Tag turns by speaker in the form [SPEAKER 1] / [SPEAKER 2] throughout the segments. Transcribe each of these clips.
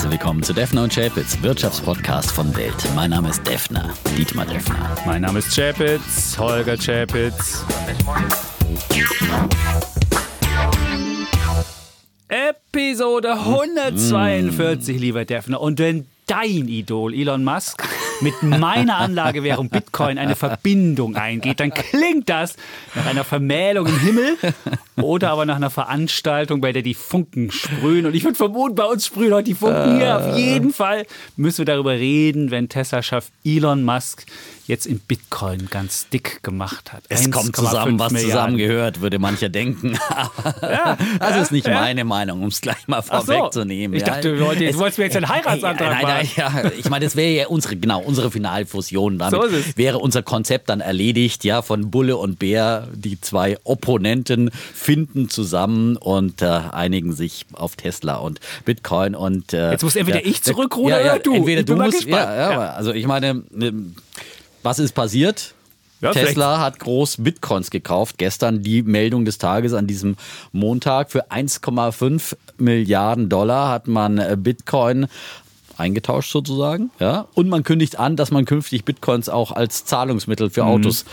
[SPEAKER 1] herzlich willkommen zu Defner und Chapitz, Wirtschaftspodcast von Welt. Mein Name ist Defner, Dietmar Defner.
[SPEAKER 2] Mein Name ist Chapitz, Holger Chapitz. Episode 142, lieber Defner. Und wenn dein Idol Elon Musk mit meiner Anlagewährung Bitcoin eine Verbindung eingeht, dann klingt das nach einer Vermählung im Himmel oder aber nach einer Veranstaltung, bei der die Funken sprühen. Und ich würde vermuten, bei uns sprühen heute die Funken hier. Auf jeden Fall müssen wir darüber reden, wenn Tesla-Chef Elon Musk jetzt in Bitcoin ganz dick gemacht hat.
[SPEAKER 1] Es kommt zusammen, was
[SPEAKER 2] Milliarden.
[SPEAKER 1] zusammengehört, würde mancher denken.
[SPEAKER 2] Ja,
[SPEAKER 1] das
[SPEAKER 2] ja,
[SPEAKER 1] ist nicht
[SPEAKER 2] ja.
[SPEAKER 1] meine Meinung, um es gleich mal
[SPEAKER 2] Ach so.
[SPEAKER 1] vorwegzunehmen.
[SPEAKER 2] Ich dachte, du wolltest- du wolltest mir jetzt einen Heiratsantrag
[SPEAKER 1] nein, nein, ja, Ich meine, das wäre ja unsere, genau, unsere Finalfusion. Damit
[SPEAKER 2] So ist es.
[SPEAKER 1] wäre unser Konzept dann erledigt, ja, von Bulle und Bär. Die zwei Opponenten finden zusammen und äh, einigen sich auf Tesla und Bitcoin. Und, äh,
[SPEAKER 2] Jetzt muss entweder ich zurückrudern oder du.
[SPEAKER 1] Entweder
[SPEAKER 2] Ich
[SPEAKER 1] du musst,
[SPEAKER 2] gespannt.
[SPEAKER 1] ja, ja,
[SPEAKER 2] Ja.
[SPEAKER 1] also ich meine, ähm, was ist passiert?
[SPEAKER 2] Ja,
[SPEAKER 1] Tesla hat groß Bitcoins gekauft. Gestern die Meldung des Tages an diesem Montag. Für 1,5 Milliarden Dollar hat man äh, Bitcoin eingetauscht sozusagen. Ja? Und man kündigt an, dass man künftig Bitcoins auch als Zahlungsmittel für Autos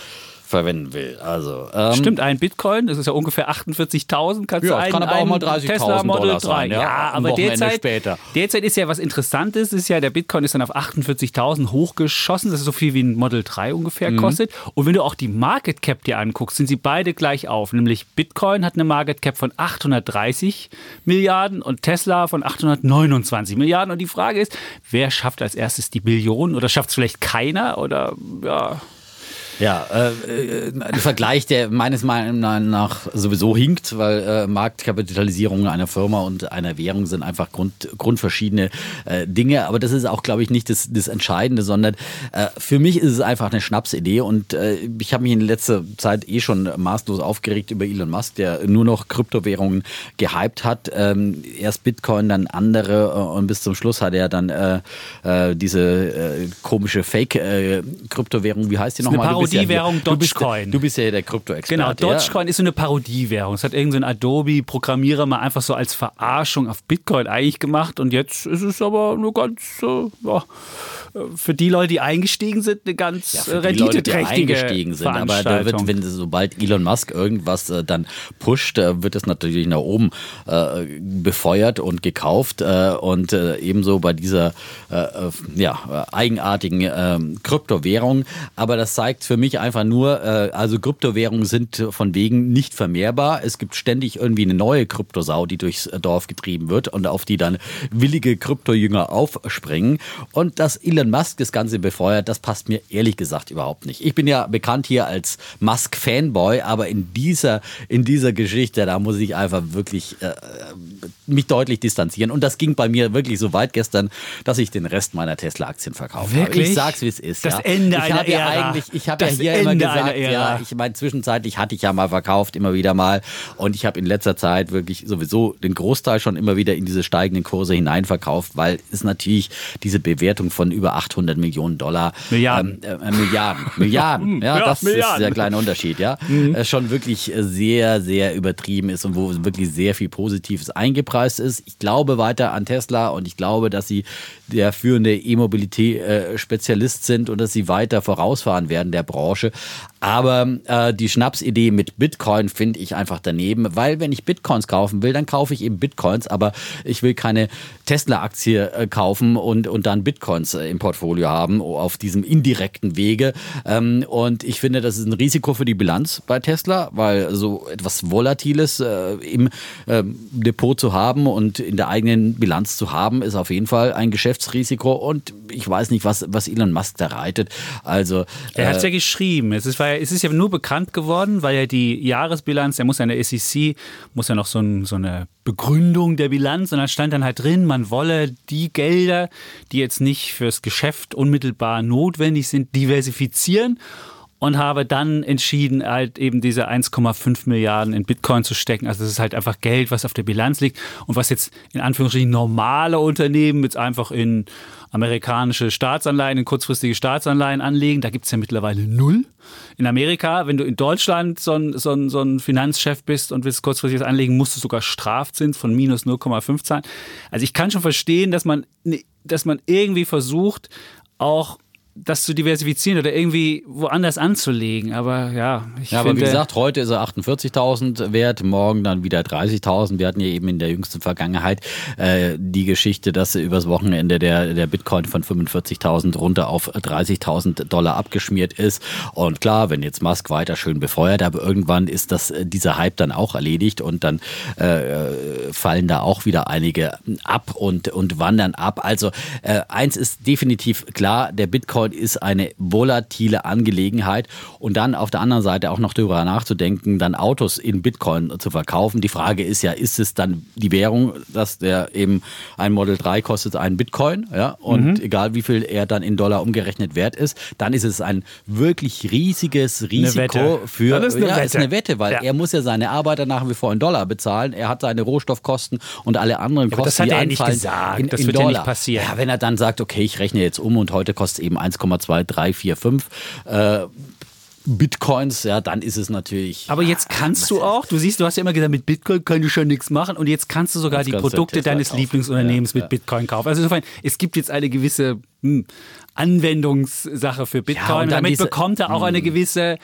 [SPEAKER 1] verwenden will. Also, ähm,
[SPEAKER 2] Stimmt, ein Bitcoin, das ist ja ungefähr 48.000, kannst
[SPEAKER 1] Ja,
[SPEAKER 2] du einen,
[SPEAKER 1] kann aber auch mal 30.000
[SPEAKER 2] Tesla Model
[SPEAKER 1] Dollar
[SPEAKER 2] 3.
[SPEAKER 1] sein, ja,
[SPEAKER 2] ja, aber derzeit,
[SPEAKER 1] später.
[SPEAKER 2] derzeit ist ja was Interessantes, ist ja, der Bitcoin ist dann auf 48.000 hochgeschossen, das ist so viel wie ein Model 3 ungefähr
[SPEAKER 1] Mhm.
[SPEAKER 2] kostet. Und wenn du auch die Market Cap dir anguckst, sind sie beide gleich auf. Nämlich Bitcoin hat eine Market Cap von 830 Milliarden und Tesla von 829 Milliarden. Und die Frage ist, wer schafft als erstes die Billion oder schafft es vielleicht keiner oder ja...
[SPEAKER 1] Ja, äh, äh, ein Vergleich, der meines Meinung nach sowieso hinkt, weil äh, Marktkapitalisierung einer Firma und einer Währung sind einfach grund, grundverschiedene äh, Dinge. Aber das ist auch, glaube ich, nicht das, das Entscheidende, sondern äh, für mich ist es einfach eine Schnapsidee. Und äh, ich habe mich in letzter Zeit eh schon maßlos aufgeregt über Elon Musk, der nur noch Kryptowährungen gehypt hat. Ähm, erst Bitcoin, dann andere äh, und bis zum Schluss hat er dann äh, äh, diese äh, komische Fake-Kryptowährung, wie heißt die nochmal? Ja
[SPEAKER 2] Parodiewährung,
[SPEAKER 1] bist-
[SPEAKER 2] Dogecoin.
[SPEAKER 1] Du bist ja der Krypto-Experte.
[SPEAKER 2] Genau,
[SPEAKER 1] ja?
[SPEAKER 2] Dogecoin ist so eine Parodiewährung. Es hat irgendein so Adobe-Programmierer mal einfach so als Verarschung auf Bitcoin eigentlich gemacht und jetzt ist es aber nur ganz, äh, ja, äh, für die Leute, die eingestiegen sind, eine ganz
[SPEAKER 1] Ja,
[SPEAKER 2] äh,
[SPEAKER 1] für die Leute, die eingestiegen sind. Aber da wird, wenn sobald Elon Musk irgendwas äh, dann pusht, äh, wird das natürlich nach oben äh, befeuert und gekauft. Äh, und äh, ebenso bei dieser äh, äh, ja, äh, eigenartigen äh, Kryptowährung. Aber das zeigt für mich einfach nur, äh, also Kryptowährungen sind von wegen nicht vermehrbar. Es gibt ständig irgendwie eine neue Kryptosau, die durchs Dorf getrieben wird und auf die dann willige Kryptojünger aufspringen. Und dass Elon Musk das Ganze befeuert, das passt mir ehrlich gesagt überhaupt nicht. Ich bin ja bekannt hier als Musk-Fanboy, aber in dieser, in dieser Geschichte, da muss ich einfach wirklich äh, mich deutlich distanzieren. Und das ging bei mir wirklich so weit gestern, dass ich den Rest meiner Tesla-Aktien verkauft habe.
[SPEAKER 2] Wirklich?
[SPEAKER 1] Ich sag's, wie es ist.
[SPEAKER 2] Das
[SPEAKER 1] ja.
[SPEAKER 2] Ende
[SPEAKER 1] ich
[SPEAKER 2] einer
[SPEAKER 1] hab ja
[SPEAKER 2] Ära.
[SPEAKER 1] eigentlich, ich habe ja hier
[SPEAKER 2] Ende
[SPEAKER 1] immer gesagt, ja, ich meine, zwischenzeitlich hatte ich ja mal verkauft, immer wieder mal. Und ich habe in letzter Zeit wirklich sowieso den Großteil schon immer wieder in diese steigenden Kurse hinein verkauft, weil es natürlich diese Bewertung von über 800 Millionen Dollar.
[SPEAKER 2] Milliarden.
[SPEAKER 1] Ähm, äh, Milliarden. Milliarden. Ja,
[SPEAKER 2] Ja,
[SPEAKER 1] das
[SPEAKER 2] Milliarden.
[SPEAKER 1] ist der kleine Unterschied, ja. Äh, schon wirklich äh, sehr, sehr übertrieben ist und wo wirklich sehr viel Positives eingepreist ist. Ich glaube weiter an Tesla und ich glaube, dass sie der führende E-Mobilität-Spezialist sind und dass sie weiter vorausfahren werden der Branche. Aber äh, die Schnapsidee mit Bitcoin finde ich einfach daneben, weil wenn ich Bitcoins kaufen will, dann kaufe ich eben Bitcoins, aber ich will keine Tesla-Aktie äh, kaufen und, und dann Bitcoins äh, im Portfolio haben auf diesem indirekten Wege. Ähm, und ich finde, das ist ein Risiko für die Bilanz bei Tesla, weil so etwas Volatiles äh, im ähm, Depot zu haben und in der eigenen Bilanz zu haben, ist auf jeden Fall ein Geschäftsrisiko. Und ich weiß nicht, was, was Elon Musk da reitet. Also
[SPEAKER 2] Er hat
[SPEAKER 1] äh,
[SPEAKER 2] es ja geschrieben. Es ist, ja, es ist ja nur bekannt geworden, weil ja die Jahresbilanz, der muss ja in der SEC, muss ja noch so, ein, so eine Begründung der Bilanz und da stand dann halt drin, man wolle die Gelder, die jetzt nicht fürs Geschäft unmittelbar notwendig sind, diversifizieren. Und habe dann entschieden, halt eben diese 1,5 Milliarden in Bitcoin zu stecken. Also das ist halt einfach Geld, was auf der Bilanz liegt und was jetzt in Anführungsstrichen normale Unternehmen jetzt einfach in amerikanische Staatsanleihen, in kurzfristige Staatsanleihen anlegen. Da gibt es ja mittlerweile null. In Amerika, wenn du in Deutschland so ein, so ein, so ein Finanzchef bist und willst kurzfristiges anlegen, musst du sogar Strafzins von minus 0,5 zahlen. Also ich kann schon verstehen, dass man, dass man irgendwie versucht, auch das zu diversifizieren oder irgendwie woanders anzulegen. Aber ja,
[SPEAKER 1] ich ja, finde. Aber wie gesagt, heute ist er 48.000 wert, morgen dann wieder 30.000. Wir hatten ja eben in der jüngsten Vergangenheit äh, die Geschichte, dass übers Wochenende der, der Bitcoin von 45.000 runter auf 30.000 Dollar abgeschmiert ist. Und klar, wenn jetzt Musk weiter schön befeuert, aber irgendwann ist das, äh, dieser Hype dann auch erledigt und dann äh, fallen da auch wieder einige ab und, und wandern ab. Also äh, eins ist definitiv klar, der Bitcoin Bitcoin ist eine volatile Angelegenheit und dann auf der anderen Seite auch noch darüber nachzudenken, dann Autos in Bitcoin zu verkaufen. Die Frage ist ja, ist es dann die Währung, dass der eben ein Model 3 kostet einen Bitcoin, ja, und mhm. egal wie viel er dann in Dollar umgerechnet wert ist, dann ist es ein wirklich riesiges Risiko für
[SPEAKER 2] ist eine,
[SPEAKER 1] ja,
[SPEAKER 2] Wette.
[SPEAKER 1] ist eine Wette, weil ja. er muss ja seine Arbeiter nach wie vor in Dollar bezahlen. Er hat seine Rohstoffkosten und alle anderen Kosten,
[SPEAKER 2] das hat er nicht gesagt.
[SPEAKER 1] In,
[SPEAKER 2] das
[SPEAKER 1] in
[SPEAKER 2] wird
[SPEAKER 1] Dollar.
[SPEAKER 2] ja nicht passieren.
[SPEAKER 1] Ja, wenn er dann sagt, okay, ich rechne jetzt um und heute kostet es eben 1, 1,2345 äh, Bitcoins, ja, dann ist es natürlich.
[SPEAKER 2] Aber jetzt kannst du auch, du siehst, du hast ja immer gesagt, mit Bitcoin kann ich schon nichts machen und jetzt kannst du sogar die Produkte deines kaufen. Lieblingsunternehmens ja, mit Bitcoin kaufen. Also insofern, es gibt jetzt eine gewisse hm, Anwendungssache für Bitcoin ja, und, damit diese, bekommt er auch eine hm. gewisse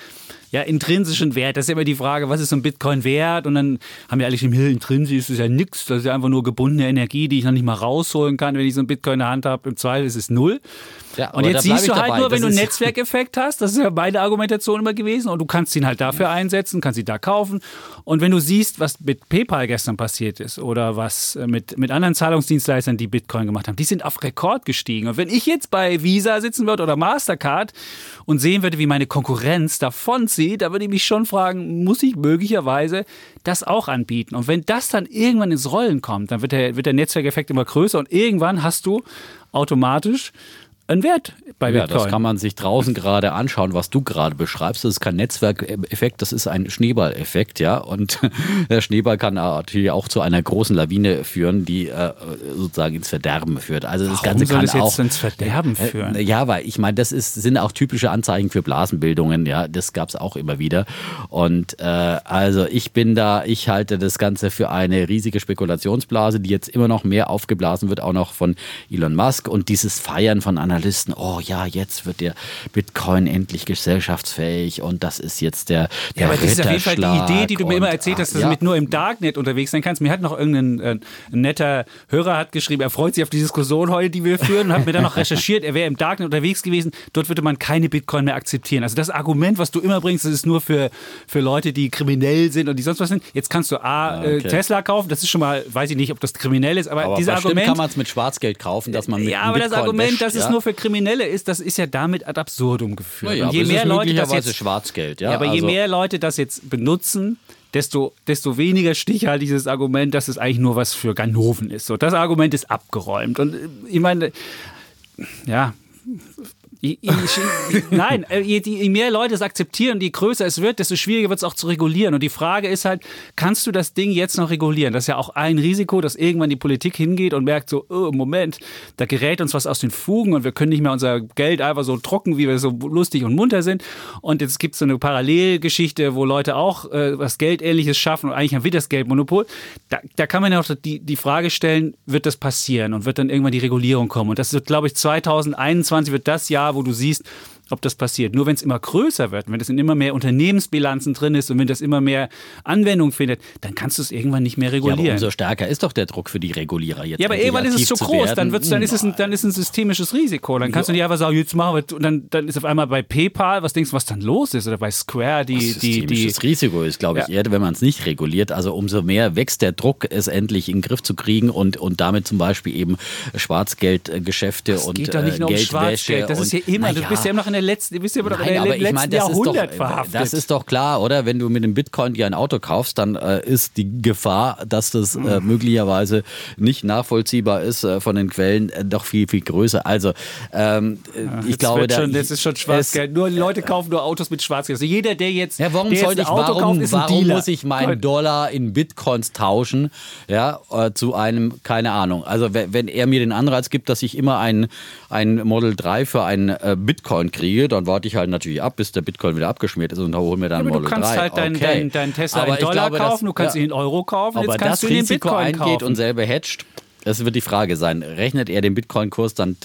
[SPEAKER 2] ja, intrinsischen Wert. Das ist ja immer die Frage, was ist so ein Bitcoin wert? Und dann haben wir eigentlich im Hill intrinsisch ist es ja nichts. Das ist ja einfach nur gebundene Energie, die ich noch nicht mal rausholen kann, wenn ich so ein Bitcoin in der Hand habe. Im Zweifel ist es null. Ja, und jetzt siehst du halt dabei. nur, wenn das du einen Netzwerkeffekt hast, das ist ja meine Argumentation immer gewesen, und du kannst ihn halt dafür einsetzen, kannst ihn da kaufen. Und wenn du siehst, was mit PayPal gestern passiert ist oder was mit, mit anderen Zahlungsdienstleistern, die Bitcoin gemacht haben, die sind auf Rekord gestiegen. Und wenn ich jetzt bei Visa sitzen würde oder Mastercard und sehen würde, wie meine Konkurrenz davon zieht, da würde ich mich schon fragen, muss ich möglicherweise das auch anbieten? Und wenn das dann irgendwann ins Rollen kommt, dann wird der, wird der Netzwerkeffekt immer größer und irgendwann hast du automatisch einen Wert bei Bitcoin.
[SPEAKER 1] Ja, das kann man sich draußen gerade anschauen, was du gerade beschreibst. Das ist kein Netzwerkeffekt, das ist ein Schneeballeffekt, ja. Und der Schneeball kann natürlich auch zu einer großen Lawine führen, die äh, sozusagen ins Verderben führt. Also das
[SPEAKER 2] Warum
[SPEAKER 1] Ganze
[SPEAKER 2] soll
[SPEAKER 1] kann
[SPEAKER 2] das
[SPEAKER 1] auch
[SPEAKER 2] ins Verderben
[SPEAKER 1] äh,
[SPEAKER 2] führen.
[SPEAKER 1] ja, weil ich meine, das ist, sind auch typische Anzeichen für Blasenbildungen, ja. Das gab es auch immer wieder. Und äh, also ich bin da, ich halte das Ganze für eine riesige Spekulationsblase, die jetzt immer noch mehr aufgeblasen wird, auch noch von Elon Musk und dieses Feiern von einer Analysten, oh ja, jetzt wird der Bitcoin endlich gesellschaftsfähig und das ist jetzt der, der
[SPEAKER 2] Ja, aber das ist auf jeden Fall die Idee, die du mir immer erzählt hast, dass ja. du mit nur im Darknet unterwegs sein kannst. Mir hat noch irgendein äh, netter Hörer hat geschrieben, er freut sich auf die Diskussion heute, die wir führen und hat mir dann noch recherchiert, er wäre im Darknet unterwegs gewesen, dort würde man keine Bitcoin mehr akzeptieren. Also das Argument, was du immer bringst, das ist nur für, für Leute, die kriminell sind und die sonst was sind. Jetzt kannst du A, ah, okay. äh, Tesla kaufen, das ist schon mal, weiß ich nicht, ob das kriminell ist, aber, aber dieses Argument...
[SPEAKER 1] kann man es mit Schwarzgeld kaufen, dass man mit
[SPEAKER 2] Ja, aber
[SPEAKER 1] Bitcoin
[SPEAKER 2] das Argument,
[SPEAKER 1] wäscht,
[SPEAKER 2] dass
[SPEAKER 1] ja?
[SPEAKER 2] es nur für Kriminelle ist, das ist ja damit ad absurdum geführt.
[SPEAKER 1] Ja,
[SPEAKER 2] und je mehr Leute das jetzt
[SPEAKER 1] Schwarzgeld, ja.
[SPEAKER 2] ja aber
[SPEAKER 1] also,
[SPEAKER 2] je mehr Leute das jetzt benutzen, desto, desto weniger stichhaltig dieses Argument, dass es eigentlich nur was für Ganoven ist. So, das Argument ist abgeräumt. Und äh, ich meine, ja, Nein, äh, je, je, mehr Leute es akzeptieren, je größer es wird, desto schwieriger wird es auch zu regulieren. Und die Frage ist halt, kannst du das Ding jetzt noch regulieren? Das ist ja auch ein Risiko, dass irgendwann die Politik hingeht und merkt so, oh, Moment, da gerät uns was aus den Fugen und wir können nicht mehr unser Geld einfach so trocken, wie wir so lustig und munter sind. Und jetzt gibt es so eine Parallelgeschichte, wo Leute auch äh, was Geldähnliches schaffen und eigentlich haben wir das Geldmonopol. Da, da kann man ja auch die, die Frage stellen, wird das passieren und wird dann irgendwann die Regulierung kommen? Und das wird, glaube ich, 2021 wird das Jahr, wo du siehst, ob das passiert. Nur wenn es immer größer wird, wenn das in immer mehr Unternehmensbilanzen drin ist und wenn das immer mehr Anwendung findet, dann kannst du es irgendwann nicht mehr regulieren. Ja,
[SPEAKER 1] umso stärker ist doch der Druck für die Regulierer jetzt.
[SPEAKER 2] Ja, aber irgendwann ist es zu groß, werden. dann, wird's, dann, ist es ein, dann ist es ein systemisches Risiko. Dann kannst ja. du nicht einfach sagen, jetzt machen wir, und dann, dann ist auf einmal bei PayPal, was denkst du, was dann los ist? Oder bei Square, die. Das die, die
[SPEAKER 1] Risiko ist, glaube ich, ja. eher, wenn man es nicht reguliert. Also umso mehr wächst der Druck, es endlich in den Griff zu kriegen und, und damit zum Beispiel eben Schwarzgeldgeschäfte und
[SPEAKER 2] geht doch nicht nur
[SPEAKER 1] um.
[SPEAKER 2] Schwarzgeld. Das ist ja immer, du bist ja immer noch in der letzten, wisst ihr,
[SPEAKER 1] Nein,
[SPEAKER 2] in der
[SPEAKER 1] aber ich
[SPEAKER 2] letzten
[SPEAKER 1] meine, das ist,
[SPEAKER 2] Jahrhundert
[SPEAKER 1] doch,
[SPEAKER 2] verhaftet.
[SPEAKER 1] das ist doch klar, oder? Wenn du mit dem Bitcoin dir ein Auto kaufst, dann äh, ist die Gefahr, dass das äh,
[SPEAKER 2] Mhm.
[SPEAKER 1] möglicherweise nicht nachvollziehbar ist äh, von den Quellen, äh, doch viel, viel größer. Also, ähm, äh, ich glaube, da,
[SPEAKER 2] schon, das ist schon Schwarzgeld. Nur Leute kaufen nur Autos mit Schwarzgeld. Also jeder, der jetzt,
[SPEAKER 1] Ja, warum
[SPEAKER 2] der
[SPEAKER 1] soll
[SPEAKER 2] jetzt
[SPEAKER 1] ich,
[SPEAKER 2] Auto
[SPEAKER 1] warum,
[SPEAKER 2] kauft,
[SPEAKER 1] warum muss ich meinen Dollar in Bitcoins tauschen, ja, äh, zu einem, keine Ahnung. Also wenn, wenn er mir den Anreiz gibt, dass ich immer ein, ein Model 3 für einen äh, Bitcoin kriege, dann warte ich halt natürlich ab, bis der Bitcoin wieder abgeschmiert ist und hole mir dann
[SPEAKER 2] Ja, aber du
[SPEAKER 1] Model
[SPEAKER 2] kannst
[SPEAKER 1] 3.
[SPEAKER 2] halt deinen
[SPEAKER 1] okay.
[SPEAKER 2] dein, dein Tesla
[SPEAKER 1] Aber
[SPEAKER 2] in Dollar
[SPEAKER 1] glaube,
[SPEAKER 2] kaufen, du kannst
[SPEAKER 1] ja.
[SPEAKER 2] ihn in Euro kaufen,
[SPEAKER 1] Ob
[SPEAKER 2] jetzt kannst
[SPEAKER 1] das
[SPEAKER 2] du ihn in
[SPEAKER 1] Risiko
[SPEAKER 2] Bitcoin
[SPEAKER 1] eingeht
[SPEAKER 2] kaufen.
[SPEAKER 1] und selber hedgt, das wird die Frage sein. Rechnet er den Bitcoin-Kurs dann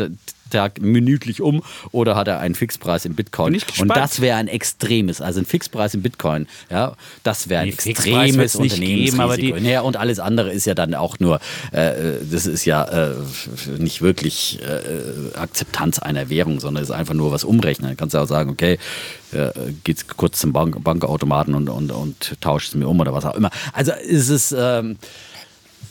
[SPEAKER 1] Tag minütlich um oder hat er einen Fixpreis in Bitcoin? Und das wäre ein extremes, also ein Fixpreis in Bitcoin, ja, das wäre ein
[SPEAKER 2] Nee,
[SPEAKER 1] extremes
[SPEAKER 2] geben, die-
[SPEAKER 1] ja, und alles andere ist ja dann auch nur, äh, das ist ja äh, nicht wirklich äh, Akzeptanz einer Währung, sondern ist einfach nur was umrechnen. Du kannst ja auch sagen, okay, äh, geht's kurz zum Bank, Bankautomaten und, und, und tauscht es mir um oder was auch immer. Also ist es ähm,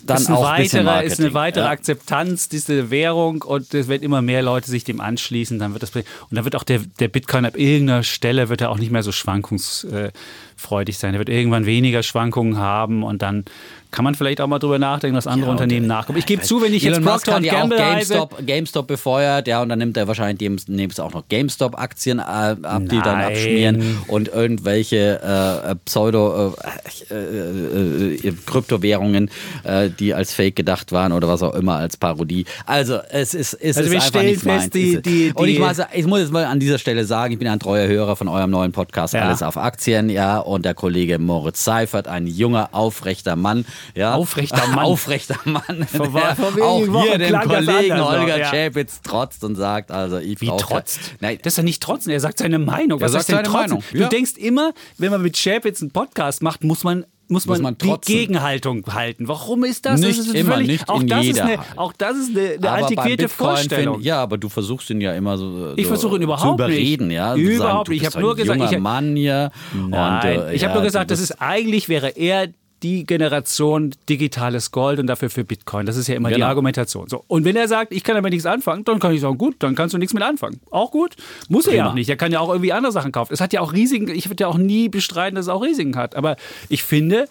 [SPEAKER 1] dann
[SPEAKER 2] ist,
[SPEAKER 1] auch ein
[SPEAKER 2] weiterer, ist eine weitere
[SPEAKER 1] ja.
[SPEAKER 2] Akzeptanz, diese Währung und es werden immer mehr Leute sich dem anschließen, dann wird das und dann wird auch der, der Bitcoin ab irgendeiner Stelle wird er auch nicht mehr so schwankungsfreudig sein. Er wird irgendwann weniger Schwankungen haben und dann kann man vielleicht auch mal drüber nachdenken, dass andere
[SPEAKER 1] Ja,
[SPEAKER 2] Unternehmen
[SPEAKER 1] äh,
[SPEAKER 2] nachkommen. Ich gebe zu, wenn ich jetzt Procter und
[SPEAKER 1] ja
[SPEAKER 2] Gamble heiße,
[SPEAKER 1] GameStop, GameStop befeuert, ja, und dann nimmt er wahrscheinlich demnächst auch noch GameStop-Aktien äh, ab, die dann
[SPEAKER 2] Nein.
[SPEAKER 1] abschmieren und irgendwelche äh, Pseudo äh, äh, äh, Kryptowährungen, äh, die als Fake gedacht waren oder was auch immer als Parodie. Also es ist, es
[SPEAKER 2] Also
[SPEAKER 1] ist einfach nicht
[SPEAKER 2] fest,
[SPEAKER 1] meins.
[SPEAKER 2] die- die-
[SPEAKER 1] und ich, muss, ich muss jetzt mal an dieser Stelle sagen, ich bin ein treuer Hörer von eurem neuen Podcast
[SPEAKER 2] Ja.
[SPEAKER 1] Alles auf Aktien, ja, und der Kollege Moritz Seifert, ein junger, aufrechter Mann, ja.
[SPEAKER 2] Aufrechter Mann.
[SPEAKER 1] Aufrechter Mann.
[SPEAKER 2] Vor-
[SPEAKER 1] der auch hier dem Kollegen Holger
[SPEAKER 2] ja.
[SPEAKER 1] Trotzt und sagt, also ich
[SPEAKER 2] Wie trotzt?
[SPEAKER 1] Nein,
[SPEAKER 2] Das ist ja nicht trotzen, er sagt seine Meinung. Was
[SPEAKER 1] Er sagt
[SPEAKER 2] denn
[SPEAKER 1] seine
[SPEAKER 2] trotzen?
[SPEAKER 1] Meinung,
[SPEAKER 2] Du
[SPEAKER 1] ja.
[SPEAKER 2] denkst immer, wenn man mit Chapitz einen Podcast macht, muss man muss man,
[SPEAKER 1] Muss man
[SPEAKER 2] die. Gegenhaltung halten. Warum ist das?
[SPEAKER 1] Nicht
[SPEAKER 2] das ist
[SPEAKER 1] immer,
[SPEAKER 2] völlig,
[SPEAKER 1] nicht
[SPEAKER 2] auch,
[SPEAKER 1] in
[SPEAKER 2] das ist
[SPEAKER 1] jeder
[SPEAKER 2] eine, auch das ist eine, eine antiquierte Vorstellung.
[SPEAKER 1] Find, ja, aber du versuchst ihn ja immer so,
[SPEAKER 2] Ich
[SPEAKER 1] so
[SPEAKER 2] versuche ihn
[SPEAKER 1] zu
[SPEAKER 2] überhaupt nicht.
[SPEAKER 1] überreden, ja. zu
[SPEAKER 2] Überhaupt
[SPEAKER 1] sagen,
[SPEAKER 2] nicht. Ich
[SPEAKER 1] bist
[SPEAKER 2] hab nur gesagt, ich-
[SPEAKER 1] Mann hier.
[SPEAKER 2] Nein,
[SPEAKER 1] und, äh,
[SPEAKER 2] ich habe nur gesagt, das ist eigentlich wäre er die Generation digitales Gold und dafür für Bitcoin. Das ist ja immer die
[SPEAKER 1] Genau.
[SPEAKER 2] Argumentation. So. Und wenn er sagt, ich kann damit nichts anfangen, dann kann ich sagen, gut, dann kannst du nichts mit anfangen. Auch gut. Muss er ja
[SPEAKER 1] Prima.
[SPEAKER 2] auch nicht. Er kann ja auch irgendwie andere Sachen kaufen. Es hat ja auch Risiken. Ich würde ja auch nie bestreiten, dass es auch Risiken hat. Aber ich finde,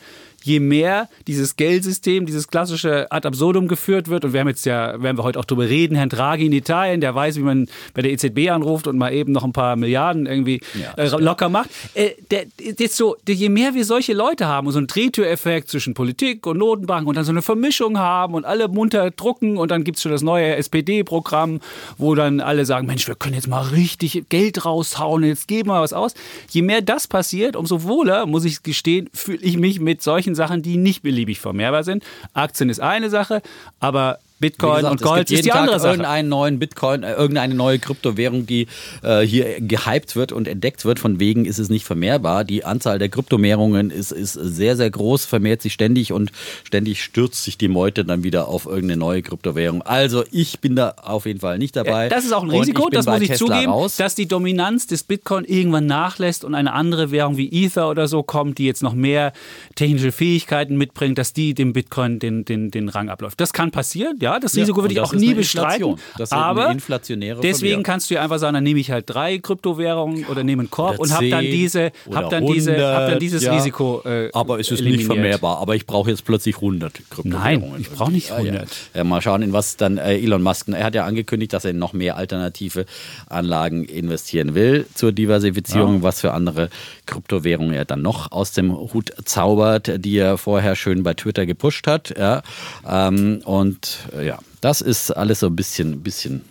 [SPEAKER 2] je mehr dieses Geldsystem, dieses klassische ad absurdum geführt wird, und wir haben jetzt ja, werden wir heute auch drüber reden, Herrn Draghi in Italien, der weiß, wie man bei der EZB anruft und mal eben noch ein paar Milliarden irgendwie
[SPEAKER 1] Ja,
[SPEAKER 2] äh, locker macht. Äh, der, so, der, je mehr wir solche Leute haben und so einen Drehtüreffekt zwischen Politik und Notenbank und dann so eine Vermischung haben und alle munter drucken und dann gibt es schon das neue SPD-Programm, wo dann alle sagen, Mensch, wir können jetzt mal richtig Geld raushauen, jetzt geben wir was aus. Je mehr das passiert, umso wohler, muss ich gestehen, fühle ich mich mit solchen Sachen, die nicht beliebig vermehrbar sind. Aktien ist eine Sache, aber Bitcoin
[SPEAKER 1] gesagt,
[SPEAKER 2] und
[SPEAKER 1] es gibt
[SPEAKER 2] Gold
[SPEAKER 1] jeden
[SPEAKER 2] ist die
[SPEAKER 1] Tag
[SPEAKER 2] andere Sache.
[SPEAKER 1] irgendeinen neuen Bitcoin, äh, irgendeine neue Kryptowährung, die äh, hier gehypt wird und entdeckt wird. Von wegen ist es nicht vermehrbar. Die Anzahl der Kryptowährungen ist, ist sehr, sehr groß, vermehrt sich ständig und ständig stürzt sich die Meute dann wieder auf irgendeine neue Kryptowährung. Also ich bin da auf jeden Fall nicht dabei.
[SPEAKER 2] Ja, Das ist auch ein Risiko, das muss ich
[SPEAKER 1] Tesla
[SPEAKER 2] zugeben,
[SPEAKER 1] Raus.
[SPEAKER 2] dass die Dominanz des Bitcoin irgendwann nachlässt und eine andere Währung wie Ether oder so kommt, die jetzt noch mehr technische Fähigkeiten mitbringt, dass die dem Bitcoin den, den, den Rang abläuft. Das kann passieren, ja, das
[SPEAKER 1] Ja,
[SPEAKER 2] Risiko würde
[SPEAKER 1] und
[SPEAKER 2] ich auch nie bestreiten.
[SPEAKER 1] Das ist eine
[SPEAKER 2] aber
[SPEAKER 1] inflationäre
[SPEAKER 2] deswegen kannst du ja einfach sagen, dann nehme ich halt drei Kryptowährungen oder nehme einen Korb und habe dann diese, hab dann diese, hab dann
[SPEAKER 1] 100,
[SPEAKER 2] dieses
[SPEAKER 1] ja.
[SPEAKER 2] Risiko. Äh,
[SPEAKER 1] aber es ist
[SPEAKER 2] eliminiert.
[SPEAKER 1] nicht vermehrbar. Aber ich brauche jetzt plötzlich 100 Kryptowährungen.
[SPEAKER 2] Nein, ich brauche nicht
[SPEAKER 1] Ah, ja.
[SPEAKER 2] 100.
[SPEAKER 1] Ja, mal schauen, in was dann äh, Elon Musk, er hat ja angekündigt, dass er in noch mehr alternative Anlagen investieren will zur Diversifizierung, was für andere Kryptowährungen er dann noch aus dem Hut zaubert, die er vorher schön bei Twitter gepusht hat. Ja. Ähm, und ja, das ist alles so ein bisschen, bisschen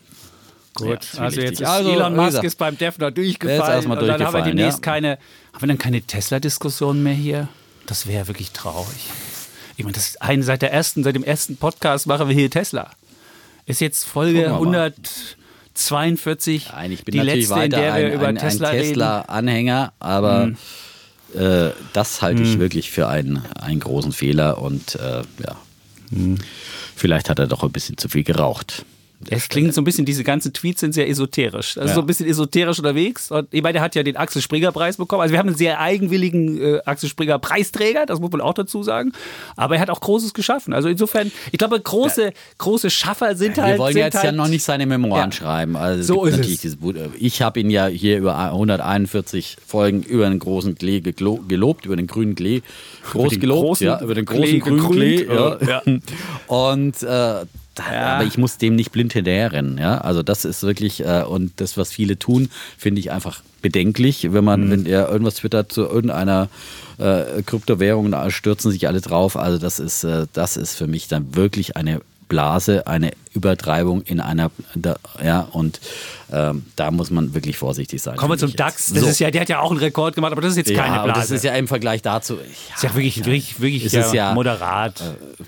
[SPEAKER 2] Gut,
[SPEAKER 1] Ja,
[SPEAKER 2] also jetzt ist
[SPEAKER 1] Also,
[SPEAKER 2] Elon Musk
[SPEAKER 1] gesagt,
[SPEAKER 2] ist beim
[SPEAKER 1] ist
[SPEAKER 2] durchgefallen und dann haben wir demnächst
[SPEAKER 1] ja.
[SPEAKER 2] keine, haben wir dann keine Tesla-Diskussion mehr hier? Das wäre wirklich traurig. Ich meine, das ist ein, seit der ersten, seit dem ersten Podcast machen wir hier Tesla. Ist jetzt Folge
[SPEAKER 1] Gucken wir mal.
[SPEAKER 2] 142,
[SPEAKER 1] Nein, ich bin
[SPEAKER 2] die
[SPEAKER 1] natürlich
[SPEAKER 2] letzte, in
[SPEAKER 1] weiter
[SPEAKER 2] der wir
[SPEAKER 1] ein,
[SPEAKER 2] über
[SPEAKER 1] ein,
[SPEAKER 2] Tesla,
[SPEAKER 1] ein
[SPEAKER 2] reden.
[SPEAKER 1] Tesla-Anhänger, aber äh, das halte ich wirklich für einen, einen großen Fehler und äh, ja, vielleicht hat er doch ein bisschen zu viel geraucht.
[SPEAKER 2] Es klingt so ein bisschen, diese ganzen Tweets sind sehr esoterisch. Also ja. so ein bisschen esoterisch unterwegs. Und ich meine, der hat ja den Axel Springer Preis bekommen. Also wir haben einen sehr eigenwilligen äh, Axel Springer Preisträger, das muss man auch dazu sagen. Aber er hat auch Großes geschaffen. Also insofern, ich glaube, große, ja. große Schaffer sind
[SPEAKER 1] wir
[SPEAKER 2] halt.
[SPEAKER 1] Wir wollen jetzt
[SPEAKER 2] halt,
[SPEAKER 1] ja noch nicht seine Memoiren ja. schreiben. Also so ist es. Ich habe ihn ja hier über 141 Folgen über den großen Klee gelobt, über den grünen Klee. Groß gelobt, ja, über den großen grünen Klee. Ja. Und äh, ja. aber ich muss dem nicht blind hinterherrennen. Ja? Also das ist wirklich, äh, und das, was viele tun, finde ich einfach bedenklich, wenn man, mhm. wenn er irgendwas twittert zu irgendeiner äh, Kryptowährung, da stürzen sich alle drauf. Also das ist, äh, das ist für mich dann wirklich eine Blase, eine Übertreibung in einer, ja, und ähm, da muss man wirklich vorsichtig sein.
[SPEAKER 2] Kommen wir zum DAX. Das so. ist ja, der hat ja auch einen Rekord gemacht, aber das ist jetzt keine ja, Blase.
[SPEAKER 1] Das ist ja im Vergleich dazu.
[SPEAKER 2] Ja, ist ja wirklich, ja, wirklich, wirklich ist ja moderat. Äh,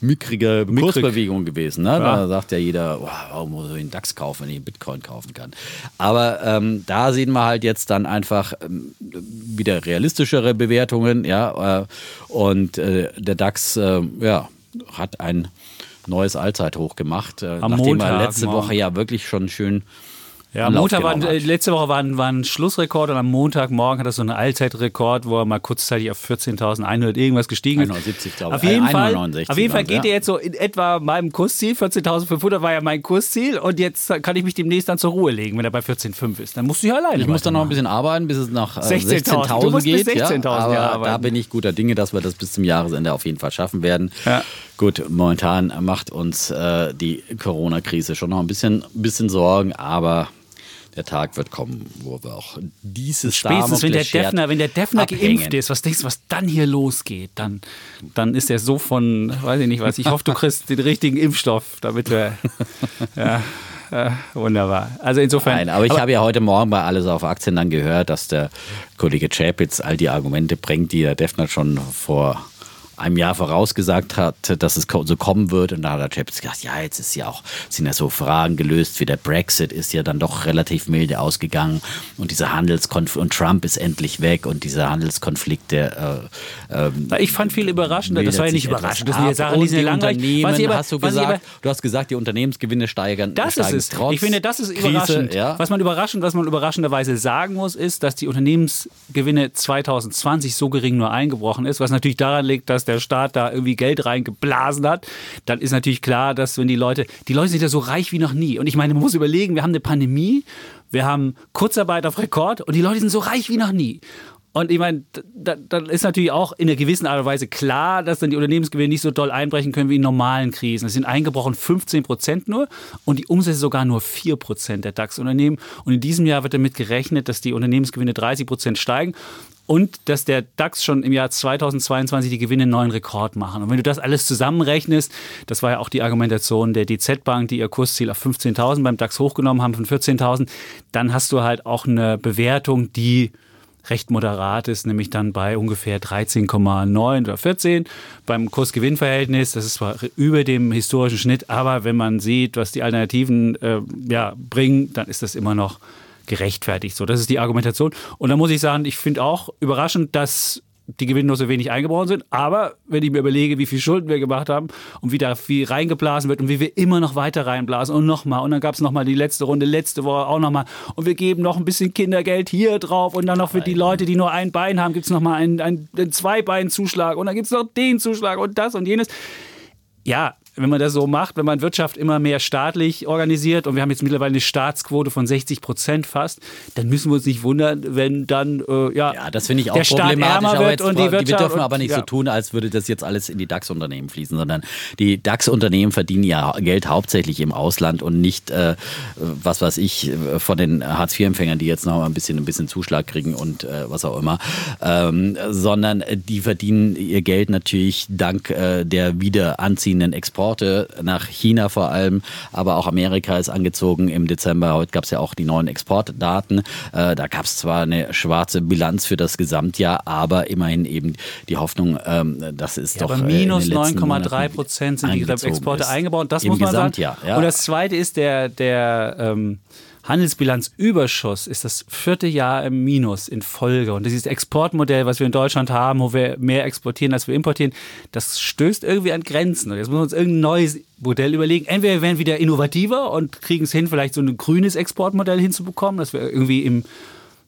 [SPEAKER 1] mickrige Mickrig. Kursbewegung gewesen. Ne? Da sagt ja jeder, wow, warum muss ich einen DAX kaufen, wenn ich einen Bitcoin kaufen kann. Aber ähm, da sehen wir halt jetzt dann einfach ähm, wieder realistischere Bewertungen, ja. Äh, und äh, der DAX, äh, ja, hat ein neues Allzeithoch gemacht, äh, Am nachdem Montag, er letzte morgen. Woche ja wirklich schon schön
[SPEAKER 2] ja, am Montag war, äh, letzte Woche war ein, war ein Schlussrekord und am Montagmorgen hat er so einen Allzeitrekord, wo er mal kurzzeitig auf 14.100 irgendwas gestiegen ist.
[SPEAKER 1] 71, glaube
[SPEAKER 2] ich. Auf jeden, Fall, auf jeden Fall geht ja. er jetzt so in etwa meinem Kursziel. 14.500 war ja mein Kursziel und jetzt kann ich mich demnächst dann zur Ruhe legen, wenn er bei 14.5 ist. Dann musst du ja alleine.
[SPEAKER 1] Ich muss dann noch ein bisschen arbeiten, bis es nach 16.000 äh, 16 geht. 16 ja, aber da bin ich guter Dinge, dass wir das bis zum Jahresende auf jeden Fall schaffen werden. Ja. Gut, momentan macht uns äh, die Corona-Krise schon noch ein bisschen, bisschen Sorgen, aber der Tag wird kommen, wo wir auch dieses
[SPEAKER 2] Spätestens wenn der Defner, wenn der Defner geimpft ist, was denkst du, was dann hier losgeht? Dann, dann ist er so von, weiß ich nicht was. Ich hoffe, du kriegst den richtigen Impfstoff, damit wir. ja. Äh, wunderbar. Also insofern.
[SPEAKER 1] Nein, aber ich habe ja heute Morgen bei Alles auf Aktien dann gehört, dass der Kollege Chapitz all die Argumente bringt, die der Defner schon vor einem Jahr vorausgesagt hat, dass es so kommen wird. Und da hat der Chapitz gesagt, ja, jetzt ist ja auch, sind ja so Fragen gelöst, wie der Brexit ist ja dann doch relativ milde ausgegangen und dieser Handelskonflikt und Trump ist endlich weg und dieser Handelskonflikt, der
[SPEAKER 2] äh, ähm, Ich fand viel überraschender, das war ja nicht überraschend, das sind
[SPEAKER 1] ja Sachen, die sind langweilig. Was aber, hast du gesagt, aber, du hast gesagt, die Unternehmensgewinne steigern.
[SPEAKER 2] Das ist es. Ich finde, das ist überraschend. ja? Was man überraschend, was man überraschenderweise sagen muss, ist, dass die Unternehmensgewinne 2020 so gering nur eingebrochen ist, was natürlich daran liegt, dass der Staat da irgendwie Geld reingeblasen hat, dann ist natürlich klar, dass wenn die Leute, die Leute sind ja so reich wie noch nie. Und ich meine, man muss überlegen, wir haben eine Pandemie, wir haben Kurzarbeit auf Rekord und die Leute sind so reich wie noch nie. Und ich meine, dann ist natürlich auch in einer gewissen Art und Weise klar, dass dann die Unternehmensgewinne nicht so doll einbrechen können wie in normalen Krisen. Es sind eingebrochen 15 Prozent nur und die Umsätze sogar nur 4 Prozent der DAX-Unternehmen. Und in diesem Jahr wird damit gerechnet, dass die Unternehmensgewinne 30 Prozent steigen und dass der DAX schon im Jahr 2022 die Gewinne einen neuen Rekord machen. Und wenn du das alles zusammenrechnest, das war ja auch die Argumentation der DZ Bank, die ihr Kursziel auf 15.000 beim DAX hochgenommen haben von 14.000, dann hast du halt auch eine Bewertung, die recht moderat ist, nämlich dann bei ungefähr 13,9 oder 14 beim Kursgewinnverhältnis. Das ist zwar über dem historischen Schnitt, aber wenn man sieht, was die Alternativen äh, ja, bringen, dann ist das immer noch gerechtfertigt. So, das ist die Argumentation. Und da muss ich sagen, ich finde auch überraschend, dass die Gewinne so wenig eingebrochen sind. Aber wenn ich mir überlege, wie viel Schulden wir gemacht haben und wie da viel reingeblasen wird und wie wir immer noch weiter reinblasen und nochmal und dann gab es nochmal die letzte Runde, letzte Woche auch nochmal und wir geben noch ein bisschen Kindergeld hier drauf und dann noch für die Leute, die nur ein Bein haben, gibt es nochmal einen, einen, einen Zwei-Bein-Zuschlag und dann gibt es noch den Zuschlag und das und jenes. Ja, wenn man das so macht, wenn man Wirtschaft immer mehr staatlich organisiert und wir haben jetzt mittlerweile eine Staatsquote von 60 Prozent fast, dann müssen wir uns nicht wundern, wenn dann äh, ja,
[SPEAKER 1] ja, das finde ich auch der Staat ärmer wird und die Wirtschaft. Wir dürfen aber nicht und, so tun, als würde das jetzt alles in die DAX-Unternehmen fließen, sondern die DAX-Unternehmen verdienen ja Geld hauptsächlich im Ausland und nicht, äh, was weiß ich, von den Hartz-IV-Empfängern, die jetzt noch ein bisschen, ein bisschen Zuschlag kriegen und äh, was auch immer, ähm, sondern die verdienen ihr Geld natürlich dank äh, der wieder anziehenden Export Exporte nach China vor allem, aber auch Amerika ist angezogen im Dezember. Heute gab es ja auch die neuen Exportdaten. Äh, da gab es zwar eine schwarze Bilanz für das Gesamtjahr, aber immerhin eben die Hoffnung, ähm, das ist ja, doch. Aber
[SPEAKER 2] äh, minus 9,3 Prozent sind die Exporte ist. eingebaut. Das Im muss man Gesamtjahr, sagen. Ja. Und das zweite ist der, der ähm, Handelsbilanzüberschuss ist das vierte Jahr im Minus in Folge. Und dieses Exportmodell, was wir in Deutschland haben, wo wir mehr exportieren, als wir importieren, das stößt irgendwie an Grenzen. Und jetzt müssen wir uns irgendein neues Modell überlegen. Entweder wir werden wieder innovativer und kriegen es hin, vielleicht so ein grünes Exportmodell hinzubekommen, dass wir irgendwie im,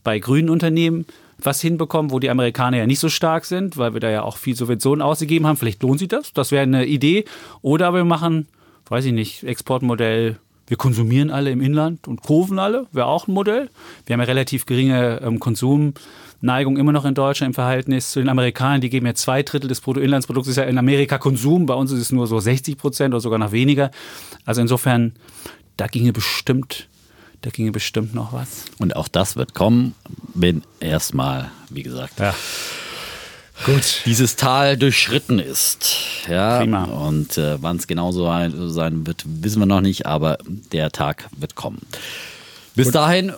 [SPEAKER 2] bei grünen Unternehmen was hinbekommen, wo die Amerikaner ja nicht so stark sind, weil wir da ja auch viel Subventionen ausgegeben haben. Vielleicht lohnt sich das. Das wäre eine Idee. Oder wir machen, weiß ich nicht, Exportmodell wir konsumieren alle im Inland und kaufen alle, wäre auch ein Modell. Wir haben ja relativ geringe ähm, Konsumneigung immer noch in Deutschland im Verhältnis zu den Amerikanern. Die geben ja zwei Drittel des Bruttoinlandsprodukts, ist ja in Amerika Konsum, bei uns ist es nur so 60 Prozent oder sogar noch weniger. Also insofern, da ginge bestimmt, da ginge bestimmt noch was.
[SPEAKER 1] Und auch das wird kommen, wenn erstmal, wie gesagt,
[SPEAKER 2] ja
[SPEAKER 1] Gut. dieses Tal durchschritten ist. Ja,
[SPEAKER 2] Prima.
[SPEAKER 1] Und äh, wann es genau so sein wird, wissen wir noch nicht, aber der Tag wird kommen. Bis Gut. dahin.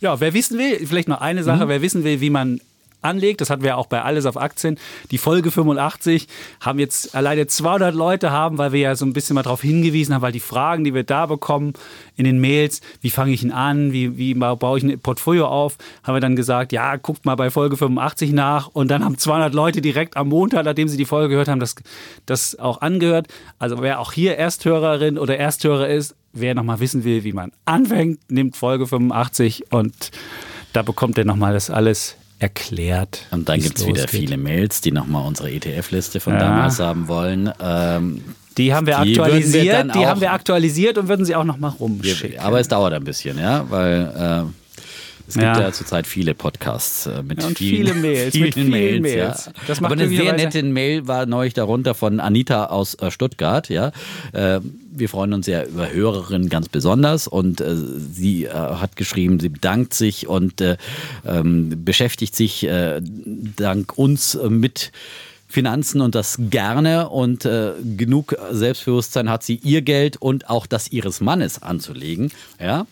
[SPEAKER 2] Ja, wer wissen will, vielleicht noch eine Sache, mhm. wer wissen will, wie man anlegt, das hatten wir auch bei Alles auf Aktien, die Folge 85 haben jetzt alleine 200 Leute haben, weil wir ja so ein bisschen mal darauf hingewiesen haben, weil die Fragen, die wir da bekommen in den Mails, wie fange ich ihn an, wie, wie baue ich ein Portfolio auf, haben wir dann gesagt, ja, guckt mal bei Folge 85 nach. Und dann haben 200 Leute direkt am Montag, nachdem sie die Folge gehört haben, das, das auch angehört. Also wer auch hier Ersthörerin oder Ersthörer ist, wer nochmal wissen will, wie man anfängt, nimmt Folge 85 und da bekommt er nochmal das alles erklärt.
[SPEAKER 1] Und dann gibt es wieder viele Mails, die nochmal unsere ETF-Liste von ja. damals haben wollen. Ähm,
[SPEAKER 2] die haben wir die aktualisiert, wir die haben wir aktualisiert und würden sie auch nochmal rumschicken.
[SPEAKER 1] aber es dauert ein bisschen, ja, weil äh, es gibt ja, ja zurzeit viele Podcasts äh, mit
[SPEAKER 2] ja,
[SPEAKER 1] vielen,
[SPEAKER 2] viele Mails. Vielen mit vielen Mails. Mails.
[SPEAKER 1] Ja. Das macht Aber eine sehr nette Mail war neulich darunter von Anita aus äh, Stuttgart. Ja, äh, wir freuen uns ja über Hörerinnen ganz besonders und sie hat geschrieben, sie bedankt sich und äh, ähm, beschäftigt sich dank uns mit Finanzen und das gerne und äh, genug Selbstbewusstsein hat sie, ihr Geld und auch das ihres Mannes anzulegen. Ja,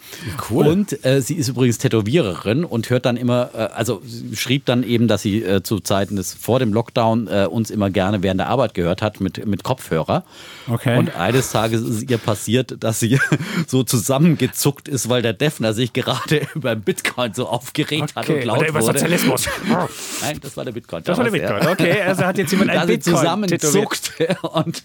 [SPEAKER 2] cool.
[SPEAKER 1] Und äh, sie ist übrigens Tätowiererin und hört dann immer, äh, also schrieb dann eben, dass sie äh, zu Zeiten des vor dem Lockdown äh, uns immer gerne während der Arbeit gehört hat mit, mit Kopfhörer.
[SPEAKER 2] Okay.
[SPEAKER 1] Und eines Tages ist ihr passiert, dass sie so zusammengezuckt ist, weil der Defner sich gerade über Bitcoin so aufgeregt okay. hat und laut Oder über.
[SPEAKER 2] Sozialismus.
[SPEAKER 1] Nein, das war der Bitcoin.
[SPEAKER 2] Das war der Bitcoin. Okay, also hat jetzt jetzt jemand ein Bitcoin
[SPEAKER 1] zusammenzuckt und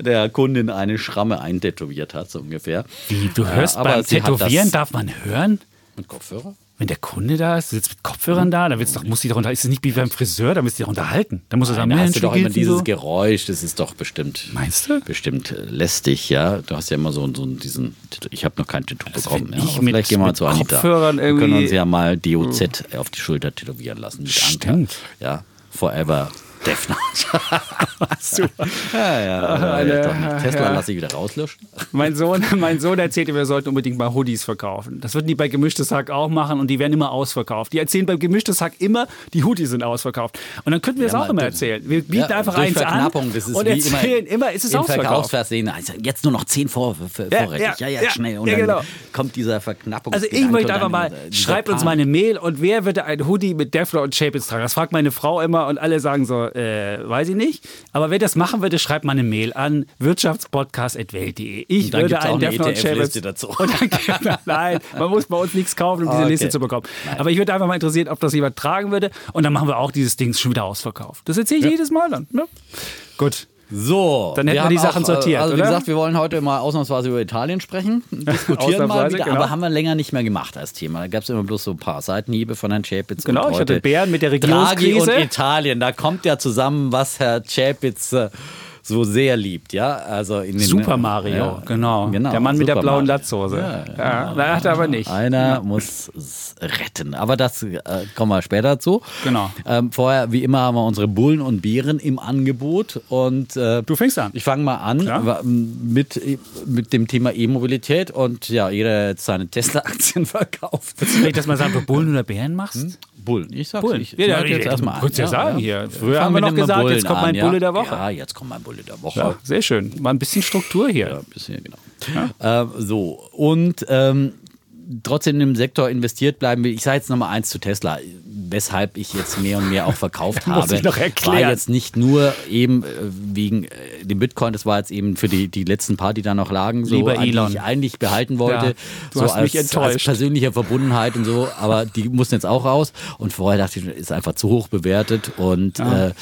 [SPEAKER 1] der Kundin eine Schramme eintätowiert hat, so ungefähr.
[SPEAKER 2] Wie, du hörst ja, beim Tätowieren, darf man hören?
[SPEAKER 1] Mit Kopfhörer?
[SPEAKER 2] Wenn der Kunde da ist, sitzt mit Kopfhörern da, dann wird's doch, muss die doch unter, ist es nicht wie beim Friseur, da müsst ihr doch unterhalten. Da muss es
[SPEAKER 1] am hast du doch immer dieses so. Geräusch, das ist doch bestimmt.
[SPEAKER 2] Meinst du?
[SPEAKER 1] Bestimmt lästig, ja. Du hast ja immer so, so diesen, ich habe noch kein Tattoo
[SPEAKER 2] also
[SPEAKER 1] bekommen.
[SPEAKER 2] Ja. Ich vielleicht gehen wir mal zu Anita.
[SPEAKER 1] Kopfhörern irgendwie. Wir können uns ja mal DOZ auf die Schulter tätowieren lassen. Mit
[SPEAKER 2] Stimmt.
[SPEAKER 1] Anker. Ja, forever Defner.
[SPEAKER 2] Super.
[SPEAKER 1] Ja, ja, ja, Tesla lasse ich wieder rauslöschen.
[SPEAKER 2] Mein Sohn, mein Sohn erzählte, wir sollten unbedingt mal Hoodies verkaufen. Das würden die bei Gemischtes Hack auch machen und die werden immer ausverkauft. Die erzählen bei Gemischtes Hack immer, die Hoodies sind ausverkauft. Und dann könnten wir es auch immer erzählen. Wir bieten einfach eins an und erzählen immer, immer ist es ausverkauft.
[SPEAKER 1] Verkaufsversehen, also jetzt nur noch zehn vor, vor, vorrätig. Ja, ja, schnell. Und dann genau. kommt dieser Verknappung.
[SPEAKER 2] Also ich möchte einfach mal, schreibt uns mal eine Mail und wer würde ein Hoodie mit Defner und Chapitz tragen? Das fragt meine Frau immer und alle sagen so, äh, weiß ich nicht. Aber wer das machen würde, schreibt mal eine Mail an wirtschaftspodcast.welt.de. Ich würde einen Defner
[SPEAKER 1] Liste dazu.
[SPEAKER 2] Und dann, nein, man muss bei uns nichts kaufen, um diese okay. Liste zu bekommen. Nein. Aber ich würde einfach mal interessieren, ob das jemand tragen würde. Und dann machen wir auch dieses Ding schon wieder ausverkauft. Das erzähle ich ja. jedes Mal dann. Ne? Gut.
[SPEAKER 1] So,
[SPEAKER 2] dann hätten wir, wir die Sachen auch, sortiert.
[SPEAKER 1] Also,
[SPEAKER 2] wie
[SPEAKER 1] gesagt, wir wollen heute mal ausnahmsweise über Italien sprechen. Diskutieren mal wieder, genau. aber haben wir länger nicht mehr gemacht als Thema. Da gab es immer bloß so ein paar Seitenhiebe von Herrn Chapitz.
[SPEAKER 2] Genau, ich hatte Bären mit der Regierungskrise.
[SPEAKER 1] Draghi und Italien, da kommt ja zusammen, was Herr Chapitz äh, so sehr liebt, ja. Also in den,
[SPEAKER 2] Super Mario, ja, genau. genau. Der Mann mit der blauen Latzhose. Ja, ja, ja, hat er aber nicht.
[SPEAKER 1] Einer muss es retten. Aber das äh, kommen wir später zu.
[SPEAKER 2] Genau.
[SPEAKER 1] Ähm, vorher, wie immer, haben wir unsere Bullen und Beeren im Angebot. Und, äh,
[SPEAKER 2] du fängst an.
[SPEAKER 1] Ich fange mal an mit, mit dem Thema E-Mobilität. Und ja, jeder der jetzt seine Tesla-Aktien verkauft.
[SPEAKER 2] Willst du das mal sagen, ob du Bullen oder Bären machst? Hm?
[SPEAKER 1] Bullen. Ich sag's
[SPEAKER 2] Bullen.
[SPEAKER 1] Ich,
[SPEAKER 2] ja, ja, jetzt erstmal an. ja sagen ja. hier. Früher haben wir noch gesagt, Bullen jetzt kommt mein Bulle der Woche.
[SPEAKER 1] Ja, jetzt kommt mein Bulle der Woche.
[SPEAKER 2] Sehr schön. Mal ein bisschen Struktur hier.
[SPEAKER 1] Ja, ein bisschen, genau. Äh, so, und ähm, trotzdem im Sektor investiert bleiben will. Ich sage jetzt nochmal eins zu Tesla, weshalb ich jetzt mehr und mehr auch verkauft
[SPEAKER 2] Muss
[SPEAKER 1] habe.
[SPEAKER 2] ich noch erklären.
[SPEAKER 1] War jetzt nicht nur eben äh, wegen äh, dem Bitcoin, das war jetzt eben für die, die letzten paar, die da noch lagen, so,
[SPEAKER 2] Lieber
[SPEAKER 1] die
[SPEAKER 2] Elon.
[SPEAKER 1] ich eigentlich behalten wollte.
[SPEAKER 2] Ja, du
[SPEAKER 1] so
[SPEAKER 2] hast mich
[SPEAKER 1] als,
[SPEAKER 2] enttäuscht.
[SPEAKER 1] Als persönliche Verbundenheit und so, aber die mussten jetzt auch raus. Und vorher dachte ich, ist einfach zu hoch bewertet und äh,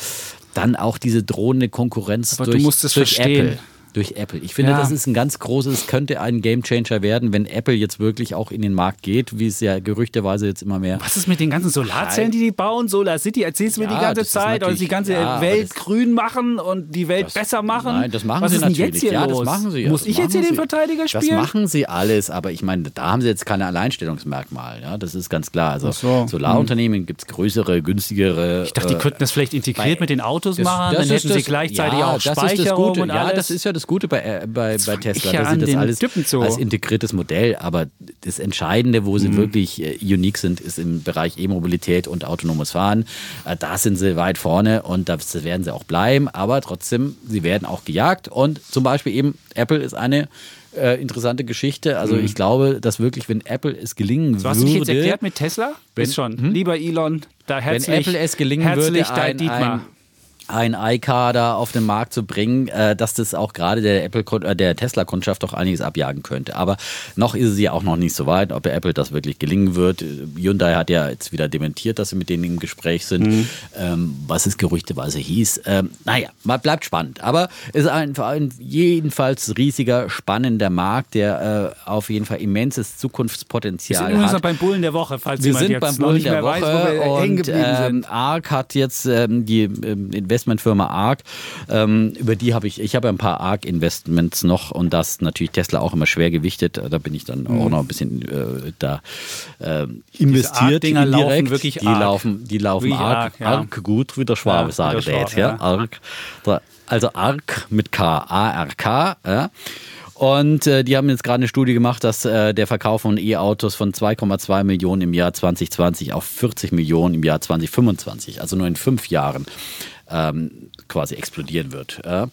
[SPEAKER 1] dann auch diese drohende Konkurrenz
[SPEAKER 2] Aber du
[SPEAKER 1] durch,
[SPEAKER 2] musst es
[SPEAKER 1] durch
[SPEAKER 2] verstehen.
[SPEAKER 1] Apple. Durch Apple. Ich finde,
[SPEAKER 2] Ja.
[SPEAKER 1] das ist ein ganz großes, könnte ein Gamechanger werden, wenn Apple jetzt wirklich auch in den Markt geht, wie es ja gerüchteweise jetzt immer mehr.
[SPEAKER 2] Was ist mit den ganzen Solarzellen, die die bauen? Solar City, erzählst du mir
[SPEAKER 1] Ja,
[SPEAKER 2] die ganze
[SPEAKER 1] das
[SPEAKER 2] Zeit, oder die ganze
[SPEAKER 1] ja,
[SPEAKER 2] Welt
[SPEAKER 1] das-
[SPEAKER 2] grün machen und die Welt besser machen?
[SPEAKER 1] Nein, das machen
[SPEAKER 2] Was
[SPEAKER 1] sie
[SPEAKER 2] ist
[SPEAKER 1] natürlich.
[SPEAKER 2] jetzt hier
[SPEAKER 1] ja,
[SPEAKER 2] los?
[SPEAKER 1] das machen sie. ja.
[SPEAKER 2] Muss
[SPEAKER 1] Das
[SPEAKER 2] ich jetzt hier den. Verteidiger
[SPEAKER 1] Das
[SPEAKER 2] spielen?
[SPEAKER 1] machen sie alles, aber ich meine, da haben sie jetzt keine Alleinstellungsmerkmal. Ja, das ist ganz klar. Also
[SPEAKER 2] so.
[SPEAKER 1] Solarunternehmen gibt es größere, günstigere.
[SPEAKER 2] ich dachte, die
[SPEAKER 1] äh,
[SPEAKER 2] könnten das vielleicht integriert mit den Autos
[SPEAKER 1] das-
[SPEAKER 2] machen,
[SPEAKER 1] das
[SPEAKER 2] dann hätten sie
[SPEAKER 1] das-
[SPEAKER 2] gleichzeitig
[SPEAKER 1] ja,
[SPEAKER 2] auch
[SPEAKER 1] das das
[SPEAKER 2] Speicherung und
[SPEAKER 1] Ja,
[SPEAKER 2] alles.
[SPEAKER 1] das ist ja das Gute bei, äh, bei, bei Tesla.
[SPEAKER 2] ja an
[SPEAKER 1] das alles als integriertes Modell, aber das Entscheidende, wo
[SPEAKER 2] Mhm.
[SPEAKER 1] sie wirklich äh, unique sind, ist im Bereich E-Mobilität und autonomes Fahren. Äh, da sind sie weit vorne und das werden sie auch bleiben, aber trotzdem, sie werden auch gejagt und zum Beispiel eben Apple ist eine äh, interessante Geschichte. Also ich glaube, dass wirklich, wenn Apple es gelingen
[SPEAKER 2] Mhm. So hast
[SPEAKER 1] würde,
[SPEAKER 2] du dich jetzt erklärt mit Tesla?
[SPEAKER 1] Wenn-
[SPEAKER 2] Ist schon. Lieber Elon, da
[SPEAKER 1] wenn
[SPEAKER 2] herzlich,
[SPEAKER 1] Apple es gelingen
[SPEAKER 2] herzlich
[SPEAKER 1] würde,
[SPEAKER 2] dein
[SPEAKER 1] ein,
[SPEAKER 2] Dietmar.
[SPEAKER 1] ein, ein iCar da auf den Markt zu bringen, äh, dass das auch gerade der Apple äh, der Tesla Kundschaft doch einiges abjagen könnte. Aber noch ist es ja auch noch nicht so weit, ob Apple das wirklich gelingen wird. Hyundai hat ja jetzt wieder dementiert, dass sie mit denen im Gespräch sind,
[SPEAKER 2] Mhm.
[SPEAKER 1] ähm, was es gerüchteweise hieß. Ähm, naja, bleibt spannend. Aber es ist ein, ein jedenfalls riesiger, spannender Markt, der äh, auf jeden Fall immenses
[SPEAKER 2] Wir sind
[SPEAKER 1] Zukunftspotenzial
[SPEAKER 2] übrigens
[SPEAKER 1] hat.
[SPEAKER 2] beim Bullen der Woche, falls
[SPEAKER 1] Wir
[SPEAKER 2] jemand
[SPEAKER 1] sind
[SPEAKER 2] jetzt
[SPEAKER 1] beim Bullen der Woche
[SPEAKER 2] weiß, wo wir hängen
[SPEAKER 1] und ähm. ARK hat jetzt ähm, die ähm, Investmentfirma ARK, ähm, über die habe ich, ich habe ein paar ARK-Investments noch und das natürlich Tesla auch immer schwer gewichtet. Da bin ich dann
[SPEAKER 2] Mhm.
[SPEAKER 1] auch noch ein bisschen äh, da ähm, investiert
[SPEAKER 2] ARK-Dinger laufen wirklich
[SPEAKER 1] die
[SPEAKER 2] arg.
[SPEAKER 1] laufen, die laufen ARK,
[SPEAKER 2] arg, ja.
[SPEAKER 1] Gut, wie der Schwabe
[SPEAKER 2] Ja,
[SPEAKER 1] jetzt,
[SPEAKER 2] Schwabe,
[SPEAKER 1] ja,
[SPEAKER 2] ja.
[SPEAKER 1] ARK. Da- Also ARK mit K, A-R-K, ja. Und äh, die haben jetzt gerade eine Studie gemacht, dass äh, der Verkauf von E-Autos von 2,2 Millionen im Jahr 2020 auf 40 Millionen im Jahr 2025, also nur in fünf Jahren, ähm, quasi explodieren wird. Ja.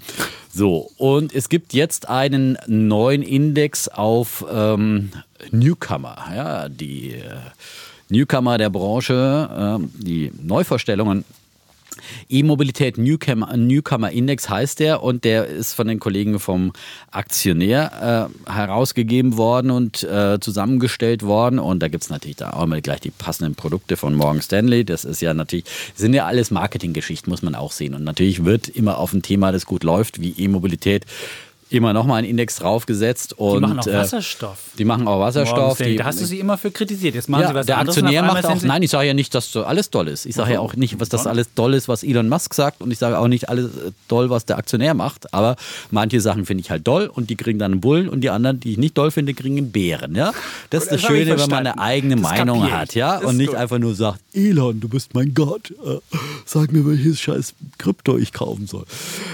[SPEAKER 1] So, und es gibt jetzt einen neuen Index auf ähm, Newcomer, ja, die äh, Newcomer der Branche, äh, die Neuvorstellungen E-Mobilität Newcomer, Newcomer Index heißt der und der ist von den Kollegen vom Aktionär äh, herausgegeben worden und äh, zusammengestellt worden. Und da gibt es natürlich da auch mal gleich die passenden Produkte von Morgan Stanley. Das ist ja natürlich, sind ja alles Marketinggeschichten, muss man auch sehen. Und natürlich wird immer auf ein Thema, das gut läuft, wie E-Mobilität, immer nochmal ein Index draufgesetzt. Und,
[SPEAKER 2] Die machen auch
[SPEAKER 1] äh,
[SPEAKER 2] Wasserstoff.
[SPEAKER 1] Die machen auch Wasserstoff. Die,
[SPEAKER 2] da hast du sie immer für kritisiert. Jetzt machen
[SPEAKER 1] ja,
[SPEAKER 2] sie was
[SPEAKER 1] der Aktionär macht auch, nein, ich sage ja nicht, dass so alles toll ist. Ich sage ja auch nicht, was das alles toll ist, was Elon Musk sagt und ich sage auch nicht alles äh, toll, was der Aktionär macht, aber manche Sachen finde ich halt toll und die kriegen dann einen Bullen und die anderen, die ich nicht toll finde, kriegen einen Bären, ja? Das ist
[SPEAKER 2] das
[SPEAKER 1] das Schöne, wenn man eine eigene
[SPEAKER 2] Das
[SPEAKER 1] Meinung hat, ja? Und nicht
[SPEAKER 2] gut.
[SPEAKER 1] einfach nur sagt, Elon, du bist mein Gott, äh, sag mir, welches scheiß Krypto ich kaufen soll.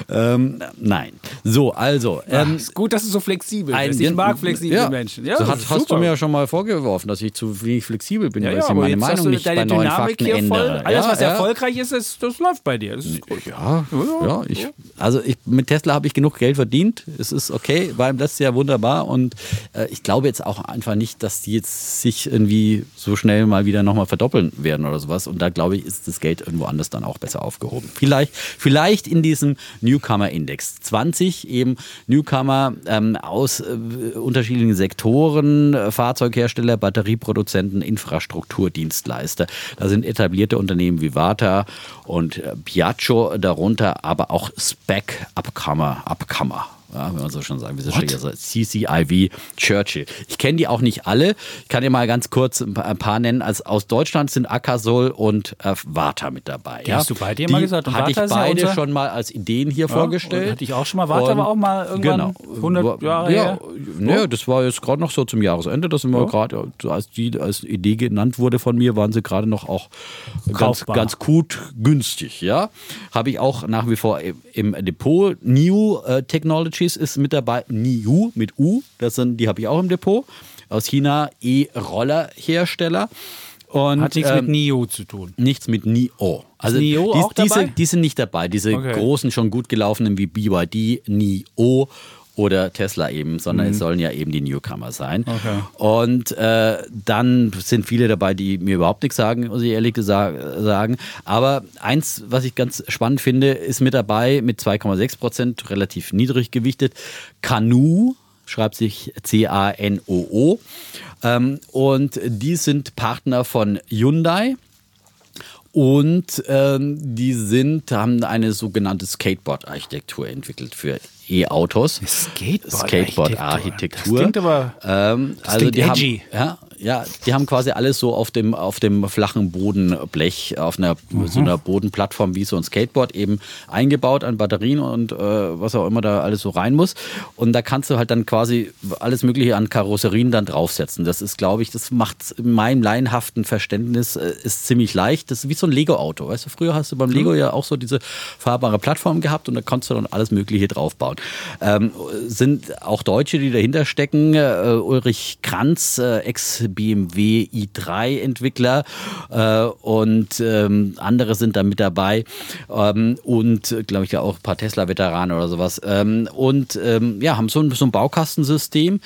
[SPEAKER 1] Ähm, nein. So, also, ähm,
[SPEAKER 2] ist gut, dass du so flexibel bist. Ich mag flexible
[SPEAKER 1] ja.
[SPEAKER 2] Menschen. Ja,
[SPEAKER 1] so hast, hast du mir ja schon mal vorgeworfen, dass ich zu wenig flexibel bin,
[SPEAKER 2] Ja,
[SPEAKER 1] weil
[SPEAKER 2] ja,
[SPEAKER 1] ich meine Meinung nicht
[SPEAKER 2] deine
[SPEAKER 1] bei neuen
[SPEAKER 2] Dynamik
[SPEAKER 1] Fakten
[SPEAKER 2] hier
[SPEAKER 1] ändere.
[SPEAKER 2] voll. Alles, was erfolgreich ist, ist, das läuft bei dir.
[SPEAKER 1] Ja, ja, ich, also ich, mit Tesla habe ich genug Geld verdient. Es ist okay, war im letzten Jahr wunderbar und äh, ich glaube jetzt auch einfach nicht, dass die jetzt sich irgendwie so schnell mal wieder nochmal verdoppeln werden oder sowas. Und da glaube ich, ist das Geld irgendwo anders dann auch besser aufgehoben. Vielleicht, vielleicht in diesem Newcomer-Index. 20 eben Newcomer ähm, aus äh, unterschiedlichen Sektoren, äh, Fahrzeughersteller, Batterieproduzenten, Infrastrukturdienstleister. Da sind etablierte Unternehmen wie Vata und äh, Piaggio darunter, aber auch Spec Upcomer, Upcomer. Ja, wenn man so schon sagen, so CCIV Churchill. Ich kenne die auch nicht alle. Ich kann dir mal ganz kurz ein paar, ein paar nennen. Als, aus Deutschland sind Akasol und äh, Vata mit dabei.
[SPEAKER 2] Die
[SPEAKER 1] ja.
[SPEAKER 2] hast du bei dir
[SPEAKER 1] die
[SPEAKER 2] mal gesagt. Und
[SPEAKER 1] hatte ich
[SPEAKER 2] Vata ja
[SPEAKER 1] beide
[SPEAKER 2] unser-
[SPEAKER 1] schon mal als Ideen hier
[SPEAKER 2] Ja,
[SPEAKER 1] vorgestellt.
[SPEAKER 2] hatte ich auch schon mal. Vata
[SPEAKER 1] Und-
[SPEAKER 2] war auch mal irgendwann 100 Jahre
[SPEAKER 1] ja,
[SPEAKER 2] her.
[SPEAKER 1] Ja, das war jetzt gerade noch so zum Jahresende. Das sind wir gerade, als die als Idee genannt wurde von mir, waren sie gerade noch auch ganz,
[SPEAKER 2] Kaufbar.
[SPEAKER 1] ganz gut günstig. Ja, habe ich auch nach wie vor im, im Depot. New äh, Technologies ist mit dabei. Niu mit U. Das sind, die habe ich auch im Depot. Aus China E-Roller-Hersteller. Und,
[SPEAKER 2] Hat nichts
[SPEAKER 1] ähm,
[SPEAKER 2] mit NIO zu tun.
[SPEAKER 1] Nichts mit NIO. Also
[SPEAKER 2] NIO
[SPEAKER 1] die,
[SPEAKER 2] auch dabei?
[SPEAKER 1] diese, die sind nicht dabei. Diese
[SPEAKER 2] Okay.
[SPEAKER 1] großen, schon gut gelaufenen wie BYD, NIO oder Tesla eben, sondern mhm. es sollen ja eben die Newcomer sein. Okay. Und äh, dann sind viele dabei, die mir überhaupt nichts sagen, muss ich ehrlich gesagt sagen. Aber eins, was ich ganz spannend finde, ist mit dabei mit 2,6 Prozent, relativ niedrig gewichtet, Canoe schreibt sich C-A-N-O-O. Ähm, und die sind Partner von Hyundai. Und ähm, die sind, haben eine sogenannte Skateboard-Architektur entwickelt für E-Autos.
[SPEAKER 2] Skateboard-Architektur.
[SPEAKER 1] Skateboard das klingt aber ähm, das also klingt die edgy. Haben, ja, ja, die haben quasi alles so auf dem, auf dem flachen Bodenblech, auf einer mhm. so einer Bodenplattform wie so ein Skateboard eben eingebaut an Batterien und äh, was auch immer da alles so rein muss. Und da kannst du halt dann quasi alles Mögliche an Karosserien dann draufsetzen. Das ist, glaube ich, das macht in meinem laienhaften Verständnis äh, ist ziemlich leicht. Das ist wie so ein Lego-Auto. Weißt du, früher hast du beim Lego mhm. ja auch so diese fahrbare Plattform gehabt und da konntest du dann alles Mögliche draufbauen. Ähm, sind auch Deutsche, die dahinter stecken. Äh, Ulrich Kranz, äh, ex BMW i3-Entwickler äh, und ähm, andere sind da mit dabei ähm, und glaube ich ja auch ein paar Tesla-Veteranen oder sowas ähm, und ähm, ja, haben so ein, so ein Baukastensystem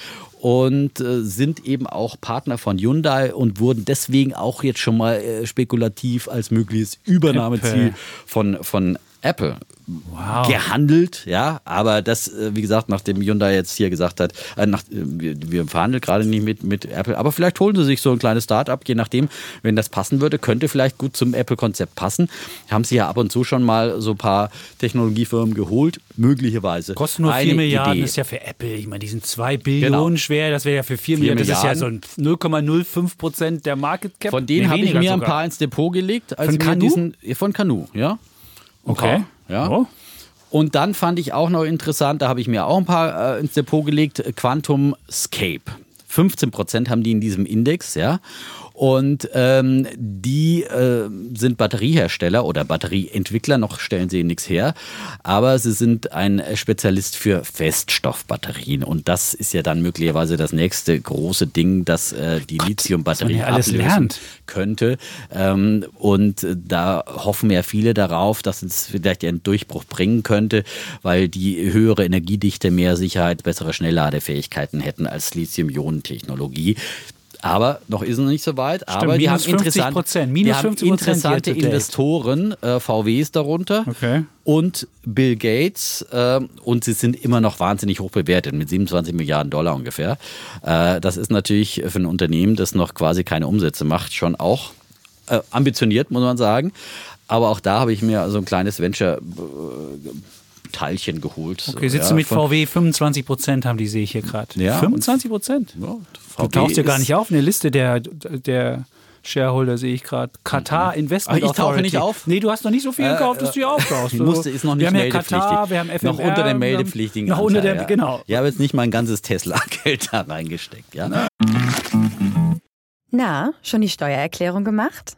[SPEAKER 1] und äh, sind eben auch Partner von Hyundai und wurden deswegen auch jetzt schon mal äh, spekulativ als mögliches Übernahmeziel von, von Apple wow. gehandelt, ja, aber das, äh, wie gesagt, nachdem Hyundai jetzt hier gesagt hat, äh, nach, äh, wir, wir verhandeln gerade nicht mit, mit Apple, aber vielleicht holen sie sich so ein kleines Start-up, je nachdem, wenn das passen würde, könnte vielleicht gut zum Apple-Konzept passen. Haben sie ja ab und zu schon mal so ein paar Technologiefirmen geholt, möglicherweise.
[SPEAKER 2] Kosten nur 4 Milliarden, Idee. ist ja für Apple, ich meine, die sind 2 Billionen genau. schwer, das wäre ja für 4 Milliarden, das ist ja so 0,05 Prozent der Market Cap.
[SPEAKER 1] Von denen habe ich mir sogar. ein paar ins Depot gelegt.
[SPEAKER 2] von Canu? Diesen,
[SPEAKER 1] von Canu, ja.
[SPEAKER 2] Okay.
[SPEAKER 1] Ja. Oh. Und dann fand ich auch noch interessant, da habe ich mir auch ein paar äh, ins Depot gelegt, Quantum Scape. 15 Prozent haben die in diesem Index, ja. Und ähm, die äh, sind Batteriehersteller oder Batterieentwickler, noch stellen sie nichts her, aber sie sind ein Spezialist für Feststoffbatterien. Und das ist ja dann möglicherweise das nächste große Ding, das äh, die Lithium-Batterie ja ablösen lernt. könnte. Ähm, und da hoffen ja viele darauf, dass es vielleicht einen Durchbruch bringen könnte, weil die höhere Energiedichte, mehr Sicherheit, bessere Schnellladefähigkeiten hätten als Lithium-Ionen-Technologie. Aber noch ist es noch nicht so weit. Stimmt, aber die haben, interessant,
[SPEAKER 2] Prozent,
[SPEAKER 1] die haben interessante Investoren, äh, VWs darunter
[SPEAKER 2] okay.
[SPEAKER 1] und Bill Gates. Äh, und sie sind immer noch wahnsinnig hoch bewertet mit 27 Milliarden Dollar ungefähr. Äh, das ist natürlich für ein Unternehmen, das noch quasi keine Umsätze macht, schon auch äh, ambitioniert, muss man sagen. Aber auch da habe ich mir so ein kleines Venture äh, Teilchen geholt.
[SPEAKER 2] Okay, sitzt ja, du mit VW 25 Prozent haben die, sehe ich hier gerade.
[SPEAKER 1] Ja,
[SPEAKER 2] 25 Prozent? Ja, du tauchst ja gar nicht auf in der Liste der, der Shareholder sehe ich gerade. Katar mhm. Investment
[SPEAKER 1] Ach, ich tauche nicht auf.
[SPEAKER 2] Nee, du hast noch nicht so viel gekauft, äh, dass du hier auftauchst.
[SPEAKER 1] musste, ist noch nicht
[SPEAKER 2] wir haben ja Katar, wir haben FMR,
[SPEAKER 1] Noch unter den meldepflichtigen
[SPEAKER 2] Noch unter der,
[SPEAKER 1] ja.
[SPEAKER 2] genau.
[SPEAKER 1] Ich habe jetzt nicht mein ganzes Tesla-Geld da reingesteckt. Ja?
[SPEAKER 3] Na, schon die Steuererklärung gemacht?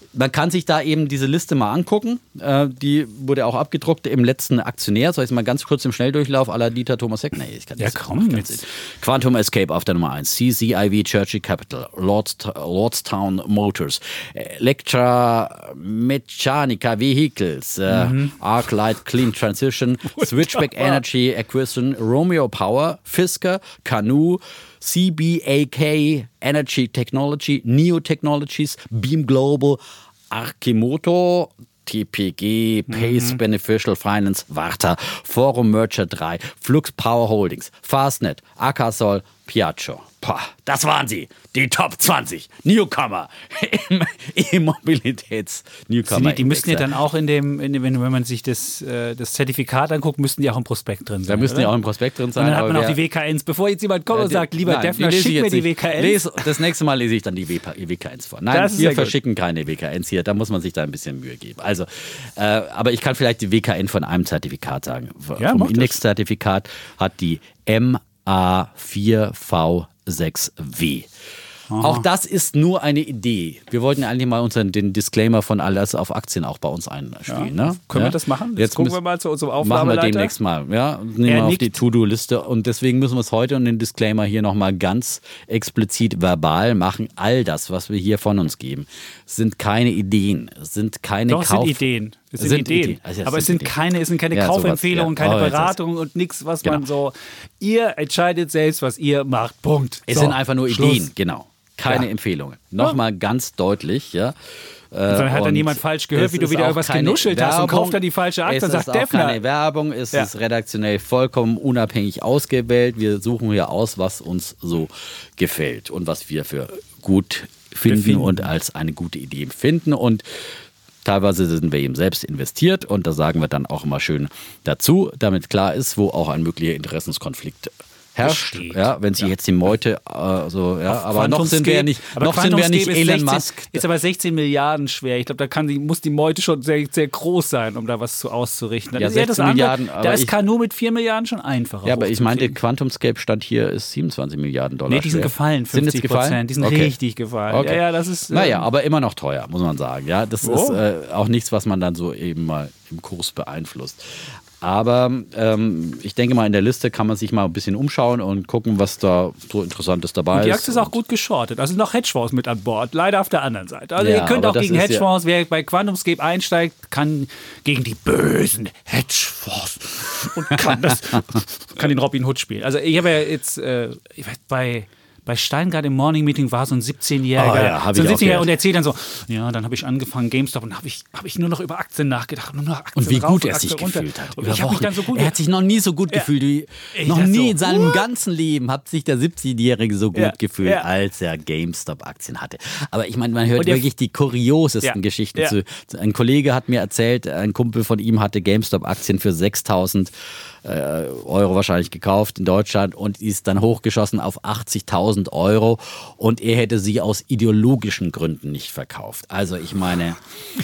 [SPEAKER 1] man kann sich da eben diese Liste mal angucken. Äh, die wurde auch abgedruckt im letzten Aktionär. Soll ich mal ganz kurz im Schnelldurchlauf aller Dieter Thomas Heck? Nee, ich kann
[SPEAKER 2] ja, komm mit.
[SPEAKER 1] Quantum Escape auf der Nummer 1. CCIV Churchill Capital. Lords, Lordstown Motors. Electra Mechanica Vehicles. Äh, mhm. Arclight Clean Transition. Switchback Energy Acquisition. Romeo Power. Fisker. Canoe. CBAK Energy Technology, Neo Technologies, Beam Global, Arkimoto, TPG, Pace mhm. Beneficial Finance, Warta, Forum Merger 3, Flux Power Holdings, Fastnet, Akasol, Piaggio. Pah, das waren sie. Die Top 20 Newcomer im E-Mobilitäts Newcomer.
[SPEAKER 2] Die, die müssten ja dann auch in dem, in dem, wenn, man sich das, äh, das Zertifikat anguckt, müssten die auch im Prospekt drin sein.
[SPEAKER 1] Da müssten
[SPEAKER 2] die
[SPEAKER 1] auch im Prospekt drin sein.
[SPEAKER 2] Und dann hat man auch die WKNs. Bevor jetzt jemand kommt ja, und sagt, lieber nein, Defner, schick mir die. WKNs.
[SPEAKER 1] Lese, das nächste Mal lese ich dann die WKNs vor. Nein, wir verschicken gut. keine WKNs hier. Da muss man sich da ein bisschen Mühe geben. Also, äh, aber ich kann vielleicht die WKN von einem Zertifikat sagen.
[SPEAKER 2] Ja,
[SPEAKER 1] Vom Index-Zertifikat hat die MA4V 6W. Aha. Auch das ist nur eine Idee. Wir wollten eigentlich mal unseren, den Disclaimer von alles auf Aktien auch bei uns einspielen. Ja. Ne?
[SPEAKER 2] Können
[SPEAKER 1] ja?
[SPEAKER 2] wir das machen?
[SPEAKER 1] Jetzt,
[SPEAKER 2] Jetzt
[SPEAKER 1] gucken
[SPEAKER 2] wir mal zu unserem Aufnahmeleiter.
[SPEAKER 1] Machen wir demnächst mal. Ja? Nehmen wir auf die To-Do-Liste. Und deswegen müssen wir es heute und den Disclaimer hier nochmal ganz explizit verbal machen. All das, was wir hier von uns geben, sind keine Ideen, sind keine
[SPEAKER 2] Doch, es
[SPEAKER 1] Kauf...
[SPEAKER 2] sind Ideen. Es sind,
[SPEAKER 1] Sind
[SPEAKER 2] Ideen.
[SPEAKER 1] Ideen. Also, es
[SPEAKER 2] Aber es
[SPEAKER 1] sind Ideen.
[SPEAKER 2] keine, es sind keine
[SPEAKER 1] Ja,
[SPEAKER 2] Kaufempfehlungen,
[SPEAKER 1] ja.
[SPEAKER 2] keine
[SPEAKER 1] Oh, ist-
[SPEAKER 2] Beratungen und nichts, was man
[SPEAKER 1] Genau.
[SPEAKER 2] so. Ihr entscheidet selbst, was ihr macht. Punkt.
[SPEAKER 1] Es
[SPEAKER 2] So,
[SPEAKER 1] sind einfach nur
[SPEAKER 2] Schluss.
[SPEAKER 1] Ideen, genau. Keine
[SPEAKER 2] Ja.
[SPEAKER 1] Empfehlungen. Nochmal ganz deutlich, ja. Äh,
[SPEAKER 2] Dann hat dann
[SPEAKER 1] und
[SPEAKER 2] jemand falsch gehört,
[SPEAKER 1] es
[SPEAKER 2] wie du
[SPEAKER 1] ist
[SPEAKER 2] wieder irgendwas genuschelt hast und
[SPEAKER 1] Werbung.
[SPEAKER 2] kauft dann die falsche Aktie
[SPEAKER 1] Es
[SPEAKER 2] und sagt
[SPEAKER 1] ist auch
[SPEAKER 2] Defner.
[SPEAKER 1] keine Werbung, es
[SPEAKER 2] Ja.
[SPEAKER 1] ist redaktionell vollkommen unabhängig ausgewählt. Wir suchen hier aus, was uns so gefällt und was wir für gut finden
[SPEAKER 2] Befinden.
[SPEAKER 1] und als eine gute Idee finden. Und Teilweise sind wir eben selbst investiert und da sagen wir dann auch immer schön dazu, damit klar ist, wo auch ein möglicher Interessenskonflikt herrscht.
[SPEAKER 2] Besteht.
[SPEAKER 1] Ja, wenn sie jetzt die Meute, äh, so, ja, aber noch sind wir ja nicht,
[SPEAKER 2] aber
[SPEAKER 1] noch sind wir ja nicht Elon
[SPEAKER 2] 16
[SPEAKER 1] Musk.
[SPEAKER 2] Ist aber 16 Milliarden schwer. Ich glaube, da kann die, muss die Meute schon sehr, sehr groß sein, um da was zu auszurichten. Dann
[SPEAKER 1] Ja,
[SPEAKER 2] ist eher das
[SPEAKER 1] 16
[SPEAKER 2] andere,
[SPEAKER 1] Milliarden,
[SPEAKER 2] Da
[SPEAKER 1] aber
[SPEAKER 2] ist
[SPEAKER 1] ich-
[SPEAKER 2] Kanu mit 4 Milliarden schon einfacher.
[SPEAKER 1] Ja, aber ich meinte. Quantumscape stand hier, ist 27 Milliarden Dollar.
[SPEAKER 2] Nee, die sind
[SPEAKER 1] schwer.
[SPEAKER 2] gefallen,
[SPEAKER 1] Sind
[SPEAKER 2] 50
[SPEAKER 1] jetzt gefallen?
[SPEAKER 2] Prozent. Die sind
[SPEAKER 1] Okay.
[SPEAKER 2] richtig gefallen.
[SPEAKER 1] Okay.
[SPEAKER 2] Ja, ja, das ist.
[SPEAKER 1] Naja,
[SPEAKER 2] ähm,
[SPEAKER 1] aber immer noch teuer, muss man sagen. Ja, das
[SPEAKER 2] Oh.
[SPEAKER 1] ist äh, auch nichts, was man dann so eben mal im Kurs beeinflusst. Aber ähm, ich denke mal, in der Liste kann man sich mal ein bisschen umschauen und gucken, was da so Interessantes dabei
[SPEAKER 2] Und die
[SPEAKER 1] ist.
[SPEAKER 2] Aktie ist auch gut geschortet. Also noch Hedgefonds mit an Bord. Leider auf der anderen Seite. Also
[SPEAKER 1] Ja,
[SPEAKER 2] ihr könnt auch gegen
[SPEAKER 1] ist ja-
[SPEAKER 2] Hedgefonds, wer bei QuantumScape einsteigt, kann gegen die bösen Hedgefonds und kann das, kann den Robin Hood spielen. Also ich habe ja jetzt äh, bei bei Steingart im Morning Meeting war so ein 17-Jähriger,
[SPEAKER 1] Ah, ja,
[SPEAKER 2] so ein
[SPEAKER 1] ich auch
[SPEAKER 2] 17-Jähriger
[SPEAKER 1] gehört.
[SPEAKER 2] und erzählt dann so, ja, dann habe ich angefangen GameStop und habe ich, hab ich nur noch über Aktien nachgedacht, nur noch Aktien
[SPEAKER 1] Und wie
[SPEAKER 2] rauf
[SPEAKER 1] gut er sich
[SPEAKER 2] runter.
[SPEAKER 1] gefühlt hat. Über
[SPEAKER 2] ich mich dann so gut
[SPEAKER 1] er hat sich noch nie so gut
[SPEAKER 2] Ja.
[SPEAKER 1] gefühlt wie
[SPEAKER 2] Ich
[SPEAKER 1] noch nie
[SPEAKER 2] so,
[SPEAKER 1] in seinem
[SPEAKER 2] what?
[SPEAKER 1] ganzen Leben hat sich der 17-Jährige so gut
[SPEAKER 2] Ja.
[SPEAKER 1] gefühlt, als er GameStop-Aktien hatte. Aber ich meine, man hört wirklich die kuriosesten. Geschichten. Zu, ein Kollege hat mir erzählt, ein Kumpel von ihm hatte GameStop-Aktien für 6000 äh, Euro wahrscheinlich gekauft in Deutschland und ist dann hochgeschossen auf 80.000 Euro und er hätte sie aus ideologischen Gründen nicht verkauft. Also ich meine,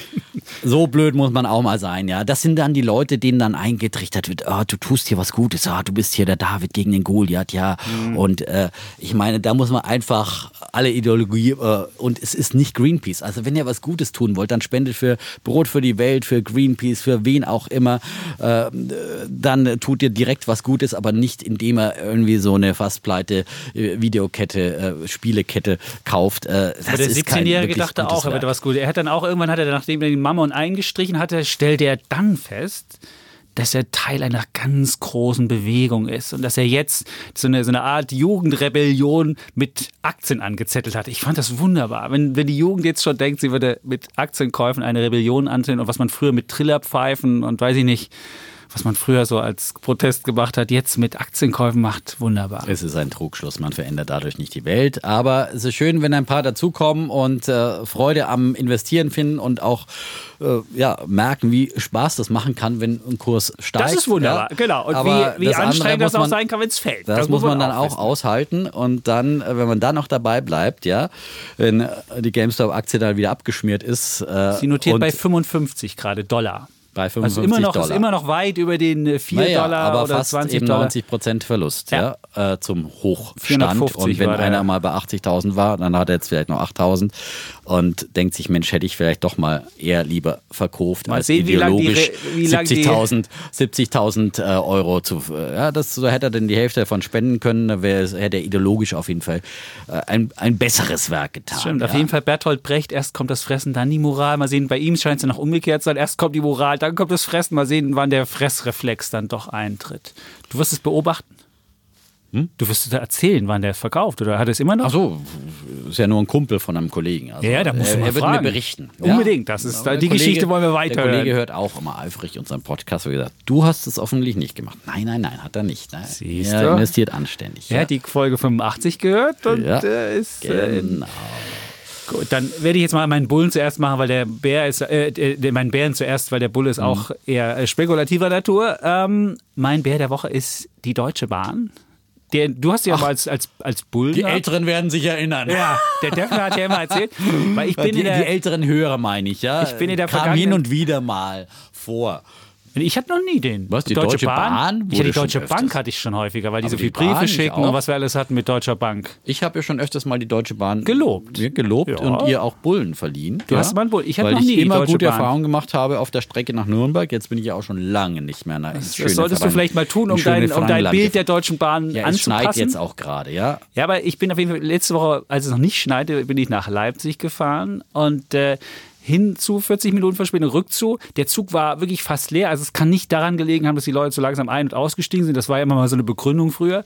[SPEAKER 1] so blöd muss man auch mal sein, ja. Das sind dann die Leute, denen dann eingetrichtert wird, ah, du tust hier was Gutes, ah, du bist hier der David gegen den Goliath, ja. Und äh, ich meine, da muss man einfach alle Ideologie äh, und es ist nicht Greenpeace. Also wenn ihr was Gutes tun wollt, dann spendet für Brot für die Welt, für Greenpeace, für wen auch immer. Äh, dann tut ihr direkt was Gutes, aber nicht indem er irgendwie so eine fast pleite äh, Videokette, äh, Spielekette kauft. Äh, das
[SPEAKER 2] der
[SPEAKER 1] ist kein
[SPEAKER 2] 17-Jährige
[SPEAKER 1] wirklich
[SPEAKER 2] dachte auch, er hätte was Gutes. Er hat dann auch irgendwann, hat er, nachdem er den Mammon eingestrichen hatte, stellte er dann fest, dass er Teil einer ganz großen Bewegung ist und dass er jetzt so eine, so eine Art Jugendrebellion mit Aktien angezettelt hat. Ich fand das wunderbar. Wenn, wenn die Jugend jetzt schon denkt, sie würde mit Aktienkäufen eine Rebellion anzetteln und was man früher mit Trillerpfeifen und weiß ich nicht, was man früher so als Protest gemacht hat, jetzt mit Aktienkäufen macht, wunderbar.
[SPEAKER 1] Es ist ein Trugschluss, man verändert dadurch nicht die Welt. Aber es ist schön, wenn ein paar dazukommen und äh, Freude am Investieren finden und auch äh, ja, merken, wie Spaß das machen kann, wenn ein Kurs steigt.
[SPEAKER 2] Das ist wunderbar,
[SPEAKER 1] ja.
[SPEAKER 2] genau. Und
[SPEAKER 1] Aber
[SPEAKER 2] wie, wie
[SPEAKER 1] das
[SPEAKER 2] anstrengend das
[SPEAKER 1] muss
[SPEAKER 2] auch
[SPEAKER 1] man-
[SPEAKER 2] sein kann, wenn es fällt.
[SPEAKER 1] Das, muss man dann auch
[SPEAKER 2] wissen.
[SPEAKER 1] aushalten und dann, äh, wenn man dann noch dabei bleibt, ja, wenn äh, die GameStop-Aktie dann wieder abgeschmiert ist. Äh,
[SPEAKER 2] Sie notiert bei 55 gerade Dollar.
[SPEAKER 1] Bei 55
[SPEAKER 2] Also immer noch,
[SPEAKER 1] Dollar.
[SPEAKER 2] ist immer noch weit über den äh, 4
[SPEAKER 1] naja,
[SPEAKER 2] Dollar
[SPEAKER 1] aber
[SPEAKER 2] oder
[SPEAKER 1] fast
[SPEAKER 2] 20
[SPEAKER 1] eben
[SPEAKER 2] Dollar.
[SPEAKER 1] 90 Prozent Verlust ja. äh, zum Hochstand.
[SPEAKER 2] 450
[SPEAKER 1] Und wenn einer mal bei 80.000 war, dann hat er jetzt vielleicht noch 8.000 und denkt sich, Mensch, hätte ich vielleicht doch mal eher lieber verkauft
[SPEAKER 2] Mal
[SPEAKER 1] als
[SPEAKER 2] sehen,
[SPEAKER 1] ideologisch
[SPEAKER 2] Re- wie lang die-
[SPEAKER 1] 70.000 70.000 äh, Euro zu. äh, Ja, das so hätte er dann die Hälfte davon spenden können, dann hätte er ideologisch auf jeden Fall äh, ein, ein besseres Werk getan.
[SPEAKER 2] Stimmt,
[SPEAKER 1] ja.
[SPEAKER 2] auf jeden Fall Bertolt Brecht, erst kommt das Fressen, dann die Moral. Mal sehen, bei ihm scheint es ja noch umgekehrt zu sein. Erst kommt die Moral, dann kommt das Fressen. Mal sehen, wann der Fressreflex dann doch eintritt. Du wirst es beobachten. Du wirst da erzählen, wann der verkauft, oder hat er es immer noch?
[SPEAKER 1] Ach so, ist ja nur ein Kumpel von einem Kollegen. Also,
[SPEAKER 2] Ja, da musst du
[SPEAKER 1] er,
[SPEAKER 2] mal
[SPEAKER 1] er wird
[SPEAKER 2] fragen.
[SPEAKER 1] mir berichten.
[SPEAKER 2] Unbedingt, das ist-
[SPEAKER 1] Aber
[SPEAKER 2] die
[SPEAKER 1] der
[SPEAKER 2] Geschichte wollen wir
[SPEAKER 1] Der
[SPEAKER 2] weiterhören.
[SPEAKER 1] Kollege hört auch immer eifrig unseren Podcast und gesagt, du hast es offensichtlich nicht gemacht. Nein, nein, nein, hat er nicht. Ne?
[SPEAKER 2] Siehst
[SPEAKER 1] er
[SPEAKER 2] du?
[SPEAKER 1] investiert anständig.
[SPEAKER 2] er hat die Folge 85 gehört und
[SPEAKER 1] Ja.
[SPEAKER 2] äh, ist äh,
[SPEAKER 1] Genau.
[SPEAKER 2] Gut, dann werde ich jetzt mal meinen Bullen zuerst machen, weil der Bär ist, äh, äh, meinen Bären zuerst, weil der Bulle
[SPEAKER 1] Mhm.
[SPEAKER 2] ist auch eher äh, spekulativer Natur. Ähm, mein Bär der Woche ist die Deutsche Bahn. Der, du hast ja mal als, als, als Bullen.
[SPEAKER 1] Die. Älteren werden sich erinnern.
[SPEAKER 2] Ja, der Defner hat ja immer erzählt, weil ich bin
[SPEAKER 1] die,
[SPEAKER 2] der,
[SPEAKER 1] die älteren Hörer meine ich, ja.
[SPEAKER 2] Ich bin in der
[SPEAKER 1] Kam hin und wieder mal vor.
[SPEAKER 2] Ich hatte noch nie den.
[SPEAKER 1] Was, die Deutsche Bahn
[SPEAKER 2] Ich ja, die Deutsche
[SPEAKER 1] öfters.
[SPEAKER 2] Bank hatte ich schon häufiger, weil die
[SPEAKER 1] Aber
[SPEAKER 2] so
[SPEAKER 1] die
[SPEAKER 2] viel Briefe
[SPEAKER 1] Bahn, ich
[SPEAKER 2] schicken und was wir alles hatten mit Deutscher Bank.
[SPEAKER 1] Ich habe ja schon öfters mal die Deutsche Bahn
[SPEAKER 2] Gelobt.
[SPEAKER 1] gelobt
[SPEAKER 2] Ja.
[SPEAKER 1] und ihr auch Bullen verliehen.
[SPEAKER 2] Du hast mal einen Bullen. Ich hatte noch
[SPEAKER 1] ich
[SPEAKER 2] nie die
[SPEAKER 1] immer
[SPEAKER 2] Deutsche
[SPEAKER 1] gute
[SPEAKER 2] Bahn.
[SPEAKER 1] Erfahrungen gemacht habe auf der Strecke nach Nürnberg. Jetzt bin ich ja auch schon lange nicht mehr. Na,
[SPEAKER 2] Das solltest du vielleicht mal tun, um dein, um dein Bild der Deutschen Bahn
[SPEAKER 1] ja, es schneit
[SPEAKER 2] anzupassen.
[SPEAKER 1] jetzt auch gerade, ja.
[SPEAKER 2] Ja, aber ich bin auf jeden Fall letzte Woche, als es noch nicht schneite, bin ich nach Leipzig gefahren und äh, hinzu 40 Minuten Verspätung, rückzu. Der Zug war wirklich fast leer. Also es kann nicht daran gelegen haben, dass die Leute so langsam ein- und ausgestiegen sind. Das war ja immer mal so eine Begründung früher.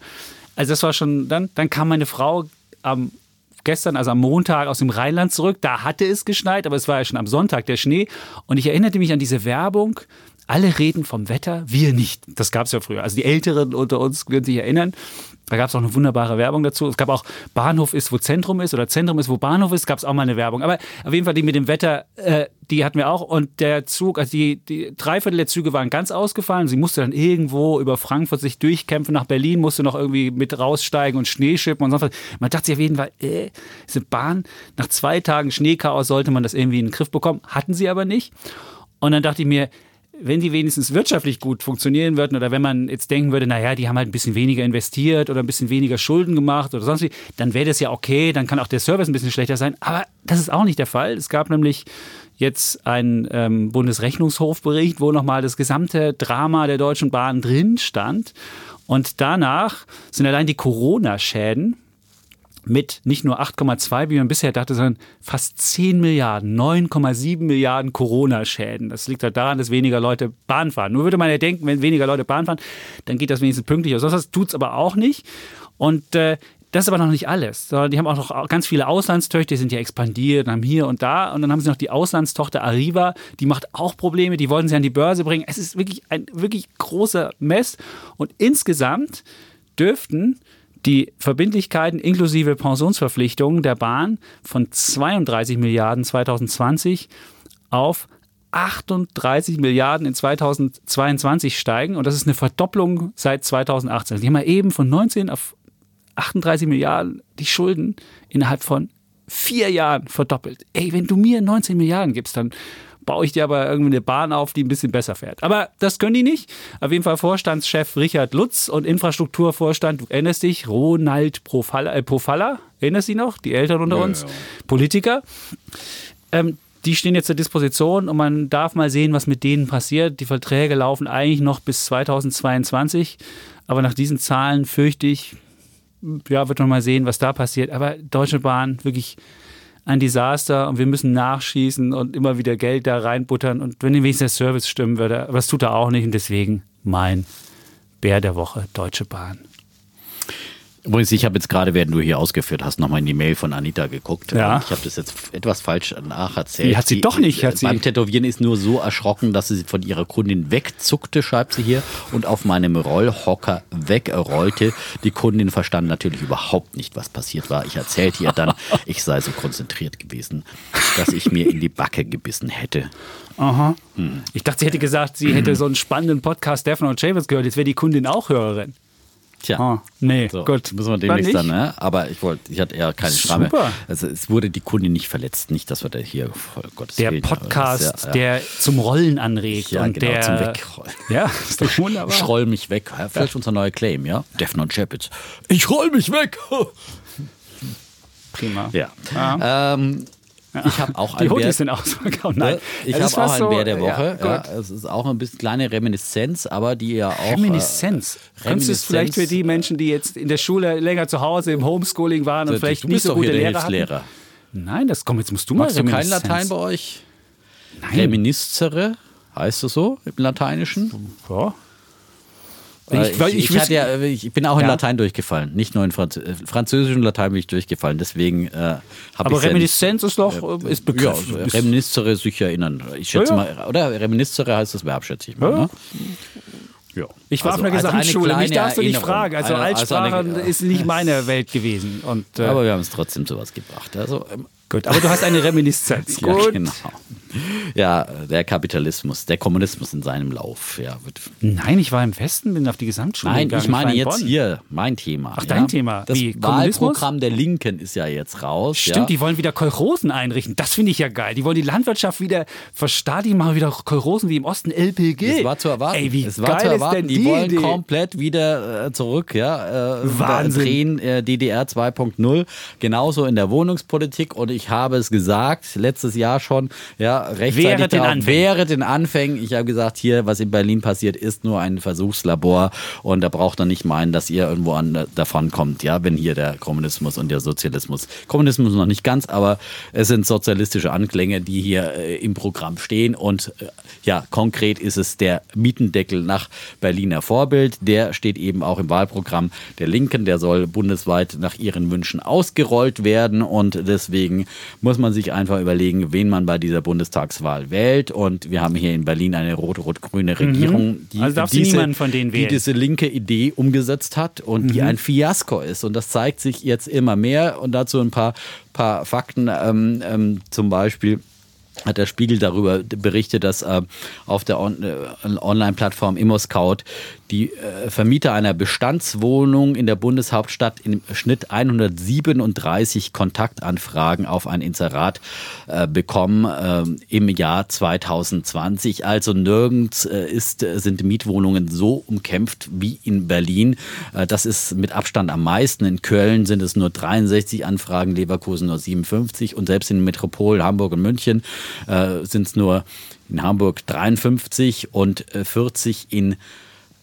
[SPEAKER 2] Also das war schon dann. Dann kam meine Frau am gestern, also am Montag aus dem Rheinland zurück. Da hatte es geschneit, aber es war ja schon am Sonntag der Schnee. Und ich erinnerte mich an diese Werbung. Alle reden vom Wetter, wir nicht. Das gab es ja früher. Also die Älteren unter uns werden sich erinnern. Da gab es auch eine wunderbare Werbung dazu. Es gab auch Bahnhof ist, wo Zentrum ist oder Zentrum ist, wo Bahnhof ist, gab es auch mal eine Werbung. Aber auf jeden Fall die mit dem Wetter, äh, die hatten wir auch. Und der Zug, also die, die drei Viertel der Züge waren ganz ausgefallen. Sie musste dann irgendwo über Frankfurt sich durchkämpfen nach Berlin, musste noch irgendwie mit raussteigen und Schnee schippen und sonst was. Man dachte sich auf jeden Fall, äh, diese Bahn, nach zwei Tagen Schneechaos sollte man das irgendwie in den Griff bekommen. Hatten sie aber nicht. Und dann dachte ich mir, wenn die wenigstens wirtschaftlich gut funktionieren würden oder wenn man jetzt denken würde, naja, die haben halt ein bisschen weniger investiert oder ein bisschen weniger Schulden gemacht oder sonst wie, dann wäre das ja okay, dann kann auch der Service ein bisschen schlechter sein. Aber das ist auch nicht der Fall. Es gab nämlich jetzt einen ähm, Bundesrechnungshofbericht, wo nochmal das gesamte Drama der Deutschen Bahn drin stand. Und danach sind allein die Corona-Schäden mit nicht nur 8,2, wie man bisher dachte, sondern fast 10 Milliarden, 9,7 Milliarden Corona-Schäden. Das liegt halt daran, dass weniger Leute Bahn fahren. Nur würde man ja denken, wenn weniger Leute Bahn fahren, dann geht das wenigstens pünktlich. Sonst was tut es aber auch nicht. Und äh, das ist aber noch nicht alles, sondern die haben auch noch ganz viele Auslandstöchter, die sind ja expandiert, haben hier und da. Und dann haben sie noch die Auslandstochter Arriva, die macht auch Probleme, die wollen sie an die Börse bringen. Es ist wirklich ein wirklich großer Mess. Und insgesamt dürften die Verbindlichkeiten inklusive Pensionsverpflichtungen der Bahn von 32 Milliarden 2020 auf 38 Milliarden in 2022 steigen. Und das ist eine Verdopplung seit 2018. Die haben ja eben von 19 auf 38 Milliarden die Schulden innerhalb von vier Jahren verdoppelt. Ey, wenn du mir 19 Milliarden gibst, dann baue ich dir aber irgendwie eine Bahn auf, die ein bisschen besser fährt. Aber das können die nicht. Auf jeden Fall Vorstandschef Richard Lutz und Infrastrukturvorstand, du erinnerst dich, Ronald Profalla, äh, Profalla erinnerst du dich noch? Die Eltern unter
[SPEAKER 1] Ja,
[SPEAKER 2] uns,
[SPEAKER 1] ja.
[SPEAKER 2] Politiker. Ähm, die stehen jetzt zur Disposition und man darf mal sehen, was mit denen passiert. Die Verträge laufen eigentlich noch bis 2022, aber nach diesen Zahlen fürchte ich, ja, wird man mal sehen, was da passiert. Aber Deutsche Bahn, wirklich ein Desaster und wir müssen nachschießen und immer wieder Geld da reinbuttern. Und wenn wenigstens der Service stimmen würde, aber das tut er auch nicht und deswegen mein Bär der Woche, Deutsche Bahn.
[SPEAKER 1] Übrigens, ich habe jetzt gerade, während du hier ausgeführt hast, nochmal in die Mail von Anita geguckt.
[SPEAKER 2] Ja.
[SPEAKER 1] Ich habe das jetzt etwas falsch nacherzählt.
[SPEAKER 2] Die hat sie doch nicht, hat sie-
[SPEAKER 1] Beim Tätowieren ist nur so erschrocken, dass sie von ihrer Kundin wegzuckte, schreibt sie hier, und auf meinem Rollhocker wegrollte. Die Kundin verstand natürlich überhaupt nicht, was passiert war. Ich erzählte ihr dann, ich sei so konzentriert gewesen, dass ich mir in die Backe gebissen hätte.
[SPEAKER 2] Aha. Ich dachte, sie hätte gesagt, sie hätte so einen spannenden Podcast Stefan und Chavez gehört. Jetzt wäre die Kundin auch Hörerin.
[SPEAKER 1] Tja.
[SPEAKER 2] Ah, nee,
[SPEAKER 1] So,
[SPEAKER 2] gut.
[SPEAKER 1] Müssen wir demnächst dann, ne? Aber ich wollte, ich hatte eher keine. Schramme. Also es wurde die Kundin nicht verletzt, nicht, dass wir da hier, voll Gottes
[SPEAKER 2] Der
[SPEAKER 1] Willen,
[SPEAKER 2] Podcast,
[SPEAKER 1] ja, ja.
[SPEAKER 2] der zum Rollen anregt.
[SPEAKER 1] Ja,
[SPEAKER 2] und
[SPEAKER 1] genau,
[SPEAKER 2] der,
[SPEAKER 1] zum Wegrollen.
[SPEAKER 2] Ja, ist doch wunderbar.
[SPEAKER 1] Schroll mich weg. Vielleicht unser neuer Claim, ja? Defner und Chapitz. Ich roll mich weg.
[SPEAKER 2] Prima.
[SPEAKER 1] Ja.
[SPEAKER 2] Ja.
[SPEAKER 1] Ähm, ich habe auch
[SPEAKER 2] Die
[SPEAKER 1] einen
[SPEAKER 2] Hoodies sind ausverkauft. Nein,
[SPEAKER 1] ich habe auch einen Bär der Woche.
[SPEAKER 2] Ja,
[SPEAKER 1] Ja, es ist auch ein bisschen kleine Reminiszenz, aber die ja auch.
[SPEAKER 2] Reminiszenz.
[SPEAKER 1] Äh,
[SPEAKER 2] Könntest du es vielleicht für die Menschen, die jetzt in der Schule länger zu Hause im Homeschooling waren und
[SPEAKER 1] Du
[SPEAKER 2] vielleicht nicht so gute Lehrer hatten?
[SPEAKER 1] Hilfslehrer.
[SPEAKER 2] Nein, das komm, jetzt musst du mal
[SPEAKER 1] Magst du kein
[SPEAKER 2] Reminiszenz.
[SPEAKER 1] Latein bei euch?
[SPEAKER 2] Nein.
[SPEAKER 1] Reminiscere, heißt es so im Lateinischen?
[SPEAKER 2] Ja.
[SPEAKER 1] Äh,
[SPEAKER 2] Ich- ich
[SPEAKER 1] ich, hatte ja, ich bin auch in
[SPEAKER 2] Ja.
[SPEAKER 1] Latein durchgefallen, nicht nur in Franz äh, Französisch und Latein bin ich durchgefallen. Deswegen äh, habe ich
[SPEAKER 2] Aber Reminiszenz ist doch ist
[SPEAKER 1] Ja,
[SPEAKER 2] Begriff. Ist-
[SPEAKER 1] reminiscere sich erinnern. Ich schätze
[SPEAKER 2] Ja, ja.
[SPEAKER 1] mal, oder reminiscere heißt das Verb, schätze ich mal.
[SPEAKER 2] Ja.
[SPEAKER 1] Ne? Ja.
[SPEAKER 2] Ich war
[SPEAKER 1] Also
[SPEAKER 2] auf einer Gesamtschule, mich
[SPEAKER 1] kleine
[SPEAKER 2] darfst du nicht
[SPEAKER 1] Erinnerung.
[SPEAKER 2] fragen. Also
[SPEAKER 1] Eine- also eine-
[SPEAKER 2] Altsprache ist nicht meine Welt gewesen. Und, äh,
[SPEAKER 1] Aber wir haben es trotzdem sowas gebracht. Also, ähm,
[SPEAKER 2] gut, aber du hast eine Reminiszenz.
[SPEAKER 1] ja,
[SPEAKER 2] Gut.
[SPEAKER 1] genau. Ja, der Kapitalismus, der Kommunismus in seinem Lauf. Ja,
[SPEAKER 2] Nein, ich war im Westen, bin auf die Gesamtschule
[SPEAKER 1] Nein,
[SPEAKER 2] gegangen.
[SPEAKER 1] ich meine
[SPEAKER 2] in
[SPEAKER 1] jetzt
[SPEAKER 2] Bonn.
[SPEAKER 1] hier mein Thema.
[SPEAKER 2] Ach,
[SPEAKER 1] ja?
[SPEAKER 2] dein Thema.
[SPEAKER 1] Das
[SPEAKER 2] Wie?
[SPEAKER 1] Wahlprogramm der Linken ist ja jetzt raus.
[SPEAKER 2] Stimmt,
[SPEAKER 1] ja?
[SPEAKER 2] die wollen wieder Kolchosen einrichten. Das finde ich ja geil. Die wollen die Landwirtschaft wieder verstadigen, machen wieder Kolchosen wie im Osten LPG.
[SPEAKER 1] Es war zu erwarten.
[SPEAKER 2] Ey, wie
[SPEAKER 1] es war
[SPEAKER 2] geil
[SPEAKER 1] zu erwarten.
[SPEAKER 2] ist denn
[SPEAKER 1] die,
[SPEAKER 2] die
[SPEAKER 1] wollen
[SPEAKER 2] Idee?
[SPEAKER 1] komplett wieder äh, zurück, ja. Äh,
[SPEAKER 2] Wahnsinn.
[SPEAKER 1] Drehen äh, DDR 2.0. Genauso in der Wohnungspolitik. Und ich habe es gesagt, letztes Jahr schon, ja, rechtzeitig
[SPEAKER 2] Während den Anfängen.
[SPEAKER 1] während den Anfängen. Ich habe gesagt, hier, was in Berlin passiert, ist nur ein Versuchslabor. Und da braucht ihr nicht meinen, dass ihr irgendwo an, davon kommt, ja, wenn hier der Kommunismus und der Sozialismus. Kommunismus noch nicht ganz, aber es sind sozialistische Anklänge, die hier äh, im Programm stehen. Und äh, ja, konkret ist es der Mietendeckel nach Berliner Vorbild. Der steht eben auch im Wahlprogramm der Linken. Der soll bundesweit nach ihren Wünschen ausgerollt werden. Und deswegen muss man sich einfach überlegen, wen man bei dieser Bundestagswahl wählt. Und wir haben hier in Berlin eine rot-rot-grüne Regierung, die,
[SPEAKER 2] Also darfst du
[SPEAKER 1] diese,
[SPEAKER 2] niemanden von denen
[SPEAKER 1] die diese linke Idee umgesetzt hat und die ein Fiasko ist. Und das zeigt sich jetzt immer mehr. Und dazu ein paar, paar Fakten. Ähm, ähm, zum Beispiel hat der Spiegel darüber berichtet, dass äh, auf der On äh, Online-Plattform ImmoScout die äh, Vermieter einer Bestandswohnung in der Bundeshauptstadt im Schnitt 137 Kontaktanfragen auf ein Inserat äh, bekommen äh, im Jahr 2020. Also nirgends äh, ist, sind Mietwohnungen so umkämpft wie in Berlin. Das ist mit Abstand am meisten. In Köln sind es nur 63 Anfragen, Leverkusen nur 57 und selbst in den Metropolen Hamburg und München äh, sind es nur in Hamburg 53 und äh, 40 in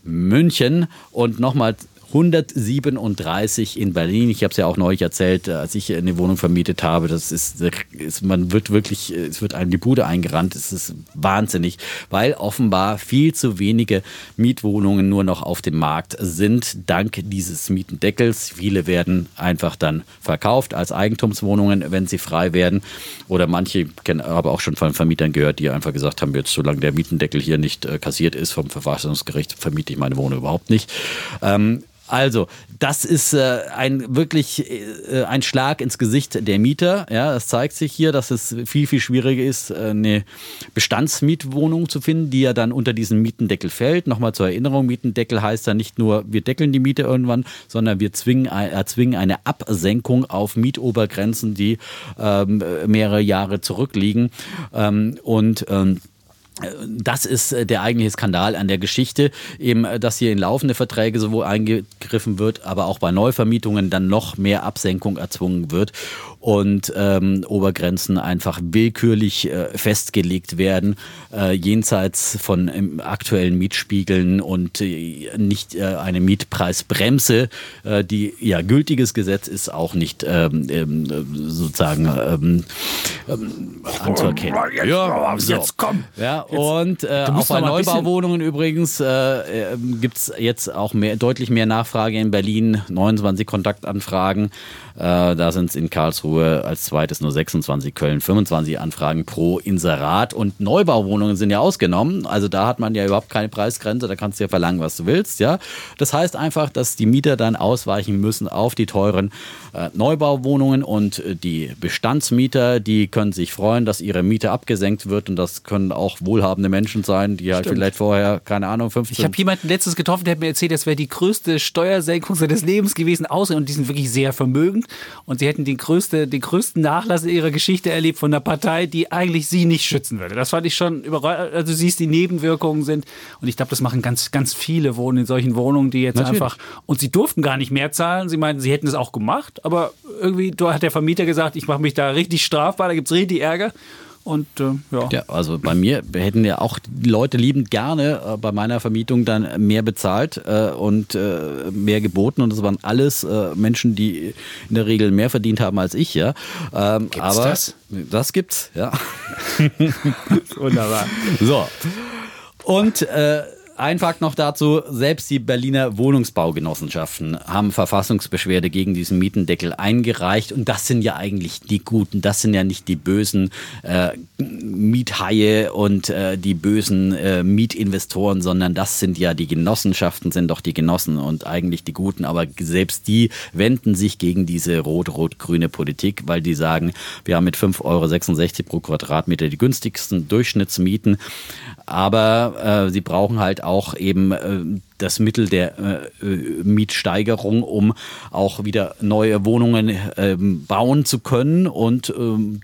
[SPEAKER 1] München. Und nochmal 137 in Berlin. Ich habe es ja auch neulich erzählt, als ich eine Wohnung vermietet habe. Das ist, ist, man wird wirklich, es wird einem die Bude eingerannt. Es ist wahnsinnig, weil offenbar viel zu wenige Mietwohnungen nur noch auf dem Markt sind, dank dieses Mietendeckels. Viele werden einfach dann verkauft als Eigentumswohnungen, wenn sie frei werden. Oder manche kennen aber auch schon von Vermietern gehört, die einfach gesagt haben, jetzt solange der Mietendeckel hier nicht äh, kassiert ist vom Verfassungsgericht, vermiete ich meine Wohnung überhaupt nicht. Ähm, also, das ist äh, ein wirklich äh, ein Schlag ins Gesicht der Mieter. Ja, es zeigt sich hier, dass es viel, viel schwieriger ist, äh, eine Bestandsmietwohnung zu finden, die ja dann unter diesen Mietendeckel fällt. Nochmal zur Erinnerung, Mietendeckel heißt ja nicht nur, wir deckeln die Miete irgendwann, sondern wir zwingen, erzwingen eine Absenkung auf Mietobergrenzen, die ähm, mehrere Jahre zurückliegen. Ähm, und ähm, das ist äh, der eigentliche Skandal an der Geschichte, eben, äh, dass hier in laufende Verträge sowohl eingegriffen wird, aber auch bei Neuvermietungen dann noch mehr Absenkung erzwungen wird und ähm, Obergrenzen einfach willkürlich äh, festgelegt werden, äh, jenseits von ähm, aktuellen Mietspiegeln und äh, nicht äh, eine Mietpreisbremse, äh, die ja gültiges Gesetz ist, auch nicht ähm, ähm, sozusagen ähm, ähm, anzuerkennen.
[SPEAKER 2] Ja, jetzt komm.
[SPEAKER 1] Ja, und äh, auch bei Neubauwohnungen übrigens äh, gibt es jetzt auch mehr, deutlich mehr Nachfrage in Berlin, 29 Kontaktanfragen. Äh, da sind es in Karlsruhe als zweites nur 26, Köln 25 Anfragen pro Inserat. Und Neubauwohnungen sind ja ausgenommen. Also da hat man ja überhaupt keine Preisgrenze, da kannst du ja verlangen, was du willst. Ja? Das heißt einfach, dass die Mieter dann ausweichen müssen auf die teuren äh, Neubauwohnungen und äh, die Bestandsmieter, die können sich freuen, dass ihre Miete abgesenkt wird und das können auch wohlhabende Menschen sein, die halt vielleicht vorher, keine Ahnung, 15...
[SPEAKER 2] Ich habe jemanden letztens getroffen, der hat mir erzählt, das wäre die größte Steuersenkung seines Lebens gewesen, außer und die sind wirklich sehr vermögend und sie hätten den, größte, den größten Nachlass in ihrer Geschichte erlebt von einer Partei, die eigentlich sie nicht schützen würde. Das fand ich schon überraschend. Also du siehst, die Nebenwirkungen sind und ich glaube, das machen ganz, ganz viele wohnen in solchen Wohnungen, die jetzt
[SPEAKER 1] Natürlich.
[SPEAKER 2] einfach und sie durften gar nicht mehr zahlen. Sie meinten, sie hätten es auch gemacht, aber irgendwie hat der Vermieter gesagt, ich mache mich da richtig strafbar, da gibt es richtig Ärger und äh, ja.
[SPEAKER 1] Ja, also bei mir hätten ja auch die Leute liebend gerne äh, bei meiner Vermietung dann mehr bezahlt äh, und äh, mehr geboten und das waren alles äh, Menschen, die in der Regel mehr verdient haben als ich, ja. Ähm, aber
[SPEAKER 2] das?
[SPEAKER 1] Das gibt's, ja.
[SPEAKER 2] Wunderbar.
[SPEAKER 1] So. Und äh, ein Fakt noch dazu. Selbst die Berliner Wohnungsbaugenossenschaften haben Verfassungsbeschwerde gegen diesen Mietendeckel eingereicht. Und das sind ja eigentlich die Guten. Das sind ja nicht die bösen äh, Miethaie und äh, die bösen äh, Mietinvestoren, sondern das sind ja die Genossenschaften, sind doch die Genossen und eigentlich die Guten. Aber selbst die wenden sich gegen diese rot-rot-grüne Politik, weil die sagen, wir haben mit 5,66 Euro pro Quadratmeter die günstigsten Durchschnittsmieten. Aber äh, sie brauchen halt auch eben äh, das Mittel der äh, Mietsteigerung, um auch wieder neue Wohnungen äh, bauen zu können. Und äh,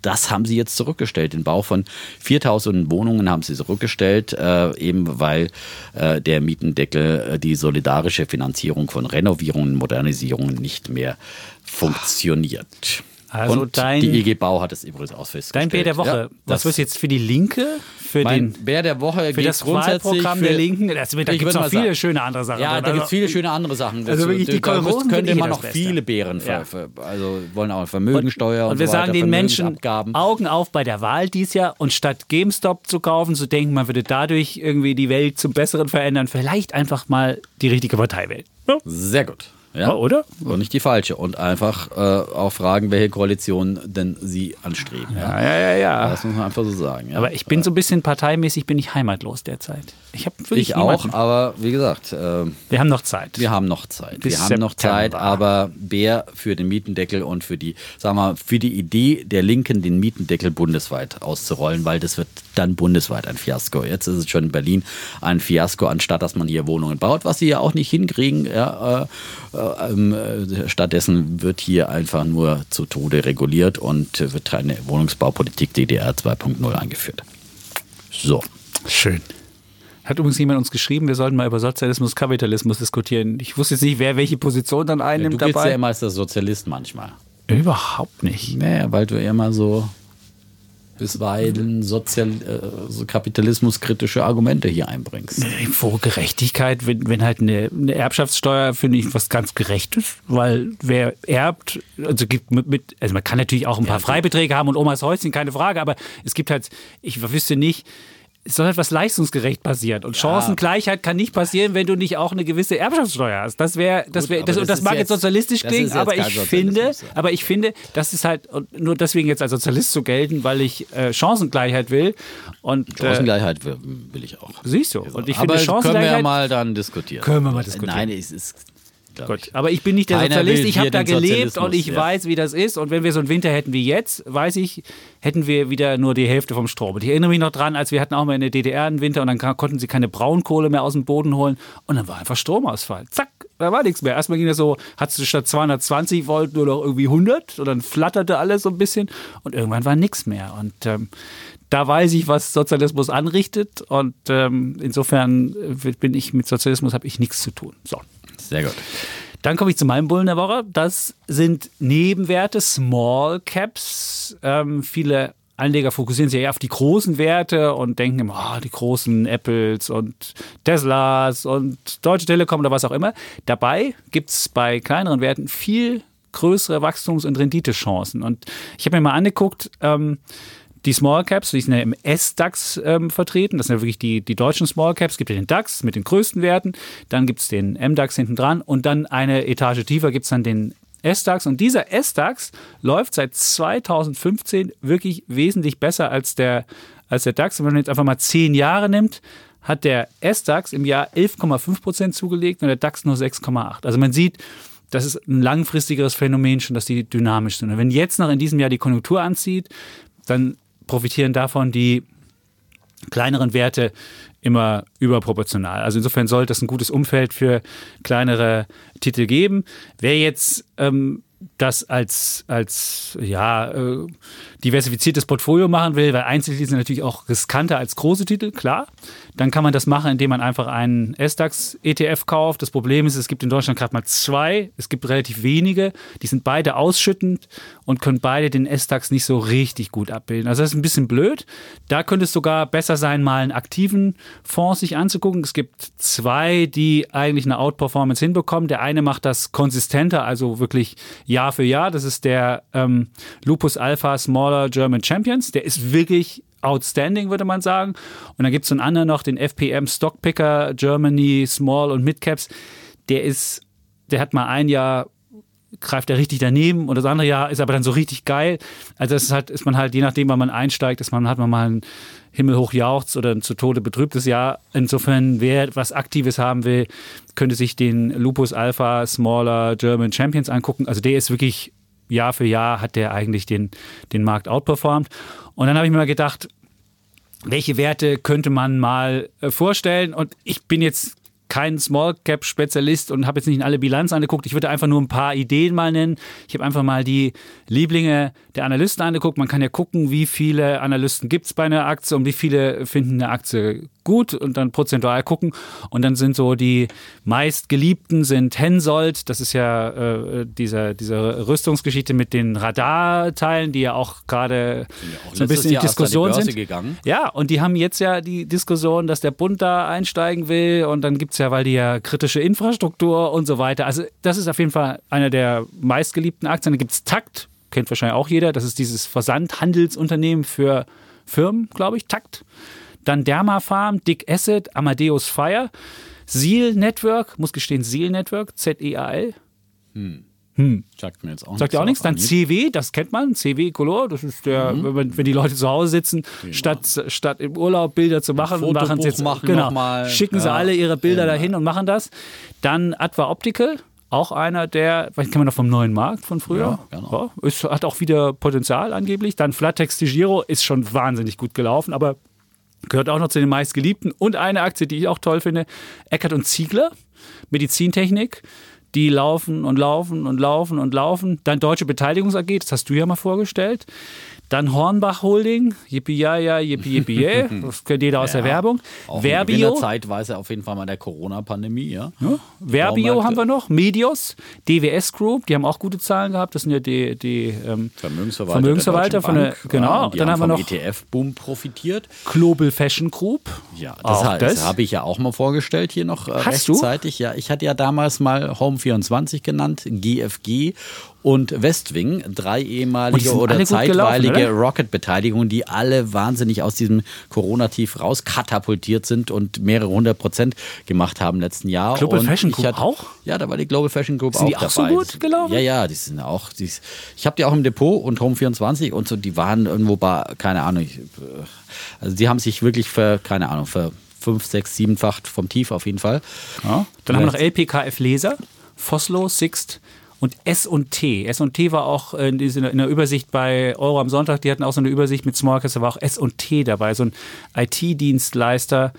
[SPEAKER 1] das haben sie jetzt zurückgestellt. Den Bau von 4000 Wohnungen haben sie zurückgestellt, äh, eben weil äh, der Mietendeckel äh, die solidarische Finanzierung von Renovierungen und Modernisierungen nicht mehr funktioniert.
[SPEAKER 2] Also
[SPEAKER 1] und
[SPEAKER 2] dein-
[SPEAKER 1] die EG Bau hat es übrigens auch festgestellt.
[SPEAKER 2] Dein Bär der Woche.
[SPEAKER 1] Ja,
[SPEAKER 2] das wird jetzt für die Linke, für
[SPEAKER 1] mein
[SPEAKER 2] den
[SPEAKER 1] Bär der Woche
[SPEAKER 2] für das
[SPEAKER 1] grundsätzlich
[SPEAKER 2] Wahlprogramm
[SPEAKER 1] für,
[SPEAKER 2] der Linken. Das, da gibt es noch viele
[SPEAKER 1] sagen.
[SPEAKER 2] schöne andere Sachen.
[SPEAKER 1] Ja, da gibt es
[SPEAKER 2] Also-
[SPEAKER 1] viele schöne andere Sachen.
[SPEAKER 2] Also wirklich, die Kolrosen
[SPEAKER 1] könnte
[SPEAKER 2] sind eh das
[SPEAKER 1] noch
[SPEAKER 2] Beste.
[SPEAKER 1] viele Bären
[SPEAKER 2] Ja.
[SPEAKER 1] ver, also wollen auch Vermögensteuer und,
[SPEAKER 2] Und wir
[SPEAKER 1] so
[SPEAKER 2] sagen
[SPEAKER 1] weiter,
[SPEAKER 2] den Menschen. Augen auf bei der Wahl dies Jahr und statt GameStop zu kaufen, zu denken, man würde dadurch irgendwie die Welt zum Besseren verändern, vielleicht einfach mal die richtige Partei wählen. Ja.
[SPEAKER 1] Sehr gut. Ja,
[SPEAKER 2] oder?
[SPEAKER 1] Und nicht die falsche. Und einfach äh, auch fragen, welche Koalition denn sie anstreben. Ja.
[SPEAKER 2] ja, ja, ja.
[SPEAKER 1] Das muss man einfach so sagen. Ja.
[SPEAKER 2] Aber ich bin so ein bisschen parteimäßig, bin ich heimatlos derzeit. Ich habe wirklich
[SPEAKER 1] ich auch,
[SPEAKER 2] niemanden.
[SPEAKER 1] aber wie gesagt, äh,
[SPEAKER 2] Wir haben noch Zeit.
[SPEAKER 1] Wir haben noch Zeit.
[SPEAKER 2] Bis
[SPEAKER 1] wir haben noch
[SPEAKER 2] September.
[SPEAKER 1] Zeit, aber Bär für den Mietendeckel und für die, sagen wir, mal, für die Idee der Linken, den Mietendeckel bundesweit auszurollen, weil das wird dann bundesweit ein Fiasko. Jetzt ist es schon in Berlin ein Fiasko, anstatt dass man hier Wohnungen baut, was sie ja auch nicht hinkriegen. Ja, äh, ähm, äh, stattdessen wird hier einfach nur zu Tode reguliert und wird eine Wohnungsbaupolitik DDR 2.0 eingeführt. So.
[SPEAKER 2] Schön. Hat übrigens jemand uns geschrieben, wir sollten mal über Sozialismus, Kapitalismus diskutieren. Ich wusste jetzt nicht, wer welche Position dann
[SPEAKER 1] Du
[SPEAKER 2] einnimmt
[SPEAKER 1] gehst
[SPEAKER 2] dabei.
[SPEAKER 1] ja immer als der Sozialist manchmal.
[SPEAKER 2] Überhaupt nicht.
[SPEAKER 1] Naja, weil du immer so bisweilen sozial, äh, so kapitalismuskritische Argumente hier einbringst.
[SPEAKER 2] Vor Gerechtigkeit, wenn, wenn halt eine, eine Erbschaftssteuer, finde ich, was ganz Gerechtes, weil wer erbt, also gibt mit, mit also man kann natürlich auch ein paar Freibeträge haben und Omas Häuschen, keine Frage, aber es gibt halt, ich wüsste nicht, es soll etwas leistungsgerecht passieren. Und Chancengleichheit kann nicht passieren, wenn du nicht auch eine gewisse Erbschaftssteuer hast. Das wäre, das wäre, das,
[SPEAKER 1] das
[SPEAKER 2] das mag
[SPEAKER 1] jetzt-
[SPEAKER 2] sozialistisch klingen,
[SPEAKER 1] jetzt
[SPEAKER 2] aber ich finde,
[SPEAKER 1] ja.
[SPEAKER 2] aber ich finde, das ist halt nur deswegen jetzt als Sozialist zu gelten, weil ich äh, Chancengleichheit will. Und äh,
[SPEAKER 1] Chancengleichheit will, will ich auch.
[SPEAKER 2] siehst du? Und ich
[SPEAKER 1] Aber
[SPEAKER 2] finde
[SPEAKER 1] können wir ja
[SPEAKER 2] Chancengleichheit
[SPEAKER 1] mal dann diskutieren.
[SPEAKER 2] Können wir mal diskutieren.
[SPEAKER 1] Nein, es ist.
[SPEAKER 2] Gut,
[SPEAKER 1] ich.
[SPEAKER 2] aber ich bin nicht der
[SPEAKER 1] Keiner
[SPEAKER 2] Sozialist. Ich habe da gelebt
[SPEAKER 1] Sozialismus,
[SPEAKER 2] und ich
[SPEAKER 1] ja.
[SPEAKER 2] weiß, wie das ist. Und wenn wir so einen Winter hätten wie jetzt, weiß ich, hätten wir wieder nur die Hälfte vom Strom. Und ich erinnere mich noch dran, als wir hatten auch mal in der DDR einen Winter und dann konnten sie keine Braunkohle mehr aus dem Boden holen und dann war einfach Stromausfall. Zack, da war nichts mehr. Erstmal ging das so, hattest du statt 220 Volt nur noch irgendwie 100 und dann flatterte alles so ein bisschen und irgendwann war nichts mehr. Und ähm, da weiß ich, was Sozialismus anrichtet und ähm, insofern äh, bin ich mit Sozialismus habe ich nichts zu tun. So.
[SPEAKER 1] Sehr gut.
[SPEAKER 2] Dann komme ich zu meinem Bullen der Woche. Das sind Nebenwerte, Small Caps. Ähm, viele Anleger fokussieren sich ja auf die großen Werte und denken immer, ah, die großen Apples und Teslas und Deutsche Telekom oder was auch immer. Dabei gibt es bei kleineren Werten viel größere Wachstums- und Renditechancen. Und ich habe mir mal angeguckt, ähm, die Small Caps, die sind ja im S-DAX ähm, vertreten. Das sind ja wirklich die, die deutschen Small Caps. Es gibt ja den DAX mit den größten Werten. Dann gibt es den MDAX hinten dran. Und dann eine Etage tiefer gibt es dann den S-DAX. Und dieser S-DAX läuft seit 2015 wirklich wesentlich besser als der, als der DAX. Und wenn man jetzt einfach mal zehn Jahre nimmt, hat der S-DAX im Jahr 11,5 Prozent zugelegt und der DAX nur 6,8. Also man sieht, das ist ein langfristigeres Phänomen schon, dass die dynamisch sind. Und wenn jetzt noch in diesem Jahr die Konjunktur anzieht, dann profitieren davon die kleineren Werte immer überproportional. Also insofern sollte es ein gutes Umfeld für kleinere Titel geben. Wer jetzt ähm, das als, als ja, äh, diversifiziertes Portfolio machen will, weil Einzeltitel sind natürlich auch riskanter als große Titel, klar. Dann kann man das machen, indem man einfach einen S-DAX-ETF kauft. Das Problem ist, es gibt in Deutschland gerade mal zwei. Es gibt relativ wenige. Die sind beide ausschüttend und können beide den S-DAX nicht so richtig gut abbilden. Also das ist ein bisschen blöd. Da könnte es sogar besser sein, mal einen aktiven Fonds sich anzugucken. Es gibt zwei, die eigentlich eine Outperformance hinbekommen. Der eine macht das konsistenter, also wirklich Jahr für Jahr. Das ist der ähm, Lupus Alpha Smaller German Champions. Der ist wirklich outstanding, würde man sagen. Und dann gibt es einen anderen noch, den FPM Stockpicker Germany Small und Midcaps. Der ist, der hat mal ein Jahr greift er richtig daneben und das andere Jahr ist aber dann so richtig geil. Also das ist halt, ist man halt, je nachdem, wann man einsteigt, ist man, hat man mal ein himmelhoch jauchzt oder ein zu Tode betrübtes Jahr. Insofern, wer was Aktives haben will, könnte sich den Lupus Alpha Smaller German Champions angucken. Also der ist wirklich Jahr für Jahr hat der eigentlich den, den Markt outperformed. Und dann habe ich mir mal gedacht, welche Werte könnte man mal äh, vorstellen? Und ich bin jetzt kein Small Cap Spezialist und habe jetzt nicht in alle Bilanz angeguckt. Ich würde einfach nur ein paar Ideen mal nennen. Ich habe einfach mal die Lieblinge der Analysten angeguckt. Man kann ja gucken, wie viele Analysten gibt es bei einer Aktie und wie viele finden eine Aktie gut und dann prozentual gucken. Und dann sind so die meistgeliebten sind Hensoldt. Das ist ja äh, diese, diese Rüstungsgeschichte mit den Radarteilen, die ja auch gerade ja so ein bisschen in Diskussion sind.
[SPEAKER 1] Gegangen.
[SPEAKER 2] Ja, und die haben jetzt ja die Diskussion, dass der Bund da einsteigen will und dann gibt es ja, weil die ja kritische Infrastruktur und so weiter. Also das ist auf jeden Fall einer der meistgeliebten Aktien. Dann gibt es Takt, kennt wahrscheinlich auch jeder. Das ist dieses Versandhandelsunternehmen für Firmen, glaube ich, Takt. Dann Dermafarm, Dick Asset, Amadeus Fire, Seal Network, muss gestehen, Seal Network, Z-E-A-L.
[SPEAKER 1] Hm.
[SPEAKER 2] Hm.
[SPEAKER 1] Sagt mir jetzt auch
[SPEAKER 2] Sagt ja auch nichts. Dann CW, das kennt man, CW Color, das ist der, mhm. wenn, wenn, die Leute zu Hause sitzen, genau. statt, statt im Urlaub Bilder zu machen, und machen sie jetzt
[SPEAKER 1] machen
[SPEAKER 2] genau, schicken sie alle ihre Bilder genau. dahin und machen das. Dann Adva Optical, auch einer der, was kennen wir noch vom neuen Markt von früher?
[SPEAKER 1] Ja, genau.
[SPEAKER 2] ja, ist, hat auch wieder Potenzial angeblich. Dann Flattex Giro ist schon wahnsinnig gut gelaufen, aber gehört auch noch zu den meistgeliebten. Und eine Aktie, die ich auch toll finde, Eckert und Ziegler, Medizintechnik die laufen und laufen und laufen und laufen. Dann Deutsche Beteiligungs AG, das hast du ja mal vorgestellt. Dann Hornbach Holding, yippie ja ja, yippie yippie yeah. das kennt jeder aus ja, der Werbung.
[SPEAKER 1] Auch Verbio. zeitweise auf jeden Fall mal der Corona-Pandemie, ja.
[SPEAKER 2] ja. Verbio haben wir noch, Medios, DWS Group, die haben auch gute Zahlen gehabt, das sind ja die, die
[SPEAKER 1] ähm, Vermögensverwalter,
[SPEAKER 2] Vermögensverwalter von der, genau.
[SPEAKER 1] Ja, dann haben wir noch ETF-Boom profitiert.
[SPEAKER 2] Global Fashion Group.
[SPEAKER 1] Ja, das, das. das habe ich ja auch mal vorgestellt hier noch äh,
[SPEAKER 2] Hast
[SPEAKER 1] rechtzeitig. Du? Ja, ich hatte ja damals mal Home 24 genannt, GFG und Westwing, drei ehemalige oder zeitweilige Rocket-Beteiligungen, die alle wahnsinnig aus diesem Corona-Tief rauskatapultiert sind und mehrere hundert Prozent gemacht haben im letzten Jahr.
[SPEAKER 2] Global
[SPEAKER 1] und
[SPEAKER 2] Fashion Group
[SPEAKER 1] hatte,
[SPEAKER 2] auch?
[SPEAKER 1] Ja, da war die Global Fashion Group
[SPEAKER 2] sind
[SPEAKER 1] auch
[SPEAKER 2] die
[SPEAKER 1] dabei.
[SPEAKER 2] auch so gut gelaufen?
[SPEAKER 1] Ja, ja, die sind auch. Die, ich habe die auch im Depot und Home24 und so, die waren irgendwo bei, keine Ahnung, ich, also die haben sich wirklich für, keine Ahnung, für fünf, sechs, siebenfacht vom Tief auf jeden Fall.
[SPEAKER 2] Ja. Dann haben wir noch LPKF Laser, Foslo, Sixt, und S&T. S&T war auch in, der Übersicht bei Euro am Sonntag, die hatten auch so eine Übersicht mit Smallcast, da war auch S&T dabei, so ein IT-Dienstleister.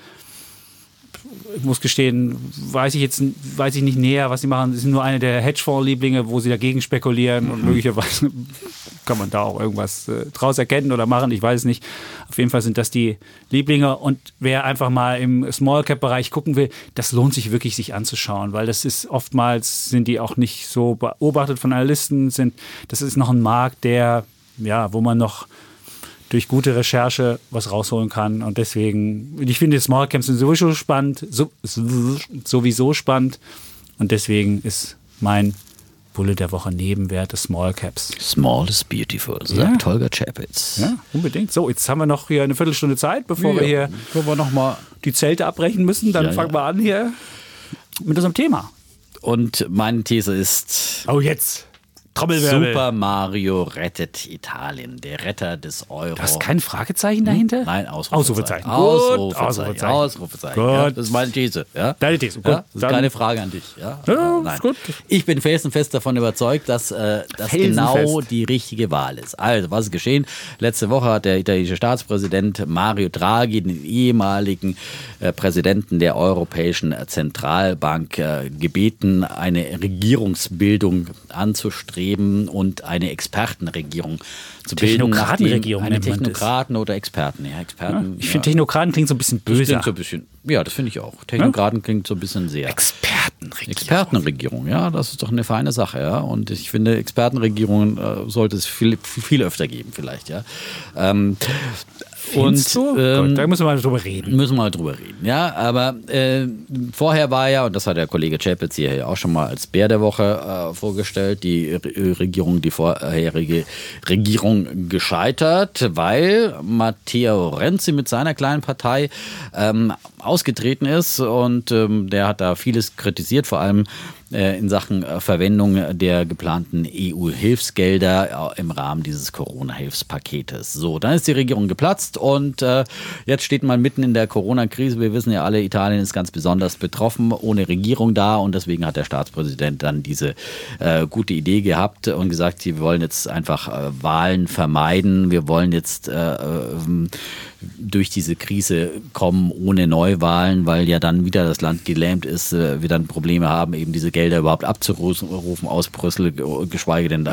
[SPEAKER 2] Ich muss gestehen, weiß ich jetzt weiß ich nicht näher, was sie machen. Sie sind nur eine der Hedgefonds-Lieblinge, wo sie dagegen spekulieren und mhm. möglicherweise kann man da auch irgendwas äh, draus erkennen oder machen, ich weiß es nicht. Auf jeden Fall sind das die Lieblinge und wer einfach mal im Small Cap Bereich gucken will, das lohnt sich wirklich sich anzuschauen, weil das ist oftmals sind die auch nicht so beobachtet von Analysten, sind das ist noch ein Markt, der ja, wo man noch durch gute Recherche was rausholen kann. Und deswegen, ich finde Small Camps sind sowieso spannend, so, sowieso spannend. Und deswegen ist mein Bulle der Woche Nebenwerte Small Caps.
[SPEAKER 1] Small is beautiful, sagt ja. Holger Chapitz.
[SPEAKER 2] Ja, unbedingt. So, jetzt haben wir noch hier eine Viertelstunde Zeit, bevor ja, wir hier
[SPEAKER 1] wir noch mal
[SPEAKER 2] die Zelte abbrechen müssen. Dann ja, fangen wir an hier mit unserem Thema.
[SPEAKER 1] Und meine These ist.
[SPEAKER 2] Oh, jetzt.
[SPEAKER 1] Trommelwirbel. Super Mario rettet Italien, der Retter des Euro.
[SPEAKER 2] Du hast kein Fragezeichen dahinter? Hm?
[SPEAKER 1] Nein, Ausrufezeichen.
[SPEAKER 2] Ausrufezeichen.
[SPEAKER 1] Ausrufezeichen. Ausrufezeichen. Ausrufezeichen. Ja, das ist meine These. Ja?
[SPEAKER 2] Deine These.
[SPEAKER 1] Gut. Ja, das ist keine Frage an dich. Ja? Ja, Nein. gut. Ich bin felsenfest davon überzeugt, dass äh, das genau die richtige Wahl ist. Also, was ist geschehen? Letzte Woche hat der italienische Staatspräsident Mario Draghi, den ehemaligen äh, Präsidenten der Europäischen Zentralbank, äh, gebeten, eine Regierungsbildung anzustreben streben und eine Expertenregierung zu bilden.
[SPEAKER 2] Technokratenregierung.
[SPEAKER 1] Eine Technokraten oder Experten. Ja, Experten.
[SPEAKER 2] Ja, ich finde Technokraten klingt so ein bisschen böse.
[SPEAKER 1] So ja, das finde ich auch. Technokraten ja? klingt so ein bisschen sehr.
[SPEAKER 2] Expertenregierung.
[SPEAKER 1] Expertenregierung, ja, das ist doch eine feine Sache, ja. Und ich finde, Expertenregierungen äh, sollte es viel, viel öfter geben, vielleicht, ja. Ähm,
[SPEAKER 2] Findest
[SPEAKER 1] und ähm,
[SPEAKER 2] da müssen wir mal drüber reden.
[SPEAKER 1] Müssen wir mal drüber reden. Ja, aber äh, vorher war ja, und das hat der Kollege Chapitz hier ja auch schon mal als Bär der Woche äh, vorgestellt, die Re Regierung, die vorherige Regierung gescheitert, weil Matteo Renzi mit seiner kleinen Partei ähm, ausgetreten ist und ähm, der hat da vieles kritisiert, vor allem äh, in Sachen äh, Verwendung der geplanten EU-Hilfsgelder äh, im Rahmen dieses Corona-Hilfspaketes. So, dann ist die Regierung geplatzt und äh, jetzt steht man mitten in der Corona-Krise. Wir wissen ja alle, Italien ist ganz besonders betroffen, ohne Regierung da und deswegen hat der Staatspräsident dann diese äh, gute Idee gehabt und gesagt, sie wollen jetzt einfach äh, Wahlen vermeiden. Wir wollen jetzt ähm, durch diese Krise kommen ohne Neuwahlen, weil ja dann wieder das Land gelähmt ist, wir dann Probleme haben, eben diese Gelder überhaupt abzurufen aus Brüssel, geschweige denn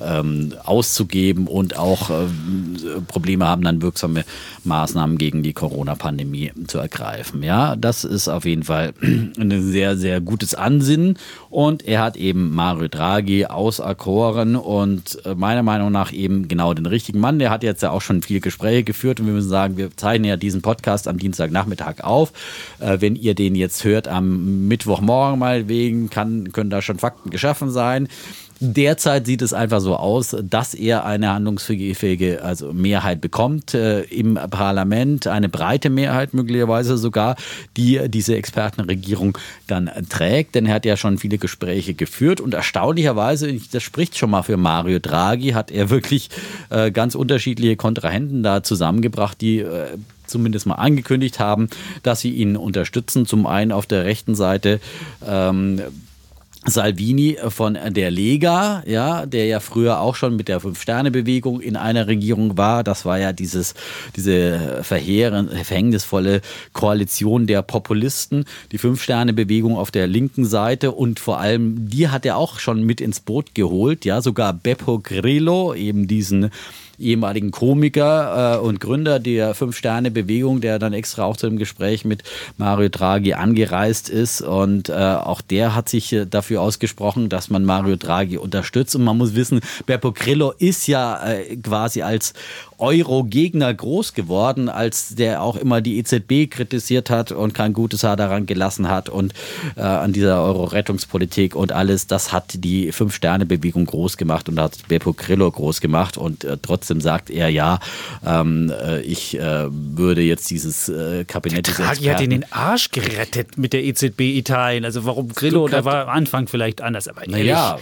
[SPEAKER 1] ähm, auszugeben und auch ähm, Probleme haben, dann wirksame Maßnahmen gegen die Corona-Pandemie zu ergreifen. Ja, das ist auf jeden Fall ein sehr, sehr gutes Ansinnen und er hat eben Mario Draghi auserkoren und äh, meiner Meinung nach eben genau den richtigen Mann. Der hat jetzt ja auch schon viele Gespräche geführt und wir müssen sagen, wir zeichnen ja diesen Podcast am Dienstagnachmittag auf. Äh, wenn ihr den jetzt hört am Mittwochmorgen mal wegen, kann, können da schon Fakten geschaffen sein. Derzeit sieht es einfach so aus, dass er eine handlungsfähige also Mehrheit bekommt äh, im Parlament, eine breite Mehrheit möglicherweise sogar, die diese Expertenregierung dann trägt. Denn er hat ja schon viele Gespräche geführt und erstaunlicherweise, das spricht schon mal für Mario Draghi, hat er wirklich äh, ganz unterschiedliche Kontrahenten da zusammengebracht, die äh, zumindest mal angekündigt haben, dass sie ihn unterstützen. Zum einen auf der rechten Seite ähm, Salvini von der Lega, ja, der ja früher auch schon mit der Fünf-Sterne-Bewegung in einer Regierung war. Das war ja dieses, diese verheerend, verhängnisvolle Koalition der Populisten, die Fünf-Sterne-Bewegung auf der linken Seite und vor allem die hat er auch schon mit ins Boot geholt, ja, sogar Beppo Grillo, eben diesen ehemaligen Komiker äh, und Gründer der Fünf-Sterne-Bewegung, der dann extra auch zu dem Gespräch mit Mario Draghi angereist ist. Und äh, auch der hat sich äh, dafür ausgesprochen, dass man Mario Draghi unterstützt. Und man muss wissen, Beppo Grillo ist ja äh, quasi als Euro-Gegner groß geworden, als der auch immer die EZB kritisiert hat und kein gutes Haar daran gelassen hat und äh, an dieser Euro-Rettungspolitik und alles. Das hat die Fünf-Sterne-Bewegung groß gemacht und hat Beppo Grillo groß gemacht und äh, trotzdem sagt er ja, ähm, äh, ich äh, würde jetzt dieses äh, Kabinett
[SPEAKER 2] des Draghi hat ihn den Arsch gerettet mit der EZB Italien. Also warum Grillo, da war am Anfang vielleicht anders, aber
[SPEAKER 1] ehrlich, naja,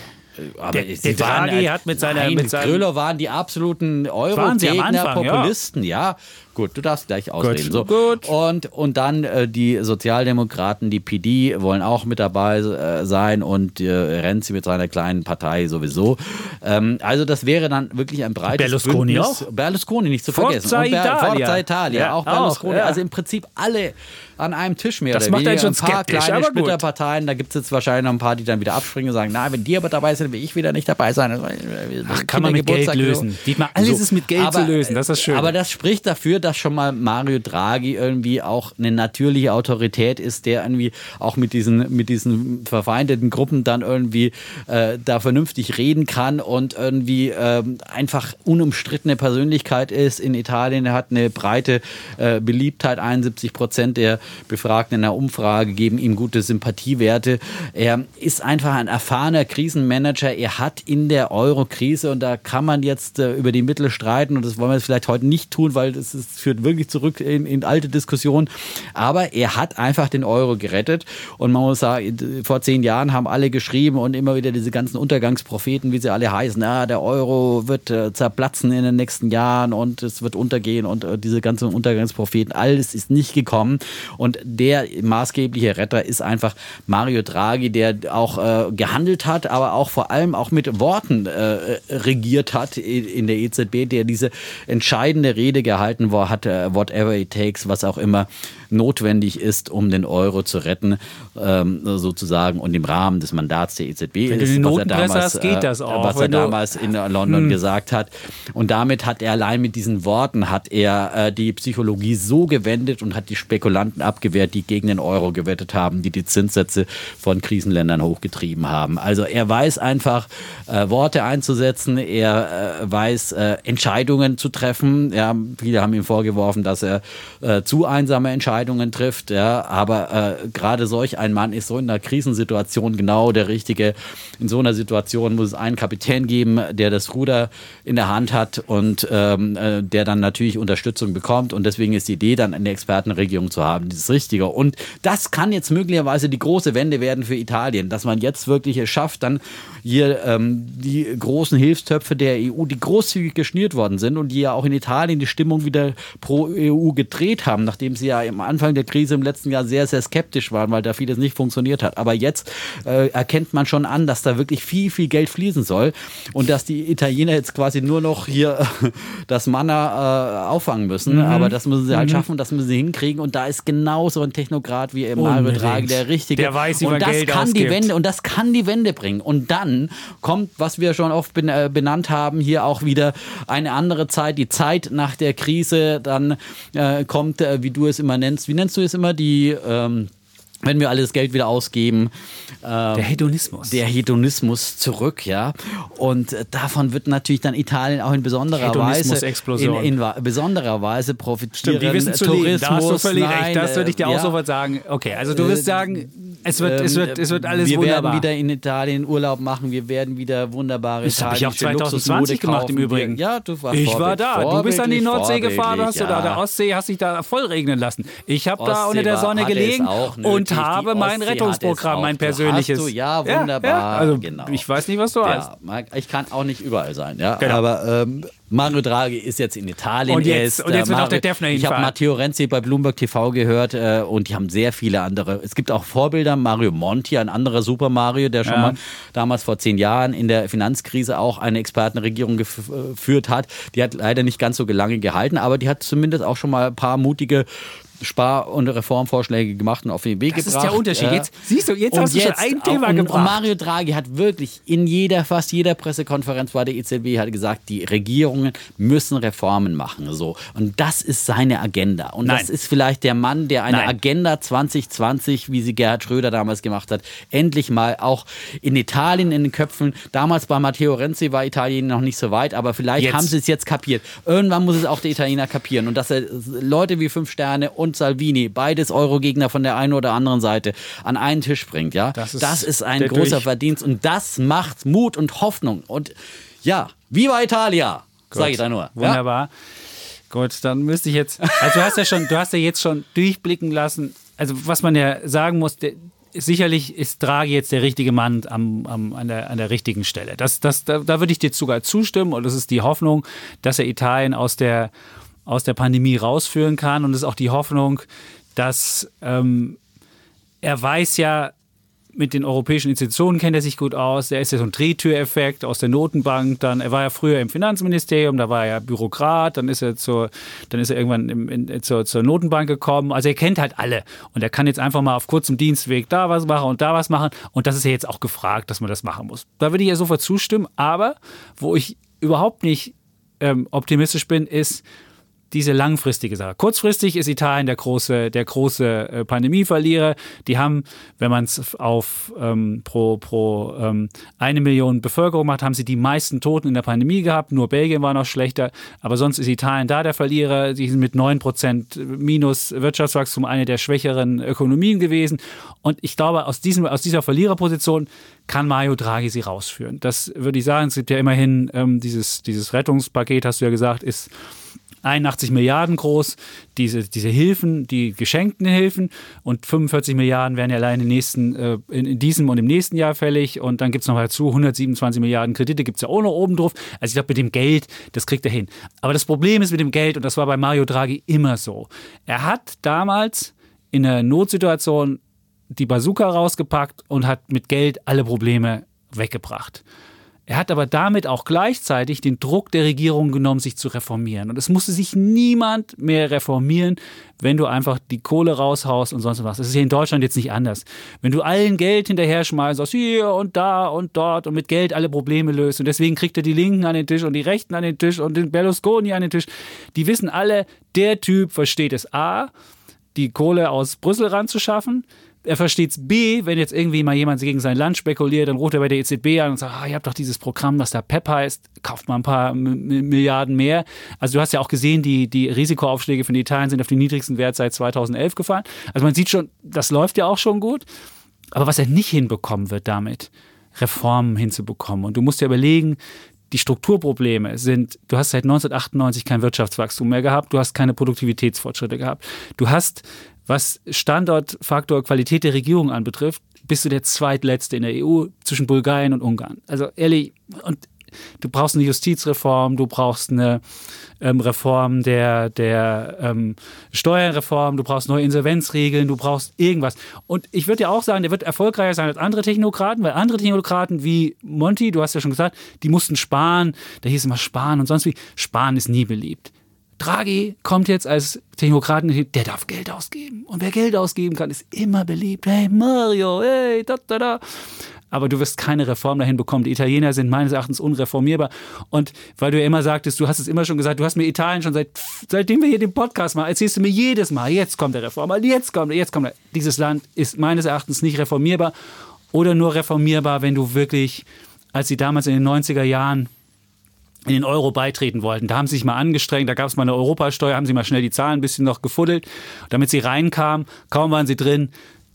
[SPEAKER 2] aber der, der Draghi hat mit seiner.
[SPEAKER 1] Nein,
[SPEAKER 2] mit seinem,
[SPEAKER 1] Gröler waren die absoluten Euro-Gegner, Populisten, ja. ja. Gut, du darfst gleich ausreden.
[SPEAKER 2] Gut. So. Gut.
[SPEAKER 1] Und, und dann äh, die Sozialdemokraten, die PD, wollen auch mit dabei äh, sein und äh, Renzi mit seiner kleinen Partei sowieso. Ähm, also das wäre dann wirklich ein breites
[SPEAKER 2] Berlusconi
[SPEAKER 1] Bündnis.
[SPEAKER 2] auch?
[SPEAKER 1] Berlusconi nicht zu
[SPEAKER 2] Forza
[SPEAKER 1] vergessen.
[SPEAKER 2] Italia.
[SPEAKER 1] Forza Italia,
[SPEAKER 2] ja,
[SPEAKER 1] auch Berlusconi.
[SPEAKER 2] Auch, ja.
[SPEAKER 1] Also im Prinzip alle an einem Tisch mehr
[SPEAKER 2] das
[SPEAKER 1] oder
[SPEAKER 2] macht
[SPEAKER 1] weniger.
[SPEAKER 2] schon
[SPEAKER 1] ein paar
[SPEAKER 2] skeptisch,
[SPEAKER 1] kleine. Splitterparteien, da gibt es jetzt wahrscheinlich noch ein paar, die dann wieder abspringen und sagen, na, wenn die aber dabei sind, will ich wieder nicht dabei sein.
[SPEAKER 2] Ach, kann man mit Geld lösen. Dietmar, alles so. ist mit Geld
[SPEAKER 1] aber,
[SPEAKER 2] zu lösen, das ist schön.
[SPEAKER 1] Aber das spricht dafür, dass schon mal Mario Draghi irgendwie auch eine natürliche Autorität ist, der irgendwie auch mit diesen, mit diesen verfeindeten Gruppen dann irgendwie äh, da vernünftig reden kann und irgendwie äh, einfach unumstrittene Persönlichkeit ist in Italien. Er hat eine breite äh, Beliebtheit, 71 Prozent der Befragten in der Umfrage geben ihm gute Sympathiewerte. Er ist einfach ein erfahrener Krisenmanager. Er hat in der Euro-Krise, und da kann man jetzt äh, über die Mittel streiten, und das wollen wir jetzt vielleicht heute nicht tun, weil führt wirklich zurück in, in alte Diskussionen. Aber er hat einfach den Euro gerettet. Und man muss sagen, vor zehn Jahren haben alle geschrieben und immer wieder diese ganzen Untergangspropheten, wie sie alle heißen, ah, der Euro wird äh, zerplatzen in den nächsten Jahren und es wird untergehen und äh, diese ganzen Untergangspropheten, alles ist nicht gekommen. Und der maßgebliche Retter ist einfach Mario Draghi, der auch äh, gehandelt hat, aber auch vor allem auch mit Worten äh, regiert hat in der EZB, der diese entscheidende Rede gehalten hat, whatever it takes, was auch immer notwendig ist, um den Euro zu retten, ähm, sozusagen und im Rahmen des Mandats der EZB
[SPEAKER 2] Wenn
[SPEAKER 1] ist, was er
[SPEAKER 2] damals,
[SPEAKER 1] hast,
[SPEAKER 2] geht das auch,
[SPEAKER 1] was er damals in London hm. gesagt hat. Und damit hat er allein mit diesen Worten hat er äh, die Psychologie so gewendet und hat die Spekulanten abgewehrt, die gegen den Euro gewettet haben, die die Zinssätze von Krisenländern hochgetrieben haben. Also er weiß einfach einfach äh, Worte einzusetzen, er äh, weiß äh, Entscheidungen zu treffen. Ja, viele haben ihm vorgeworfen, dass er äh, zu einsame Entscheidungen trifft. Ja, aber äh, gerade solch ein Mann ist so in einer Krisensituation genau der richtige. In so einer Situation muss es einen Kapitän geben, der das Ruder in der Hand hat und ähm, äh, der dann natürlich Unterstützung bekommt. Und deswegen ist die Idee, dann eine Expertenregierung zu haben, das Richtige. Und das kann jetzt möglicherweise die große Wende werden für Italien, dass man jetzt wirklich es schafft, dann hier ähm, die großen Hilfstöpfe der EU, die großzügig geschnürt worden sind und die ja auch in Italien die Stimmung wieder pro EU gedreht haben, nachdem sie ja am Anfang der Krise im letzten Jahr sehr, sehr skeptisch waren, weil da vieles nicht funktioniert hat. Aber jetzt äh, erkennt man schon an, dass da wirklich viel, viel Geld fließen soll und dass die Italiener jetzt quasi nur noch hier äh, das Manna äh, auffangen müssen. Mhm. Aber das müssen sie halt mhm. schaffen, das müssen sie hinkriegen. Und da ist genau so ein Technokrat wie Mario Draghi der richtige.
[SPEAKER 2] Der weiß, wie
[SPEAKER 1] und
[SPEAKER 2] man
[SPEAKER 1] das
[SPEAKER 2] Geld
[SPEAKER 1] kann
[SPEAKER 2] ausgibt.
[SPEAKER 1] die Wende und das kann die Wende bringen. Und dann kommt, was wir schon oft äh, benannt haben, hier auch wieder eine andere Zeit, die Zeit nach der Krise. Dann äh, kommt, äh, wie du es immer nennst, wie nennst du es immer, die ähm, wenn wir alles Geld wieder ausgeben.
[SPEAKER 2] Ähm, der Hedonismus.
[SPEAKER 1] Der Hedonismus zurück, ja. Und äh, davon wird natürlich dann Italien auch in besonderer Weise in, in, besonderer Weise profitieren.
[SPEAKER 2] Stimmt, die wissen zu Tourismus. Da hast du völlig nein, recht. Das würde ich dir auch ja. sofort sagen. Okay, also du wirst sagen, es wird, es wird, es wird alles
[SPEAKER 1] wir
[SPEAKER 2] wunderbar.
[SPEAKER 1] Wir werden wieder in Italien Urlaub machen. Wir werden wieder wunderbare
[SPEAKER 2] Das habe ich auch 2020 gemacht im Übrigen.
[SPEAKER 1] Ja, du warst
[SPEAKER 2] Ich war da. Du bist an die Nordsee gefahren, hast ja. du da der Ostsee, hast dich da voll regnen lassen. Ich habe da unter der Sonne gelegen und habe mein Rettungsprogramm, mein persönliches.
[SPEAKER 1] Du, ja, wunderbar. Ja, ja.
[SPEAKER 2] Also, genau. Ich weiß nicht, was du hast.
[SPEAKER 1] Ich kann auch nicht überall sein. Ja, genau. aber ähm, Mario Draghi ist jetzt in Italien.
[SPEAKER 2] Und jetzt, und jetzt wird auch der Defner
[SPEAKER 1] Ich habe Matteo Renzi bei Bloomberg TV gehört äh, und die haben sehr viele andere. Es gibt auch Vorbilder. Mario Monti, ein anderer Super Mario, der schon ja. mal damals vor zehn Jahren in der Finanzkrise auch eine Expertenregierung geführt hat. Die hat leider nicht ganz so lange gehalten, aber die hat zumindest auch schon mal ein paar mutige Spar- und Reformvorschläge gemacht und auf den Weg
[SPEAKER 2] das
[SPEAKER 1] gebracht.
[SPEAKER 2] Das ist der Unterschied. Jetzt, siehst du, jetzt hast du jetzt schon ein Thema und, gebracht. Und
[SPEAKER 1] Mario Draghi hat wirklich in jeder, fast jeder Pressekonferenz bei der EZB hat gesagt, die Regierungen müssen Reformen machen. So. Und das ist seine Agenda. Und Nein. das ist vielleicht der Mann, der eine Nein. Agenda 2020, wie sie Gerhard Schröder damals gemacht hat, endlich mal auch in Italien in den Köpfen. Damals bei Matteo Renzi war Italien noch nicht so weit, aber vielleicht jetzt. haben sie es jetzt kapiert. Irgendwann muss es auch der Italiener kapieren. Und dass er Leute wie Fünf Sterne und und Salvini, beides Eurogegner von der einen oder anderen Seite, an einen Tisch bringt, ja, das ist, das ist ein großer Verdienst und das macht Mut und Hoffnung. Und ja, Viva Italia, sage ich da nur.
[SPEAKER 2] Wunderbar. Ja? Gut, dann müsste ich jetzt, also du hast ja schon, du hast ja jetzt schon durchblicken lassen, also was man ja sagen muss, der, sicherlich ist Draghi jetzt der richtige Mann am, am, an, der, an der richtigen Stelle. Das, das, da, da würde ich dir sogar zustimmen und das ist die Hoffnung, dass er Italien aus der aus der Pandemie rausführen kann. Und es ist auch die Hoffnung, dass ähm, er weiß ja, mit den europäischen Institutionen kennt er sich gut aus. Der ist ja so ein Drehtüreffekt aus der Notenbank. Dann, er war ja früher im Finanzministerium, da war er ja Bürokrat. Dann ist er zur, dann ist er irgendwann im, in, zur, zur Notenbank gekommen. Also er kennt halt alle. Und er kann jetzt einfach mal auf kurzem Dienstweg da was machen und da was machen. Und das ist ja jetzt auch gefragt, dass man das machen muss. Da würde ich ja sofort zustimmen. Aber wo ich überhaupt nicht ähm, optimistisch bin, ist, diese langfristige Sache. Kurzfristig ist Italien der große, der große äh, Pandemieverlierer. Die haben, wenn man es auf ähm, pro, pro ähm, eine Million Bevölkerung macht, haben sie die meisten Toten in der Pandemie gehabt. Nur Belgien war noch schlechter. Aber sonst ist Italien da der Verlierer. Sie sind mit 9% minus Wirtschaftswachstum eine der schwächeren Ökonomien gewesen. Und ich glaube, aus, diesem, aus dieser Verliererposition kann Mario Draghi sie rausführen. Das würde ich sagen. Es gibt ja immerhin ähm, dieses, dieses Rettungspaket, hast du ja gesagt, ist 81 Milliarden groß, diese, diese Hilfen, die geschenkten Hilfen und 45 Milliarden werden ja allein in, nächsten, äh, in, in, diesem und im nächsten Jahr fällig und dann gibt es noch dazu 127 Milliarden Kredite, gibt es ja auch noch oben drauf. Also ich glaube, mit dem Geld, das kriegt er hin. Aber das Problem ist mit dem Geld, und das war bei Mario Draghi immer so, er hat damals in einer Notsituation die Bazooka rausgepackt und hat mit Geld alle Probleme weggebracht. Er hat aber damit auch gleichzeitig den Druck der Regierung genommen, sich zu reformieren. Und es musste sich niemand mehr reformieren, wenn du einfach die Kohle raushaust und sonst was. Das ist hier in Deutschland jetzt nicht anders. Wenn du allen Geld hinterher schmeißt, aus hier und da und dort und mit Geld alle Probleme löst. Und deswegen kriegt er die Linken an den Tisch und die Rechten an den Tisch und den Berlusconi an den Tisch. Die wissen alle, der Typ versteht es A, die Kohle aus Brüssel ranzuschaffen er versteht es B, wenn jetzt irgendwie mal jemand gegen sein Land spekuliert, dann ruft er bei der EZB an und sagt, ah, ihr habt doch dieses Programm, das da PEP heißt, kauft mal ein paar Milliarden mehr. Also du hast ja auch gesehen, die, die Risikoaufschläge von Italien sind auf den niedrigsten Wert seit 2011 gefallen. Also man sieht schon, das läuft ja auch schon gut. Aber was er nicht hinbekommen wird damit, Reformen hinzubekommen. Und du musst dir überlegen, die Strukturprobleme sind, du hast seit 1998 kein Wirtschaftswachstum mehr gehabt, du hast keine Produktivitätsfortschritte gehabt. Du hast, was Standortfaktor Qualität der Regierung anbetrifft, bist du der zweitletzte in der EU zwischen Bulgarien und Ungarn. Also ehrlich, und du brauchst eine Justizreform, du brauchst eine ähm, Reform der, der ähm, Steuerreform, du brauchst neue Insolvenzregeln, du brauchst irgendwas. Und ich würde ja auch sagen, der wird erfolgreicher sein als andere Technokraten, weil andere Technokraten wie Monty, du hast ja schon gesagt, die mussten sparen, da hieß immer sparen und sonst wie. Sparen ist nie beliebt. Draghi kommt jetzt als Technokraten, der darf Geld ausgeben. Und wer Geld ausgeben kann, ist immer beliebt. Hey Mario, hey, da, da, da aber du wirst keine Reform dahin bekommen. Die Italiener sind meines Erachtens unreformierbar. Und weil du ja immer sagtest, du hast es immer schon gesagt, du hast mir Italien schon seit, seitdem wir hier den Podcast machen, erzählst du mir jedes Mal, jetzt kommt der Reform, jetzt kommt, jetzt kommt der. Dieses Land ist meines Erachtens nicht reformierbar oder nur reformierbar, wenn du wirklich, als sie damals in den 90er Jahren in den Euro beitreten wollten. Da haben sie sich mal angestrengt, da gab es mal eine Europasteuer, haben sie mal schnell die Zahlen ein bisschen noch gefuddelt, damit sie reinkamen. Kaum waren sie drin,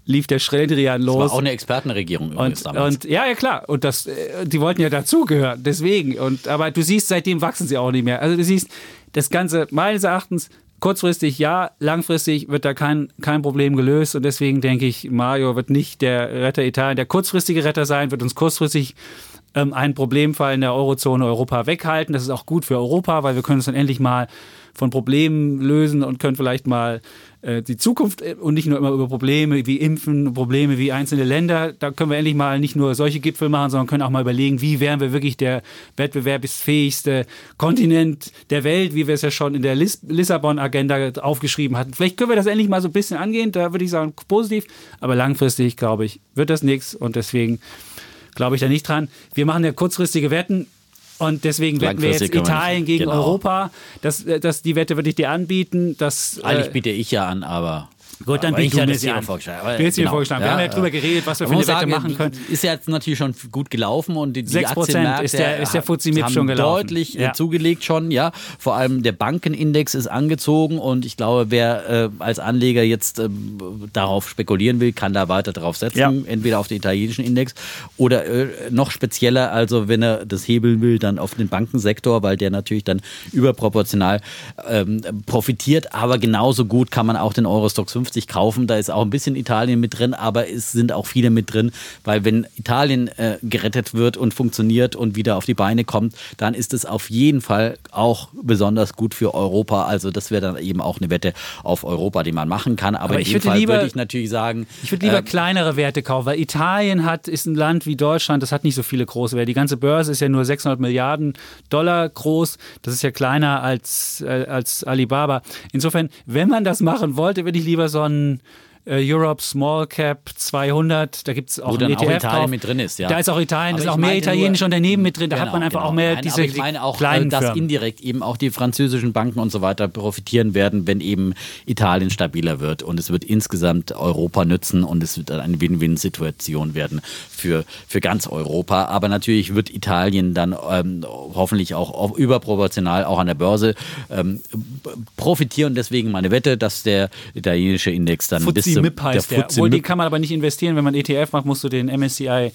[SPEAKER 2] lief der Schreldrian los. Das
[SPEAKER 1] war auch eine Expertenregierung
[SPEAKER 2] übrigens und, damals. Und, ja, ja, klar. Und das, äh, die wollten ja dazugehören. Deswegen. Und, aber du siehst, seitdem wachsen sie auch nicht mehr. Also du siehst, das Ganze meines Erachtens kurzfristig ja, langfristig wird da kein, kein Problem gelöst. Und deswegen denke ich, Mario wird nicht der Retter Italien, der kurzfristige Retter sein, wird uns kurzfristig einen Problemfall in der Eurozone Europa weghalten. Das ist auch gut für Europa, weil wir können uns dann endlich mal von Problemen lösen und können vielleicht mal äh, die Zukunft äh, und nicht nur immer über Probleme wie Impfen, Probleme wie einzelne Länder. Da können wir endlich mal nicht nur solche Gipfel machen, sondern können auch mal überlegen, wie wären wir wirklich der wettbewerbsfähigste Kontinent der Welt, wie wir es ja schon in der Lis Lissabon-Agenda aufgeschrieben hatten. Vielleicht können wir das endlich mal so ein bisschen angehen. Da würde ich sagen, positiv. Aber langfristig, glaube ich, wird das nichts und deswegen glaube ich da nicht dran. Wir machen ja kurzfristige Wetten. Und deswegen wetten wir jetzt Italien gegen genau. Europa. Das, das, die Wette würde ich dir anbieten. Das,
[SPEAKER 1] Eigentlich äh, biete ich ja an, aber.
[SPEAKER 2] Gut, dann bin ich ja das hier vorgeschlagen. Du hast genau. vorgeschlagen. Wir haben ja drüber geredet, was wir für eine Wette machen können.
[SPEAKER 1] Ist ja jetzt natürlich schon gut gelaufen und die, die
[SPEAKER 2] 6 Aktienmärkte ist der, ist der FTSE MIP schon gelaufen.
[SPEAKER 1] deutlich äh, ja. zugelegt schon, ja. Vor allem der Bankenindex ist angezogen und ich glaube, wer äh, als Anleger jetzt äh, darauf spekulieren will, kann da weiter drauf setzen. Ja. Entweder auf den italienischen Index oder äh, noch spezieller, also wenn er das hebeln will, dann auf den Bankensektor, weil der natürlich dann überproportional ähm, profitiert. Aber genauso gut kann man auch den Eurostox 50 50 kaufen. Da ist auch ein bisschen Italien mit drin, aber es sind auch viele mit drin, weil wenn Italien äh, gerettet wird und funktioniert und wieder auf die Beine kommt, dann ist es auf jeden Fall auch besonders gut für Europa. Also das wäre dann eben auch eine Wette auf Europa, die man machen kann. Aber, aber in dem Fall lieber, würde ich natürlich sagen,
[SPEAKER 2] ich würde lieber äh, kleinere Werte kaufen, weil Italien hat ist ein Land wie Deutschland, das hat nicht so viele große Werte. Die ganze Börse ist ja nur 600 Milliarden Dollar groß. Das ist ja kleiner als äh, als Alibaba. Insofern, wenn man das machen wollte, würde ich lieber so on äh, Europe Small Cap 200, da gibt es auch Wo
[SPEAKER 1] dann
[SPEAKER 2] ETF
[SPEAKER 1] auch Italien drauf. mit drin ist, ja.
[SPEAKER 2] Da ist auch Italien, da ist auch mehr italienische Unternehmen mit drin, da genau, hat man einfach genau. auch mehr Nein, diese
[SPEAKER 1] ich meine auch, kleinen dass Firmen. indirekt eben auch die französischen Banken und so weiter profitieren werden, wenn eben Italien stabiler wird und es wird insgesamt Europa nützen und es wird eine Win-Win-Situation werden für, für ganz Europa. Aber natürlich wird Italien dann ähm, hoffentlich auch überproportional auch an der Börse ähm, profitieren. Deswegen meine Wette, dass der italienische Index dann
[SPEAKER 2] Fuzzi
[SPEAKER 1] bis zum,
[SPEAKER 2] MIP heißt der. der. Obwohl, den kann man aber nicht investieren. Wenn man ETF macht, musst du den MSCI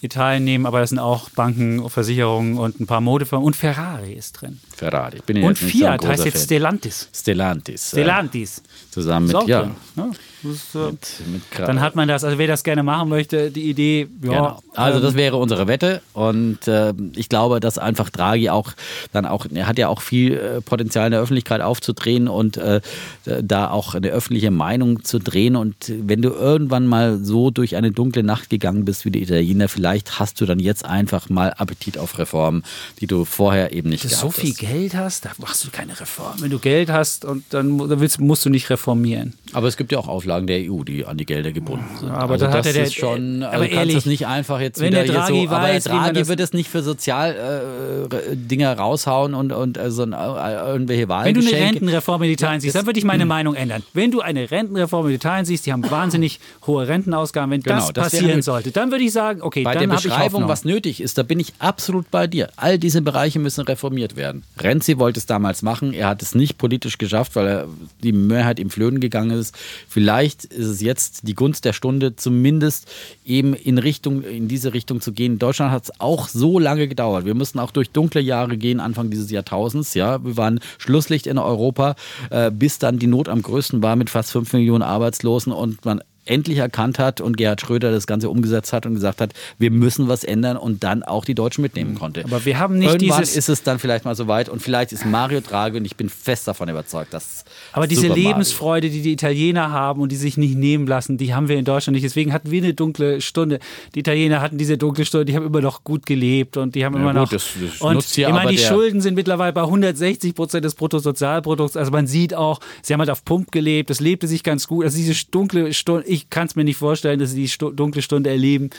[SPEAKER 2] Italien nehmen, aber das sind auch Banken, Versicherungen und ein paar Modefirmen. Und Ferrari ist drin.
[SPEAKER 1] Ferrari.
[SPEAKER 2] und Fiat heißt jetzt Stellantis.
[SPEAKER 1] Stellantis.
[SPEAKER 2] Stellantis.
[SPEAKER 1] Äh, zusammen mit, ja. Drin,
[SPEAKER 2] ne? Ist, äh, mit, mit dann hat man das, also wer das gerne machen möchte, die Idee, ja. Genau.
[SPEAKER 1] Also das ähm, wäre unsere Wette und äh, ich glaube, dass einfach Draghi auch dann auch, er hat ja auch viel äh, Potenzial in der Öffentlichkeit aufzudrehen und äh, da auch eine öffentliche Meinung zu drehen und wenn du irgendwann mal so durch eine dunkle Nacht gegangen bist wie die Italiener, vielleicht hast du dann jetzt einfach mal Appetit auf Reformen, die du vorher eben nicht
[SPEAKER 2] das
[SPEAKER 1] gehabt
[SPEAKER 2] so viel
[SPEAKER 1] hast.
[SPEAKER 2] Geld hast, da machst du keine Reform. Wenn du Geld hast und dann, dann willst, musst du nicht reformieren.
[SPEAKER 1] Aber es gibt ja auch Auflagen der EU, die an die Gelder gebunden sind.
[SPEAKER 2] Aber
[SPEAKER 1] also das
[SPEAKER 2] der-
[SPEAKER 1] ist schon,
[SPEAKER 2] aber
[SPEAKER 1] also du kannst
[SPEAKER 2] ehrlich,
[SPEAKER 1] es nicht einfach jetzt
[SPEAKER 2] wenn
[SPEAKER 1] wieder
[SPEAKER 2] der Draghi
[SPEAKER 1] so, aber
[SPEAKER 2] weiß, man
[SPEAKER 1] Draghi
[SPEAKER 2] das-
[SPEAKER 1] wird es nicht für Sozial äh, raushauen und, und äh, so ein, äh, irgendwelche
[SPEAKER 2] Wenn du eine. Rentenreform in Italien siehst, dann würde ich meine Meinung ändern. Wenn du eine Rentenreform in Italien siehst, die haben wahnsinnig hohe Rentenausgaben, wenn
[SPEAKER 1] Genau,
[SPEAKER 2] das
[SPEAKER 1] das
[SPEAKER 2] passieren sollte, dann würde ich sagen, okay,
[SPEAKER 1] Bei
[SPEAKER 2] dann
[SPEAKER 1] der
[SPEAKER 2] habe ich
[SPEAKER 1] Beschreibung, was nötig ist, da bin ich absolut bei dir. All diese Bereiche müssen reformiert werden. Renzi wollte es damals machen. Er hat es nicht politisch geschafft, weil er die Mehrheit im Flöten gegangen ist. Vielleicht ist es jetzt die Gunst der Stunde, zumindest eben in Richtung, in diese Richtung zu gehen. In Deutschland hat es auch so lange gedauert. Wir mussten auch durch dunkle Jahre gehen, Anfang dieses Jahrtausends. Ja, wir waren Schlusslicht in Europa, äh, bis dann die Not am größten war mit fast fünf Millionen Arbeitslosen und man endlich erkannt hat und Gerhard Schröder das Ganze umgesetzt hat und gesagt hat, wir müssen was ändern und dann auch die Deutschen mitnehmen konnte.
[SPEAKER 2] Aber wir haben nicht
[SPEAKER 1] Irgendwann
[SPEAKER 2] dieses-
[SPEAKER 1] ist es dann vielleicht mal soweit und vielleicht ist Mario Draghi und ich bin fest davon überzeugt, dass
[SPEAKER 2] Aber diese. Lebensfreude, die die Italiener haben und die sich nicht nehmen lassen, die haben wir in Deutschland nicht. Deswegen hatten wir eine dunkle Stunde. Die Italiener hatten diese dunkle Stunde, die haben immer noch gut gelebt und die haben immer
[SPEAKER 1] gut,
[SPEAKER 2] noch.
[SPEAKER 1] das- das
[SPEAKER 2] und
[SPEAKER 1] nutzt
[SPEAKER 2] ich meine, die Schulden sind mittlerweile bei 160 Prozent des Bruttosozialprodukts. Also man sieht auch, sie haben halt auf Pump gelebt, es lebte sich ganz gut. Also diese dunkle Stunde, ich kann es mir nicht vorstellen, dass sie die Stu dunkle Stunde erleben.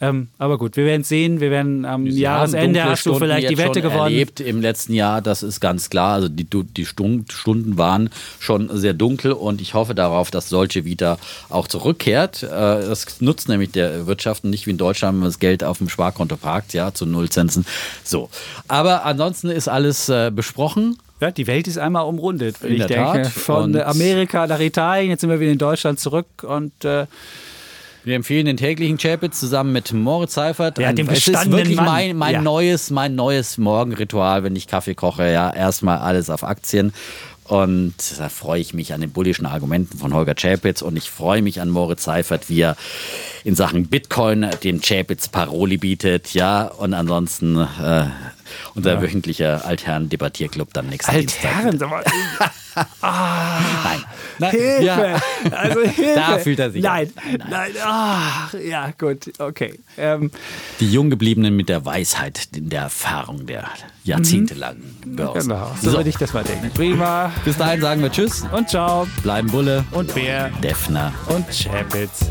[SPEAKER 2] Ähm, aber gut, wir werden es sehen. Wir werden am
[SPEAKER 1] Sie
[SPEAKER 2] Jahresende hast du vielleicht die Wette gewonnen.
[SPEAKER 1] erlebt im letzten Jahr, das ist ganz klar. Also die, die Stund- Stunden waren schon sehr dunkel und ich hoffe darauf, dass solche wieder auch zurückkehrt. Äh, Das nutzt nämlich der Wirtschaft und nicht wie in Deutschland, wenn man das Geld auf dem Sparkonto parkt, ja, zu Nullzinsen. So. Aber ansonsten ist alles äh, besprochen.
[SPEAKER 2] Ja, die Welt ist einmal umrundet.
[SPEAKER 1] In
[SPEAKER 2] ich
[SPEAKER 1] der
[SPEAKER 2] denke,
[SPEAKER 1] Tat.
[SPEAKER 2] von
[SPEAKER 1] Und-
[SPEAKER 2] Amerika nach Italien, jetzt sind wir wieder in Deutschland zurück und äh,
[SPEAKER 1] Wir empfehlen den täglichen Chapitz zusammen mit Moritz Seifert.
[SPEAKER 2] Ja, dem
[SPEAKER 1] es ist wirklich
[SPEAKER 2] Mann.
[SPEAKER 1] mein, mein
[SPEAKER 2] Ja.
[SPEAKER 1] neues, mein neues Morgenritual, wenn ich Kaffee koche. Ja, erstmal alles auf Aktien. Und da freue ich mich an den bullischen Argumenten von Holger Chapitz und ich freue mich an Moritz Seifert, wie er in Sachen Bitcoin den Chapitz Paroli bietet. Ja, und ansonsten äh, unser wöchentlicher Altherren-Debattierclub dann nächsten Dienstag.
[SPEAKER 2] Altherren. mal,
[SPEAKER 1] Nein. Nein.
[SPEAKER 2] Hilfe!
[SPEAKER 1] Ja.
[SPEAKER 2] Also Hilfe!
[SPEAKER 1] Da fühlt er sich
[SPEAKER 2] Nein,
[SPEAKER 1] an.
[SPEAKER 2] nein, nein. Ah, ja, gut, okay. Ähm,
[SPEAKER 1] Die Junggebliebenen mit der Weisheit, der Erfahrung der jahrzehntelangen Börse.
[SPEAKER 2] genau, so,
[SPEAKER 1] So,
[SPEAKER 2] würde ich das mal denken. Prima.
[SPEAKER 1] bis dahin sagen wir Tschüss,
[SPEAKER 2] Und ciao.
[SPEAKER 1] bleiben Bulle
[SPEAKER 2] Und Bär.
[SPEAKER 1] Defner.
[SPEAKER 2] Und Chapitz.